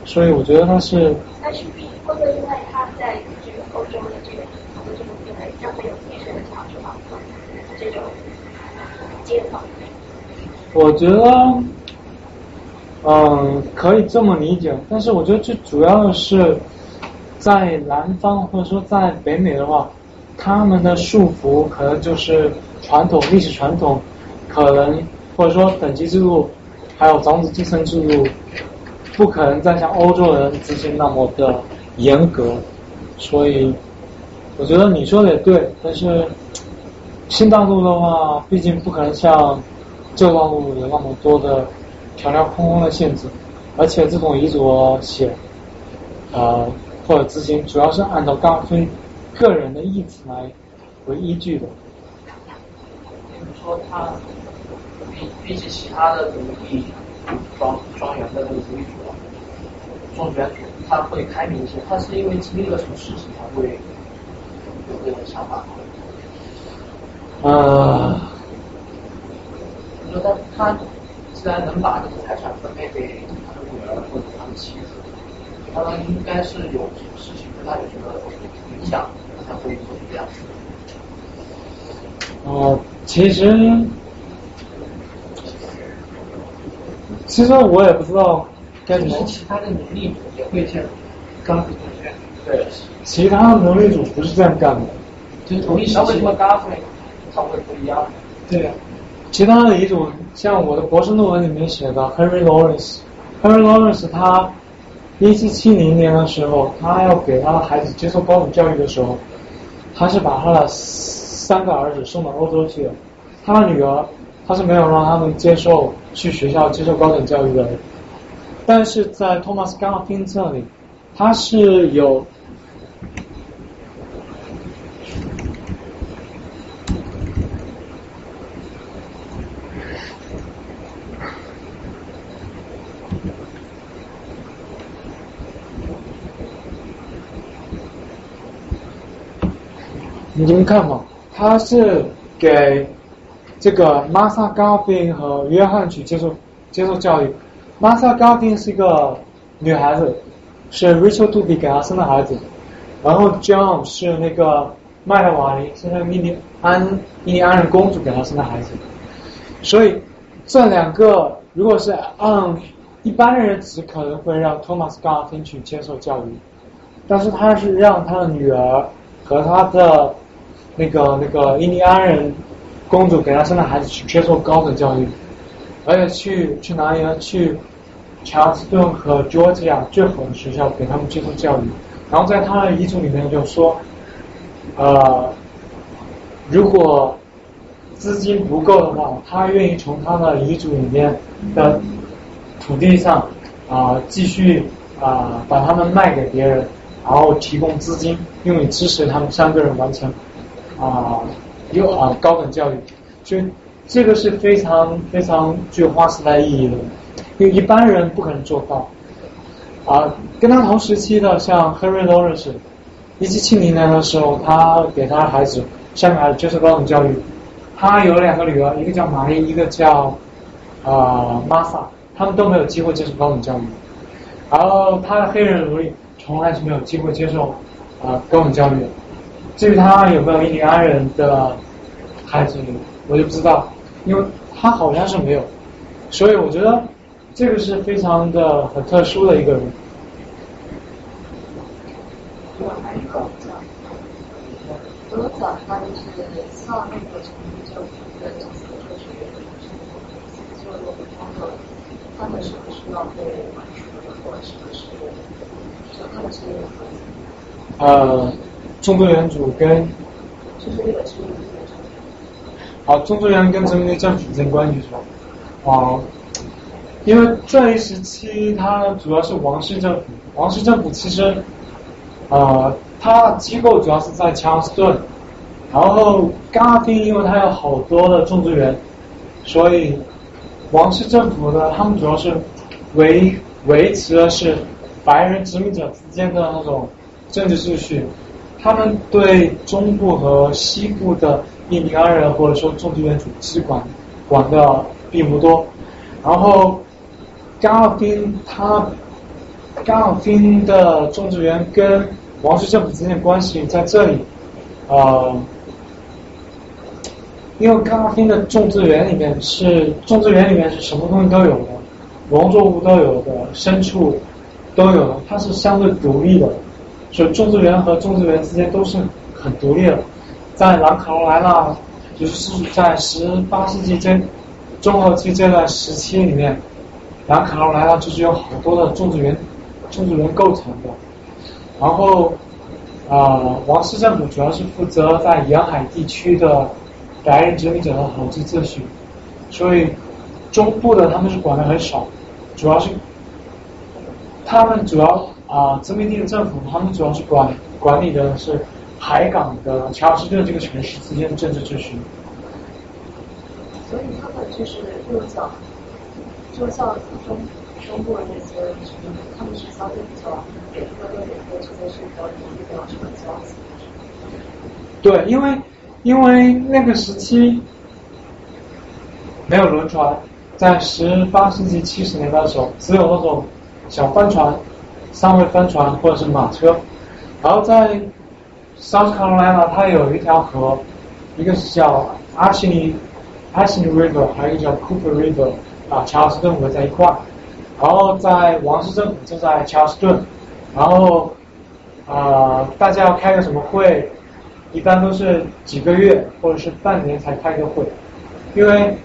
所以我觉得他是。但是会不会因为他在这个欧洲的这个这种地位，让他有提升的价值吧？这种阶层。我觉得，嗯，可以这么理解，但是我觉得最主要的是，在南方或者说在北美的话，他们的束缚可能就是传统历史传统，可能或者说等级制度，还有长子继承制度，不可能再像欧洲人执行那么的严格，所以我觉得你说的也对，但是新大陆的话，毕竟不可能像。旧道路有那么多的条条框框的限制，而且这种遗嘱写，呃或者执行，主要是按照刚飞个人的意志来为依据的。比如说，他比起其他的奴隶庄庄园的那个奴隶主、庄园主，他会开明一些。他是因为经历了什么事情才会有这种想法？呃。说他他既然能把这个财产分配给他的女儿或者他的妻子，他们应该是有什么事情对他有什么影响，才会做出这样。哦，其实其实我也不知道该怎么。其他的能力组也会这样，刚对，其他的奴隶主不是这样干的，就是同一时期。那为什么他会不一样？对呀。其他的遗嘱，像我的博士论文里面写的 Henry Lawrence，Henry Lawrence 他一七七零年的时候，他要给他的孩子接受高等教育的时候，他是把他的三个儿子送到欧洲去了，他的女儿他是没有让他们接受去学校接受高等教育的，但是在 Thomas Garfin 这里，他是有。你们看嘛，他是给这个 Martha Garfin 和约翰去接受接受教育。Martha Garfin 是一个女孩子，是 Rachel Doby 给她生的孩子。然后 John 是那个麦德瓦尼是那个印第安印第安人公主给他生的孩子，所以这两个如果是按一般人只可能会让托马斯·高尔芬去接受教育，但是他是让他的女儿和他的那个那个印第安人公主给他生的孩子去接受高等教育，而且去去哪里呢？去查尔斯顿和佐治亚最好的学校给他们接受教育。然后在他的遗嘱里面就说，呃，如果资金不够的话，他愿意从他的遗嘱里面的土地上啊、继续啊、把他们卖给别人，然后提供资金，用以支持他们三个人完成啊有啊高等教育，所以这个是非常非常具有划时代意义的，因为一般人不可能做到。啊，跟他同时期的像 Henry Lawrence，一七七零年的时候，他给他的孩子下面孩子接受高等教育，他有两个女儿，一个叫玛丽，一个叫啊玛莎，他们都没有机会接受高等教育。然后他的黑人奴隶从来是没有机会接受啊高等教育的。至于他有没有印第安人的孩子，我就不知道，因为他好像是没有，所以我觉得这个是非常的很特殊的一个人。我还有个的这个科学院做了工作，他们是不需要被管束的，或者是不是？就他们是那个呃，种植园主跟就是那个殖民地的政府。啊，种植园跟殖民地政府之间关系是吧？啊，因为这一时期它主要是王室政府，王室政府其实呃，它机构主要是在乔尔斯顿，然后戛纳丁因为它有好多的种植园，所以王室政府呢，他们主要是维维持的是白人殖民者之间的那种政治秩序，他们对中部和西部的印第安人或者说种植园主其实管管的并不多，然后戛纳丁他戛纳丁的种植园跟王室政府之间的关系在这里，呃，因为戛纳丁的种植园里面是种植园里面是什么东西都有的，农作物都有的，牲畜都有的，它是相对独立的，所以种植园和种植园之间都是很独立的。在南卡罗来纳，就是在十八世纪这中后期这段时期里面，南卡罗来纳就是有好多的种植园，种植园构成的。然后啊、王室政府主要是负责在沿海地区的白人殖民者的统治秩序，所以中部的他们是管的很少，主要是他们主要啊、殖民地的政府，他们主要是管管理的是海港的乔尔斯顿这个城市之间的政治秩序。所以他们就是又像，就像中中国那些他们是相对比较每个跟每个之间是比较比较什么交集。对，因为因为那个时期没有轮船，在十八世纪七十年代的时候，只有那种小帆船、三位帆船或者是马车。然后在 South Carolina，它有一条河，一个是叫阿西尼阿西尼 River，还有一个叫 Cooper River，啊，乔尔斯顿河在一块儿。然后在王室政府就在乔尔斯顿，然后啊、大家要开个什么会，一般都是几个月或者是半年才开一个会，因为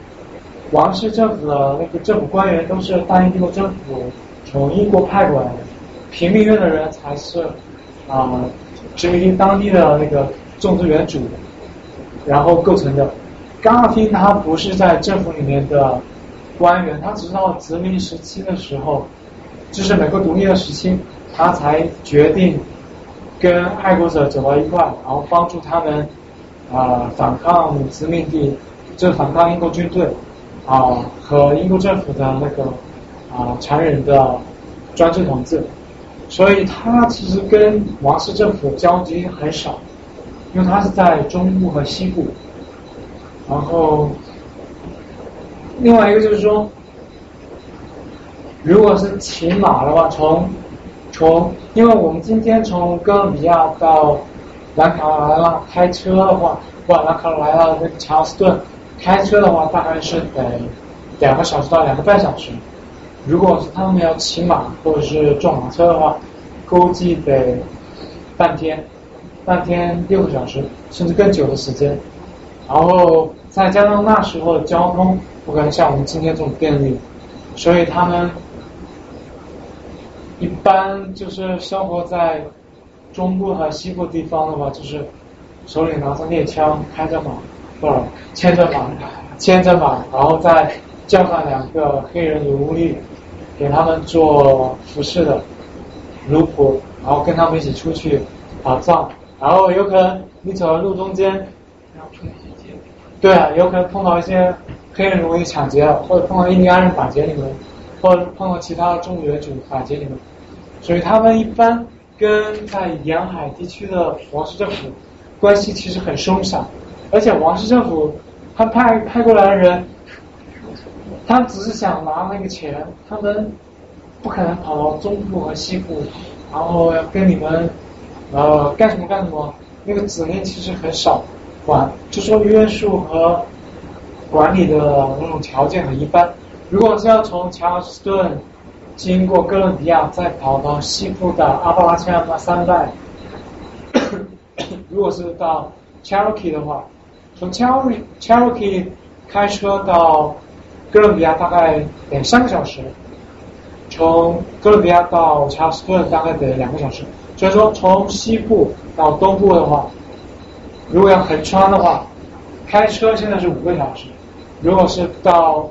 王室政府的那个政府官员都是大英帝国政府从英国派过来的，平民院的人才是啊、殖民地当地的那个种植园主，然后构成的。戛纳丁他不是在政府里面的官员，他只是到殖民时期的时候，就是美国独立的时期，他才决定跟爱国者走到一块，然后帮助他们啊、反抗殖民地，就反抗英国军队啊、和英国政府的那个啊、残忍的专制统治，所以他其实跟王室政府交集很少，因为他是在中部和西部，然后另外一个就是说，如果是骑马的话，从从，因为我们今天从哥伦比亚到南卡罗来纳开车的话，不，南卡罗来纳那个查尔斯顿开车的话，大概是得两个小时到两个半小时。如果是他们要骑马或者是坐马车的话，估计得半天，半天六个小时，甚至更久的时间。然后再加上那时候的交通不可能像我们今天这种便利，所以他们一般就是生活在中部和西部地方的话，就是手里拿着猎枪，开着马，不是牵着马，牵着马，然后再叫上两个黑人奴隶。给他们做服饰的奴仆，然后跟他们一起出去打仗，然后有可能你走在路中间，对啊，有可能碰到一些黑人容易抢劫，或者碰到印第安人打劫你们，或者碰到其他的种族人种打劫你们，所以他们一般跟在沿海地区的王室政府关系其实很松散，而且王室政府他派派过来的人。他只是想拿那个钱，他们不可能跑到中部和西部，然后要跟你们呃干什么干什么。那个指令其实很少管，就说约束和管理的那种条件很一般。如果是要从乔尔斯顿经过哥伦比亚再跑到西部的阿巴拉契亚那三带，如果是到 Cherokee 的话，从 Cherokee Cherokee 开车到。哥伦比亚大概得三个小时，从哥伦比亚到查尔斯顿大概得两个小时。所以说，从西部到东部的话，如果要横穿的话，开车现在是五个小时。如果是到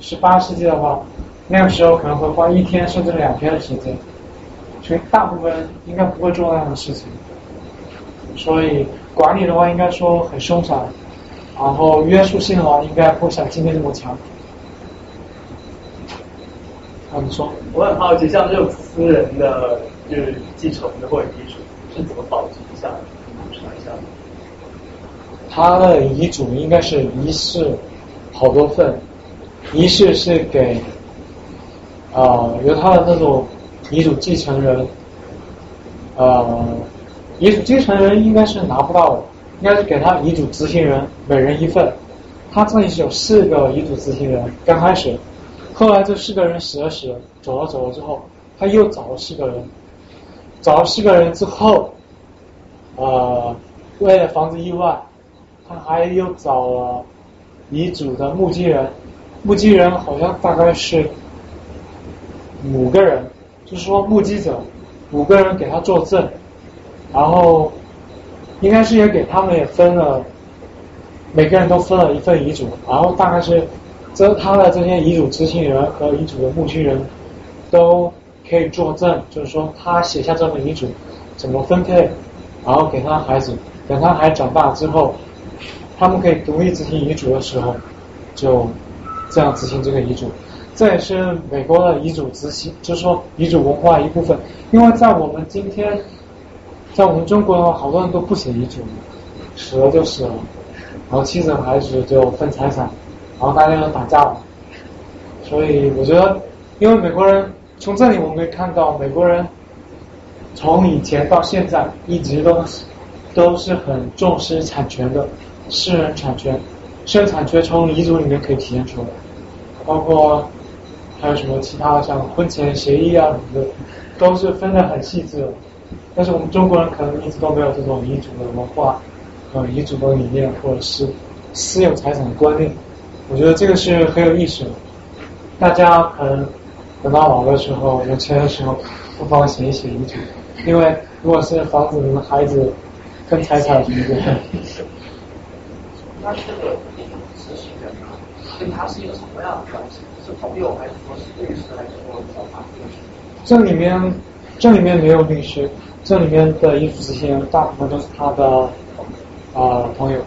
十八世纪的话，那个时候可能会花一天甚至两天的时间。所以大部分应该不会做那样的事情。所以管理的话，应该说很松散，然后约束性的话，应该不像今天这么强。你说，我很好奇，像这种私人的，就是继承的或者遗嘱是怎么保存下来？说一下。他的遗嘱应该是遗式好多份，遗式是给啊由他的那种遗嘱继承人，呃，遗嘱继承人应该是拿不到的，应该是给他遗嘱执行人每人一份。他这里是有四个遗嘱执行人，刚开始。后来这四个人死了死了，走了走了之后，他又找了四个人，找了四个人之后，呃，为了防止意外，他还又找了遗嘱的目击人，目击人好像大概是五个人，就是说目击者五个人给他作证，然后应该是也给他们也分了，每个人都分了一份遗嘱，然后大概是。这他的这些遗嘱执行人和遗嘱的目击人都可以作证，就是说他写下这份遗嘱怎么分配，然后给他孩子，等他孩子长大之后，他们可以独立执行遗嘱的时候，就这样执行这个遗嘱。这也是美国的遗嘱执行，就是说遗嘱文化一部分。因为在我们今天，在我们中国的话，好多人都不写遗嘱，死了就死了，然后妻子孩子就分财产。然后大家就打架了，所以我觉得，因为美国人从这里我们可以看到，美国人从以前到现在一直都都是很重视产权的，私人产权，私人产权从遗嘱里面可以体现出来，包括还有什么其他的像婚前协议啊什么的，都是分得很细致的。但是我们中国人可能一直都没有这种遗嘱的文化，呃，遗嘱的理念或者是私有财产的观念。我觉得这个是很有意思的，大家可能等到老的时候有钱的时候，不妨写一写遗嘱，因为如果是防止你们孩子跟财产什么的。那这个执行人跟他是一个什么样的关系？是朋友还是说是律师还是说找法律师？这里面这里面没有律师，这里面的遗嘱执行人大部分都是他的啊朋友，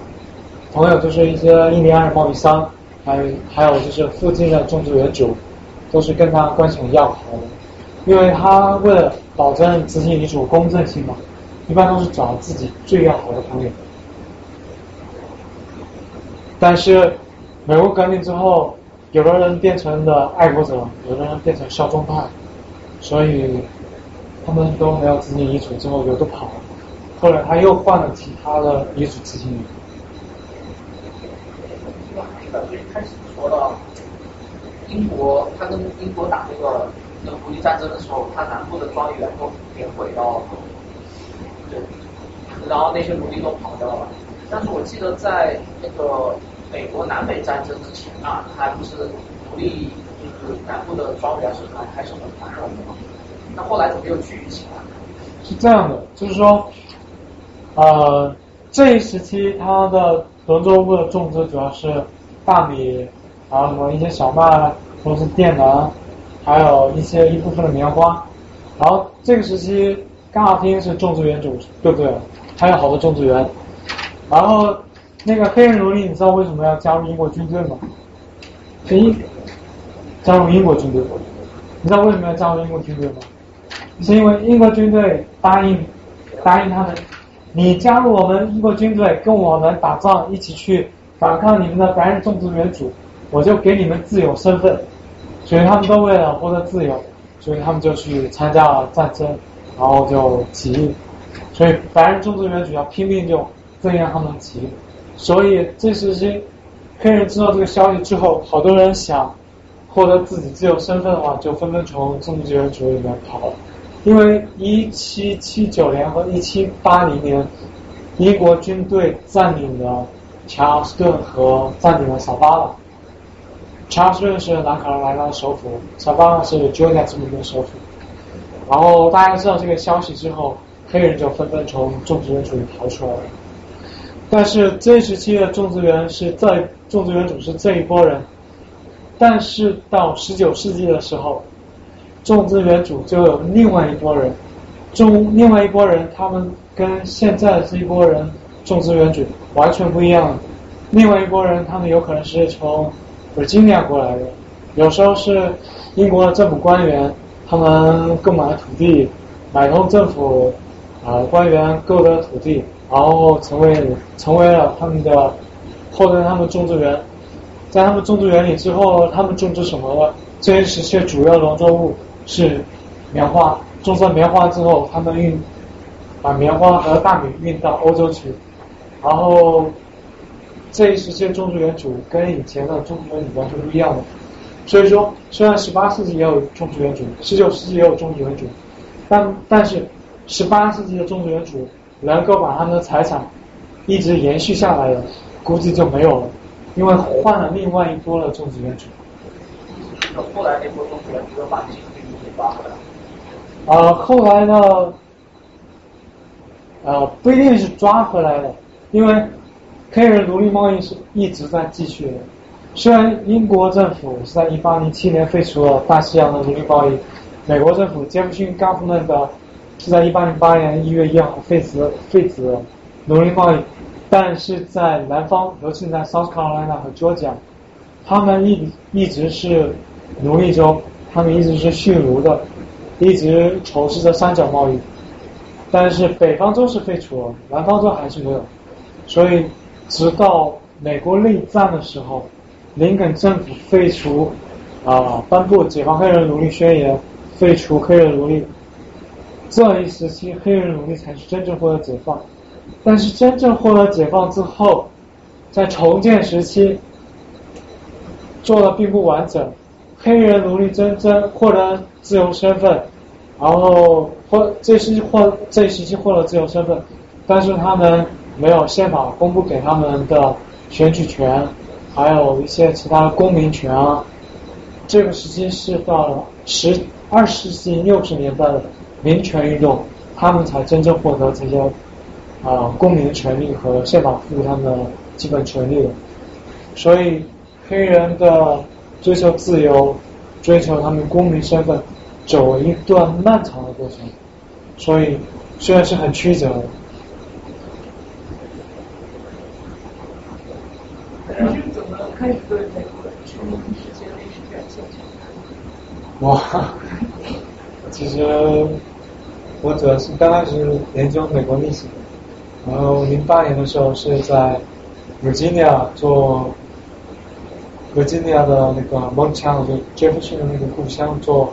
朋友就是一些印第安人贸易商。还有还有就是附近的种植园主，都是跟他关系很要好的，因为他为了保证执行遗嘱公正性嘛，一般都是找自己最要好的朋友。但是美国革命之后，有的人变成了爱国者，有的人变成效忠派，所以他们都没有执行遗嘱之后，有的跑了，后来他又换了其他的遗嘱执行人。感觉说到英国，他跟英国打那个那个独立战争的时候，他南部的庄园都给毁掉了，对，然后那些奴隶都跑掉了。但是我记得在那个美国南北战争之前啊，还不是奴隶就是南部的庄园是还还是很繁荣的嘛。那后来怎么又聚集起来？是这样的，就是说，呃，这一时期它的农作物的种植主要是大米，还有什么一些小麦，或者是电能，还有一些一部分的棉花。然后这个时期，刚好听是种植园主，对不对？还有好多种植园。然后那个黑人奴隶，你知道为什么要加入英国军队吗？是英加入英国军队，你知道为什么要加入英国军队吗？是因为英国军队答应答应他们，你加入我们英国军队，跟我们打仗，一起去反抗你们的白人种植园主，我就给你们自由身份。所以他们都为了获得自由，所以他们就去参加了战争，然后就起义。所以白人种植园主要拼命就镇压他们起义。所以这时期黑人知道这个消息之后，好多人想获得自己自由身份的话，就纷纷从种植园主里面跑了。因为一七七九年和一七八零年，英国军队占领了查尔斯顿和占领了萨巴了。查尔斯是南卡罗来纳的首府，萨巴是 Georgia 州的首府。然后大家知道这个消息之后，黑人就纷纷从种植园主里逃出来了。但是这一时期的种植园是这种植园主是这一波人，但是到十九世纪的时候。种植园主就有另外一拨人，种另外一拨人，他们跟现在这一波人种植园主完全不一样。另外一拨人，他们有可能是从是尽量过来的，有时候是英国的政府官员，他们购买了土地，买通政府啊官员购得土地，然后成为成为了他们的获得他们种植园，在他们种植园里之后，他们种植什么呢？这些些主要农作物。是棉花，种上棉花之后，他们运把棉花和大米运到欧洲去，然后这一时期的种植园主跟以前的种植园主完全不一样的。所以说，虽然十八世纪也有种植园主，十九世纪也有种植园主，但但是十八世纪的种植园主能够把他们的财产一直延续下来的，估计就没有了，因为换了另外一波的种植园主。后来那波种植园主把这些。啊，后来呢？呃，不一定是抓回来的，因为黑人奴隶贸易是一直在继续的。虽然英国政府是在一八零七年废除了大西洋的奴隶贸易，美国政府杰弗逊 government 是在一八零八年一月一号废止废止奴隶贸易，但是在南方，尤其在 South Carolina 和 Georgia，他们一一直是奴隶州。他们一直是蓄奴的，一直从事着三角贸易，但是北方州是废除了，南方州还是没有，所以直到美国内战的时候，林肯政府废除啊颁布解放黑人奴隶宣言，废除黑人奴隶，这一时期黑人奴隶才是真正获得解放，但是真正获得解放之后，在重建时期做的并不完整。黑人奴隶真正获得自由身份，然后获这时期获这一时期获得自由身份，但是他们没有宪法公布给他们的选举权，还有一些其他公民权啊。这个时期是到了十二世纪六十年代的民权运动，他们才真正获得这些啊公民的权利和宪法赋予他们的基本权利的。所以黑人的。追求自由，追求他们公民身份，走了一段漫长的过程，所以虽然是很曲折的。你是怎么开始对美国殖民世界历史感兴趣我？其实我主要是刚开始研究美国历史，然后零八年的时候是在维吉尼亚做。维吉尼亚的那个蒙枪，就杰弗逊的那个故乡做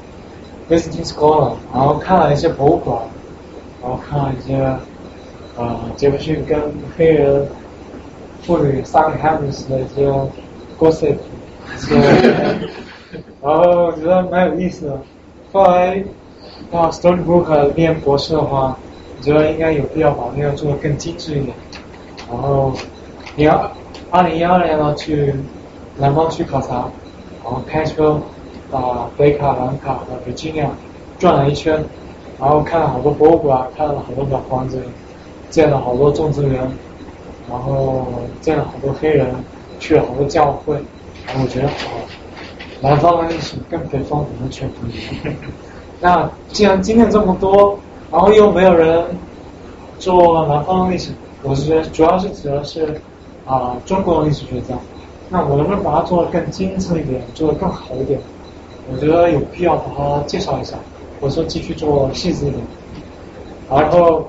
visiting scholar，然后看了一些博物馆，然后看了一些呃杰弗逊跟黑人妇女 Sally Hemings 的一些 gossip，一些，然后我觉得蛮有意思的。后来到 Storybook 念博士的话，我觉得应该有必要把那个做的更精致一点。然后，你要二零一二年呢去南方去考察，然后开车把北卡、南卡和北京啊转了一圈，然后看了好多博物馆，看了好多老房子，见了好多种植园，然后见了好多黑人，去了好多教会，然后我觉得好，南方的历史跟北方完全不一样。那既然经验这么多，然后又没有人做南方的历史，我是觉得主要是指的是啊、中国的历史学家。那我能不能把它做得更精致一点，做得更好一点？我觉得有必要把它介绍一下，或者说继续做细致一点。然后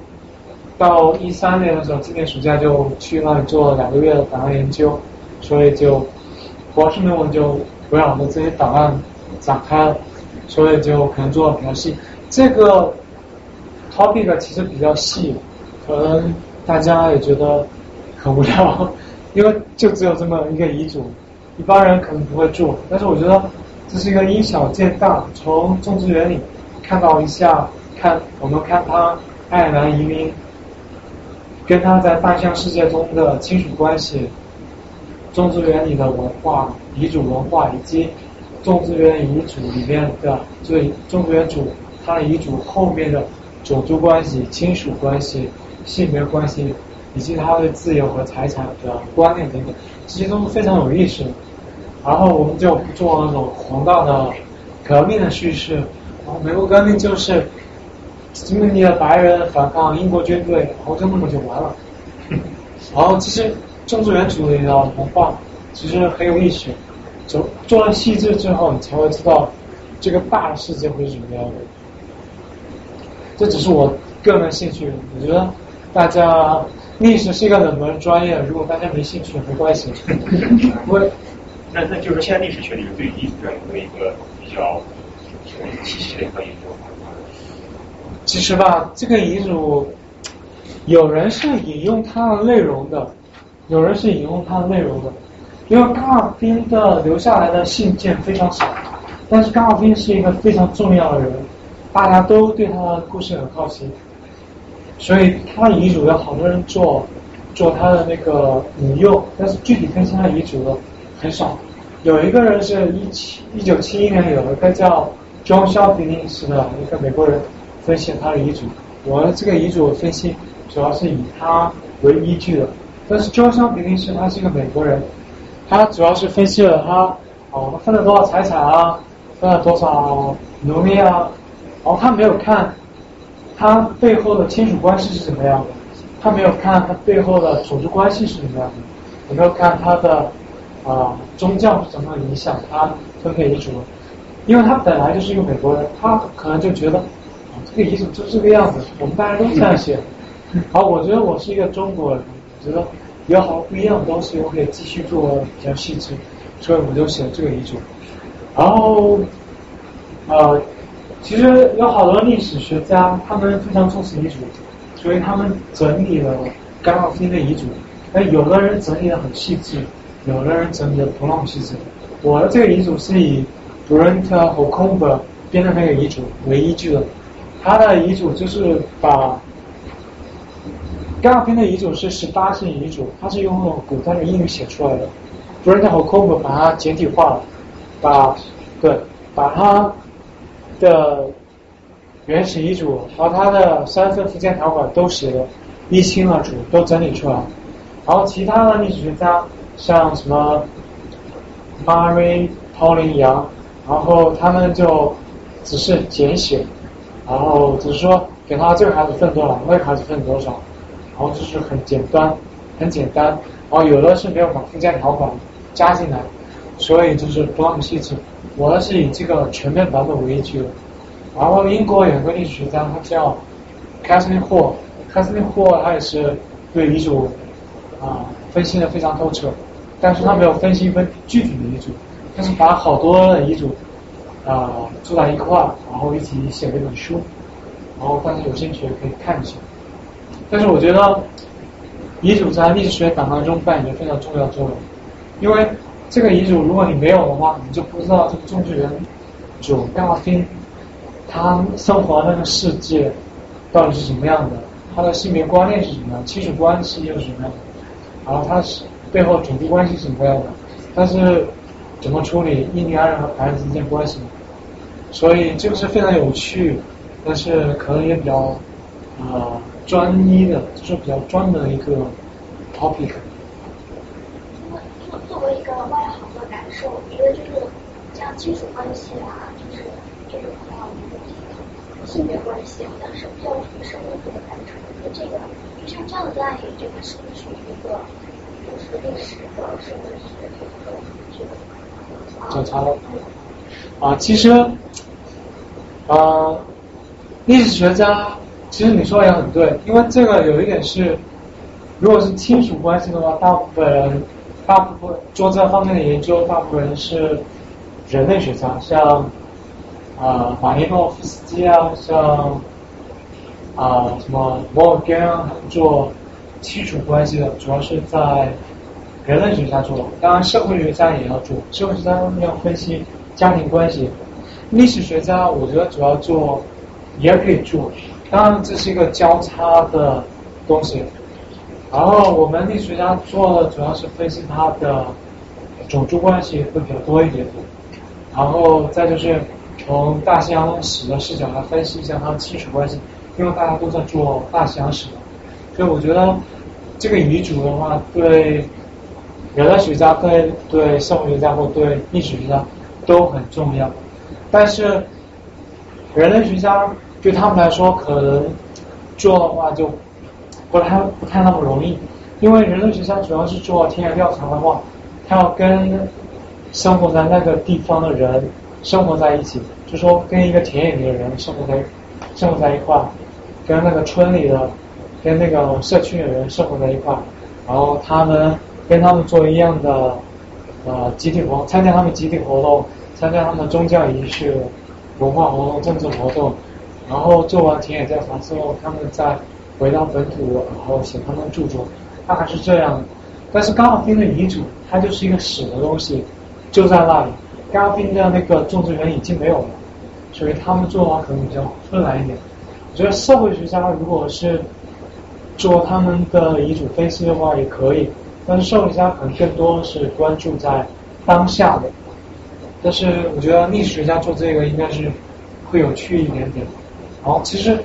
到一三年的时候，今年暑假就去那里做了两个月的档案研究，所以就博士论文就围绕着这些档案展开了，所以就可能做的比较细。这个 topic 其实比较细，可能大家也觉得很无聊，因为就只有这么一个遗嘱，一般人可能不会做。但是我觉得这是一个因小见大，从种植园里看到一下，看我们看他爱尔兰移民跟他在大象世界中的亲属关系，种植园里的文化、遗嘱文化以及种植园遗嘱里面的，就是种植园主他的遗嘱后面的种族关系、亲属关系、性别关系，以及他对自由和财产的观念等等，这些都是非常有意思的。然后我们就不做那种宏大的革命的叙事，然后美国革命就是殖民地的白人反抗英国军队，然后就那么就完了。然后其实种植园主里的文化其实很有意思，做做了细致之后，你才会知道这个大的世界会是什么样的。这只是我个人的兴趣，我觉得大家历史是一个冷门专业，如果大家没兴趣没关系，我那那就是说，现在历史学里面对遗嘱这样一个一个比较体系的一个研究。其实吧，这个遗嘱，有人是引用它的内容的，有人是引用它的内容的。因为冈尔宾的留下来的信件非常少，但是冈尔宾是一个非常重要的人，大家都对他的故事很好奇，所以他的遗嘱有好多人做做他的那个引用，但是具体分析他遗嘱的很少。有一个人是一七一九七一年有一个叫 John s h a w b i n s 的一个美国人分析他的遗嘱，我这个遗嘱分析主要是以他为依据的，但是 w b i n s 他是一个美国人，他主要是分析了他哦分了多少财产啊，分了多少奴隶啊，然后他没有看他背后的亲属关系是怎么样的，他没有看他背后的种族关系是怎么样的，也没有看他的啊、宗教是怎么影响他分配遗嘱的，因为他本来就是一个美国人，他可能就觉得、啊这个遗嘱就这个样子，我们大家都这样写。好，我觉得我是一个中国人，我觉得有好不一样的东西，我可以继续做比较细致，所以我就写了这个遗嘱。然后呃，其实有好多历史学家，他们非常重视遗嘱，所以他们整理了甘奥菲的遗嘱。那有的人整理的很细致，有的人整理的不那么细致。我的这个遗嘱是以 Brent Holcomb 编的那个遗嘱为依据的，他的遗嘱就是把甘奥菲的遗嘱是十八姓遗嘱，它是用那种古代的英语写出来的。Brent Holcomb 把它简体化了，把对把它的原始遗嘱和他的三份附件条款都写的一清二楚，都整理出来。然后其他的历史学家，像什么 Mary Pauline 杨，然后他们就只是简写，然后只是说给他这个孩子分多少，那个孩子分多少，然后就是很简单，很简单。然后有的是没有把附加条款加进来，所以就是不那么细致。我的是以这个全面版本为依据的。然后英国有个历史学家，他叫 Catherine Hall，Catherine Ho 他也是对遗嘱啊分析的非常透彻，但是他没有分析分具体的遗嘱，他是把好多的遗嘱啊凑在一块，然后一起写了一本书，然后大家有兴趣可以看一下。但是我觉得遗嘱在历史学档案中扮演着非常重要的作用，因为这个遗嘱如果你没有的话，你就不知道这个种植人主亚丁他生活那个世界到底是什么样的，他的性别观念是什么样，亲属关系又是什么样的，然后他是背后种族关系是什么样的，他是怎么处理印第安人和白人之间关系。的，所以这个是非常有趣，但是可能也比较啊、专一的，就是比较专的一个 topic。作作为一个外行的感受，我觉得就是像亲属关系啊，就是这种啊性别关系，好像是比较属于社会学的范畴。那这个就像这样的案例，这个是不是属于一个就是历史的社会学的一个这个调查了啊，其实啊，历史学家其实你说的也很对，因为这个有一点是，如果是亲属关系的话，大部分人大部分做这方面的研究，大部分人是人类学家，像啊马尼诺夫斯基啊，像啊什么摩尔根啊，做亲属关系的，主要是在人类学家做，当然社会学家也要做，社会学家要分析家庭关系，历史学家我觉得主要做也可以做，当然这是一个交叉的东西。然后我们历史学家做的主要是分析它的种族关系会比较多一点。点，然后再就是从大西洋史的视角来分析一下它的亲属关系，因为大家都在做大西洋史嘛，所以我觉得这个遗嘱的话，对人类学家、对对社会学家或对历史学家都很重要，但是人类学家对他们来说可能做的话就不太不太那么容易，因为人类学家主要是做田野调查的话，他要跟生活在那个地方的人生活在一起，就说跟一个田野里的人生活在生活在一块，跟那个村里的跟那个社区的人生活在一块，然后他们跟他们做一样的呃集体活，参加他们集体活动，参加他们宗教仪式、文化活动、政治活动，然后做完田野调查之后，他们再回到本土，然后写他们的著作，大概是这样。但是高尔宾的遗嘱，它就是一个死的东西，就在那里。高尔宾的那个种植园已经没有了，所以他们做的话可能比较困难一点。我觉得社会学家如果是做他们的遗嘱分析的话也可以，但是社会学家可能更多是关注在当下的。但是我觉得历史学家做这个应该是会有趣一点点。然后其实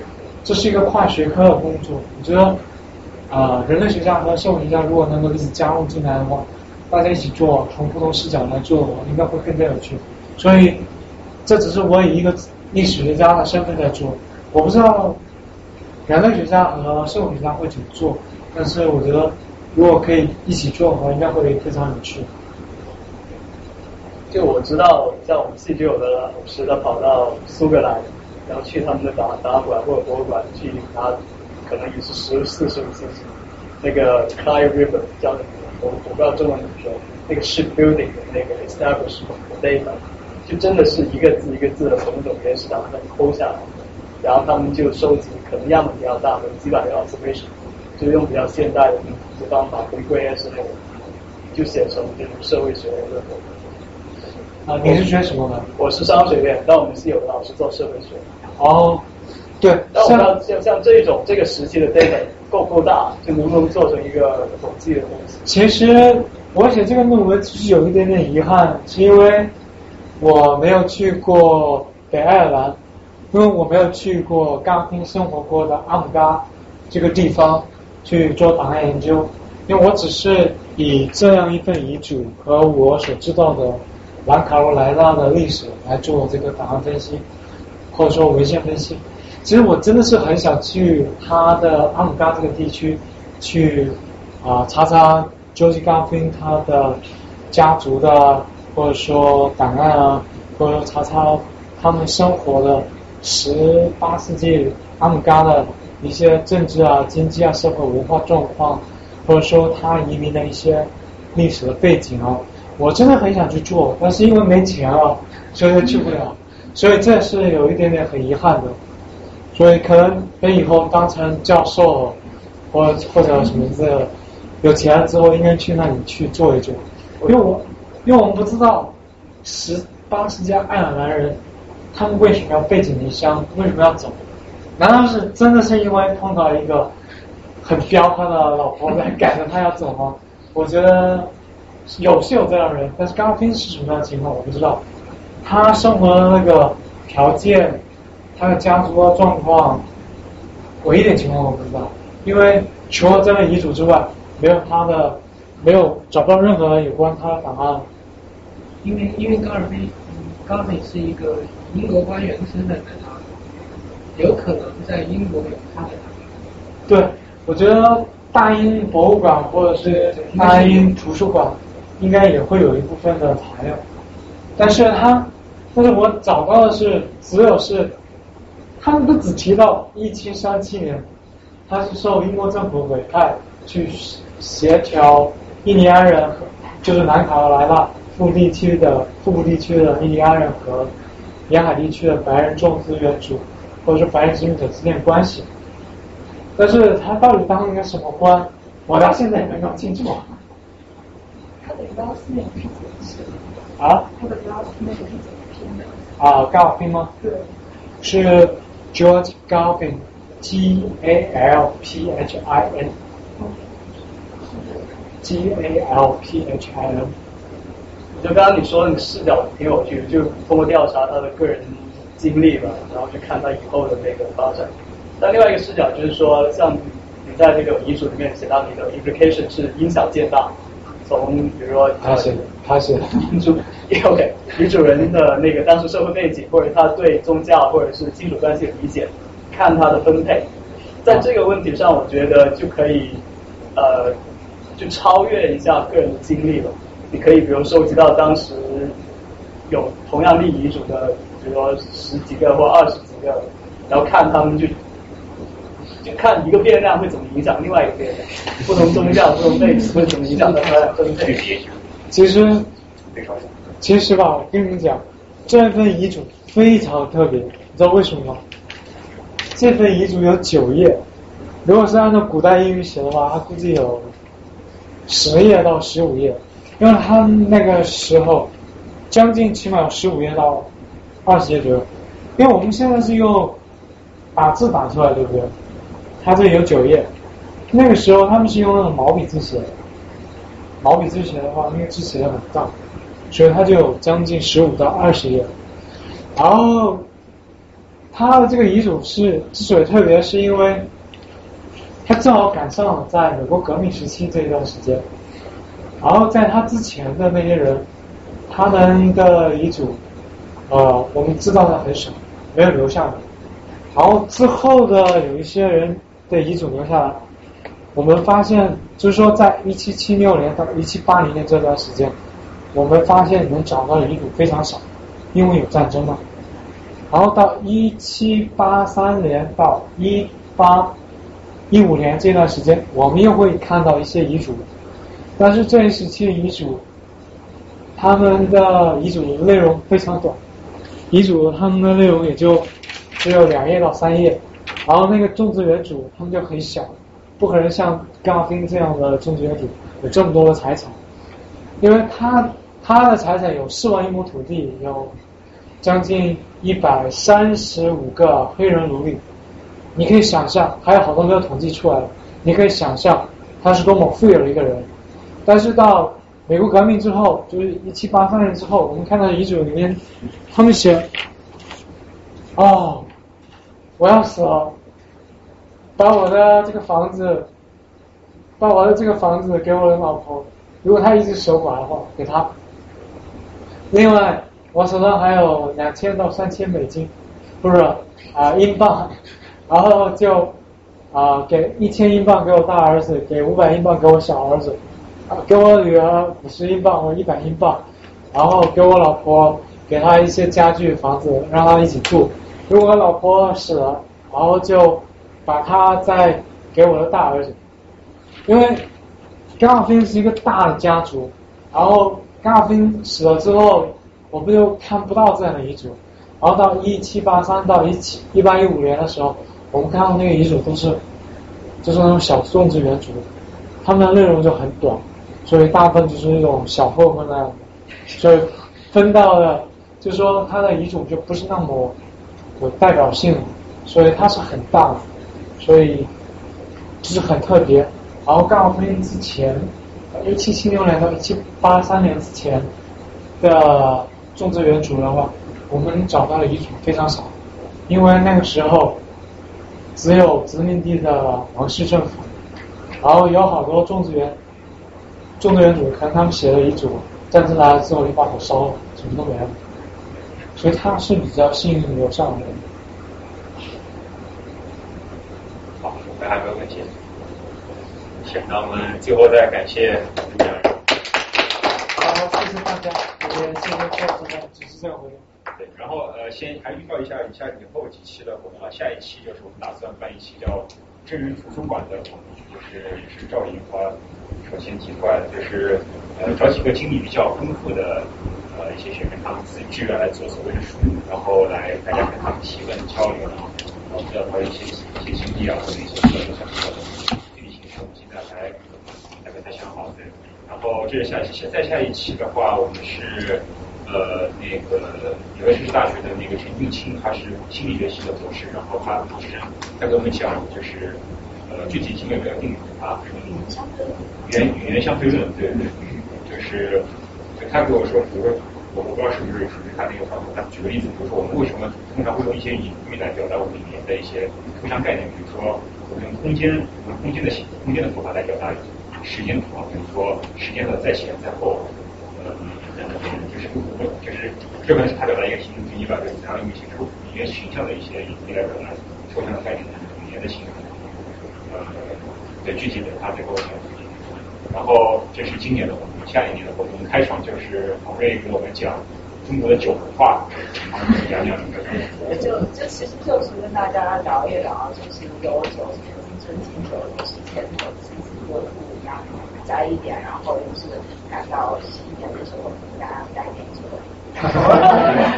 这是一个跨学科的工作，我觉得啊、呃人类学家和社会学家如果能够一起加入进来的话，大家一起做，从不同视角来做，应该会更加有趣。所以这只是我以一个历史学家的身份在做，我不知道人类学家和社会学家会怎么做，但是我觉得如果可以一起做的话，应该会非常有趣。就我知道，像我们系就有的老师，他跑到苏格兰，然后去他们的档档案馆或者博物馆去拿，可能也是十四十五世纪那个 Clyde River 叫我我不知道中文怎么说，那个 shipbuilding 的那个 establishment data，就真的是一个字一个字的从那种原始档案抠下来，然后他们就收集可能样本比较大的几百个 observation，就用比较现代的统计方法回归啊之类的，就写成这种社会学的论文。啊，你是学什么的？我是商学院，但我们是有的老师做社会学。哦，对，那我不知道像像这种这个时期的 data 够不够大，就能不能做成一个统计的东西？其实我写这个论文其实有一点点遗憾，是因为我没有去过北爱尔兰，因为我没有去过刚听生活过的阿姆嘎这个地方去做档案研究，因为我只是以这样一份遗嘱和我所知道的南卡罗来纳的历史来做这个档案分析，或者说文献分析。其实我真的是很想去他的阿姆嘎这个地区去啊、查查 George Garfin 他的家族的，或者说档案啊，或者查查他们生活的十八世纪阿姆嘎的一些政治啊、经济啊、社会文化状况，或者说他移民的一些历史的背景啊，我真的很想去做，但是因为没钱啊，所以去不了，所以这是有一点点很遗憾的。所以可能等以后当成教授，或或者什么之类的，有钱了之后应该去那里去做一做，因为我因为我们不知道十八十家爱尔兰人他们为什么要背井离乡，为什么要走？难道是真的是因为碰到一个很彪悍的老婆来赶着他要走吗？我觉得有是有这样的人，但是高斌是什么样的情况我不知道。他生活的那个条件，他的家族的状况，我一点情况我不知道。因为除了这份遗嘱之外，没有他的，没有找不到任何有关他的档案。因为因为高尔宾，高尔宾是一个英国官员身份的他，有可能在英国有他的。对，我觉得大英博物馆或者是大英图书馆应该也会有一部分的材料，但是他，但是我找到的是只有是，他们都只提到一七三七年，他是受英国政府委派去协调印第安人和，就是南卡罗来纳腹地区的腹部地区的印第安人和沿海地区的白人种植园主或者是白人殖民者之间的关系。但是他到底当了一个什么官，我到现在也没搞清楚。他的 last name 是怎么写的？啊？他的 last name 是怎么拼的？啊，Galpin 吗？对。是 George Galpin，G A L P H I N。G A L P H I N。我觉得刚刚你说的那个视角挺有趣的，就通过调查他的个人经历吧，然后去看他以后的那个发展。但另外一个视角就是说，像你在这个遗嘱里面写到你的 implication 是因小见大，从比如说他写他写遗嘱 OK 女主人的那个当时社会背景，或者他对宗教或者是亲属关系的理解，看他的分配，在这个问题上，我觉得就可以呃就超越一下个人的经历了。你可以比如收集到当时有同样立遗嘱的，比如说十几个或二十几个，然后看他们就。就看一个变量会怎么影响另外一个变量，不同宗教、不同背景会怎么影响到它的分配。其实，其实吧，我跟你们讲，这份遗嘱非常特别，你知道为什么吗？这份遗嘱有九页，如果是按照古代英语写的话，它估计有十页到十五页，因为他那个时候将近起码有十五页到二十页左右，因为我们现在是用打字打出来，对不对？它这有九页，那个时候他们是用那种毛笔字写，毛笔字写的话，那个字写的很大，所以它就有将近十五到二十页。然后，他的这个遗嘱是之所以特别，是因为他正好赶上了在美国革命时期这一段时间。然后在他之前的那些人，他们的遗嘱，呃，我们知道的很少，没有留下来。然后之后的有一些人。对遗嘱留下来，我们发现就是说，在一七七六年到一七八零年这段时间，我们发现能找到遗嘱非常少，因为有战争嘛。然后到一七八三年到一八一五年这段时间，我们又会看到一些遗嘱，但是这一时期的遗嘱，他们的遗嘱内容非常短，遗嘱他们的内容也就只有两页到三页。然后那个种植园主他们就很小，不可能像高丁这样的种植园主有这么多的财产，因为他他的财产有四万一亩土地，有将近一百三十五个黑人奴隶，你可以想象，还有好多没有统计出来，你可以想象他是多么富有的一个人。但是到美国革命之后，就是一七八三年之后，我们看到遗嘱里面，他们写，哦。我要死了，把我的这个房子，把我的这个房子给我的老婆，如果她一直守寡的话，给她。另外，我手上还有两千到三千美金，不是啊英镑，然后就啊给一千英镑给我大儿子，给五百英镑给我小儿子，给我女儿五十英镑或一百英镑，然后给我老婆给她一些家具房子让她一起住。如果老婆死了，然后就把他再给我的大儿子，因为甘尔芬是一个大的家族，然后甘尔芬死了之后，我们就看不到这样的遗嘱。然后到一七八三到一七一八一五年的时候，我们看到那个遗嘱都是就是那种小种植园主，他们的内容就很短，所以大部分就是那种小混混那样的，所以分到的，就说他的遗嘱就不是那么有代表性，所以它是很大的，所以就是很特别。然后刚好婚姻之前，一七七六年到一七八三年之前的种植园主的话，我们找到的遗嘱非常少，因为那个时候只有殖民地的王室政府，然后有好多种植园种植园主可能他们写了遗嘱，战争来了之后就把火烧了，什么都没了，所以他是比较幸运留下来的。好，我们还有没有问题？行，那我们最后再感谢主讲人。好，谢谢大家，我们现在做这个只是这样回应。对，然后呃，先还预告一下一下以后几期的活动啊，下一期就是我们打算办一期叫真人图书馆的活动，就是也是赵莹花首先提出来的，就是呃找几个经历比较丰富的呃一些学生，他们自己志愿来做所谓的书，然后来大家跟他们提问交流，然后知道他一些一些经历啊，或者一些个人想说的具体形式，我们现在还还没太想好，对。然后这是下一期，再下一期的话，我们是。呃，那个纽约城市大学的那个陈俊清，他是心理学系的博士，然后他主持人，他给我们讲就是呃具体经验比较定啊，语言语言相对论，对对，就是他跟我说，比如说我我不知道是不是属于他那个方法，他举个例子，比如说我们为什么通常会用一些隐喻来表达我们语言的一些抽象概念，比如说我们用空间，用空间的形空间的符号来表达时间符号，比如说时间的在前在后。就是就是这可能是他表达一个形式之一吧，就是他用一些抽语言形象的一些语来表达抽象的概念，语言的形式。呃，对具体的他最后。然后这是今年的活动，下一年的活动开场就是黄瑞给我们讲中国的酒文化，讲讲这个。就就其实就是跟大家聊一聊，就是有酒，纯净酒，就是甜酒，其实都不一样。加一点，然后就是赶到十一点的时候，大家带点酒。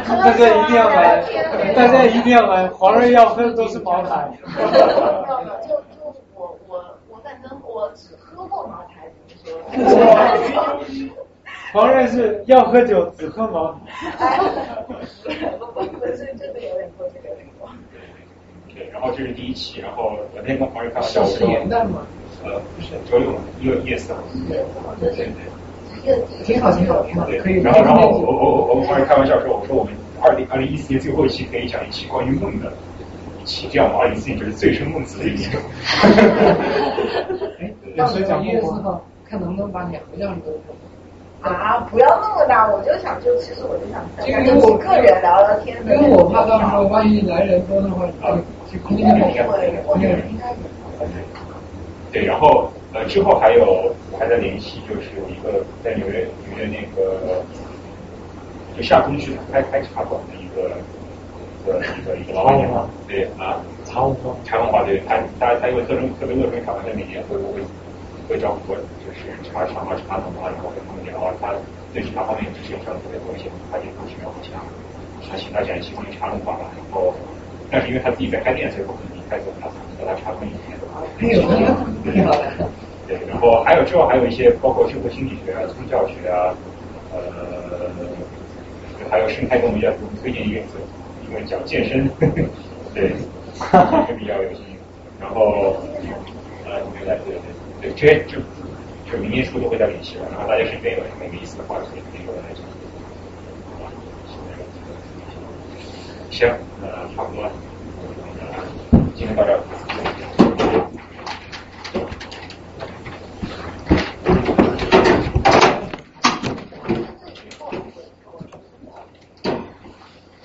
大家一定要来，大家一定要来，黄瑞要喝的都是茅台。就就我我我反正我只喝过茅台，怎么说？黄瑞是要喝酒只喝茅台。不不不，是真的有点过，这个有点过。对，然后这是第一期，然后昨天跟黄瑞开玩笑，我说。呃，不是周六一月一月四号，对对对，挺好挺好挺好，可以。然后然后我我我我们刚才开玩笑说，我说我们二零二零一四年最后一期可以讲一期关于梦的一期，这样二零一四年就是醉生梦死的一年。哎，到时候一月四号看能不能把两个样子。啊，不要那么大，我就想就其实我就想跟我个人聊聊天。因为我怕到时候万一来人多的话，就空间不够。我觉得应该。对，然后呃之后还有还在联系，就是有一个在纽约纽约那个就下东区开开茶馆的一个一个一个一个老板娘，对啊，茶文化，茶文化对，他他他因为特征特别热衷茶文，他每年会会会招呼就是茶厂啊茶农啊，然后跟他们聊啊，他对茶方面知识也特别多一些，他就故事比较强，他请他讲一些关于茶文化吧，然后但是因为他自己在开店，所以不可开做茶，和他茶分一天。还有挺好的。对，然后还有之后还有一些包括社会心理学啊、宗教学啊，呃，还有生态动物要推荐一个一个讲健身，对，这比较有兴趣。然后呃，对对对，这些就就明年初都会再联系了。然后大家身边有什么有意思的话，可以可以跟我来讲。行，呃，差不多，今 tiene para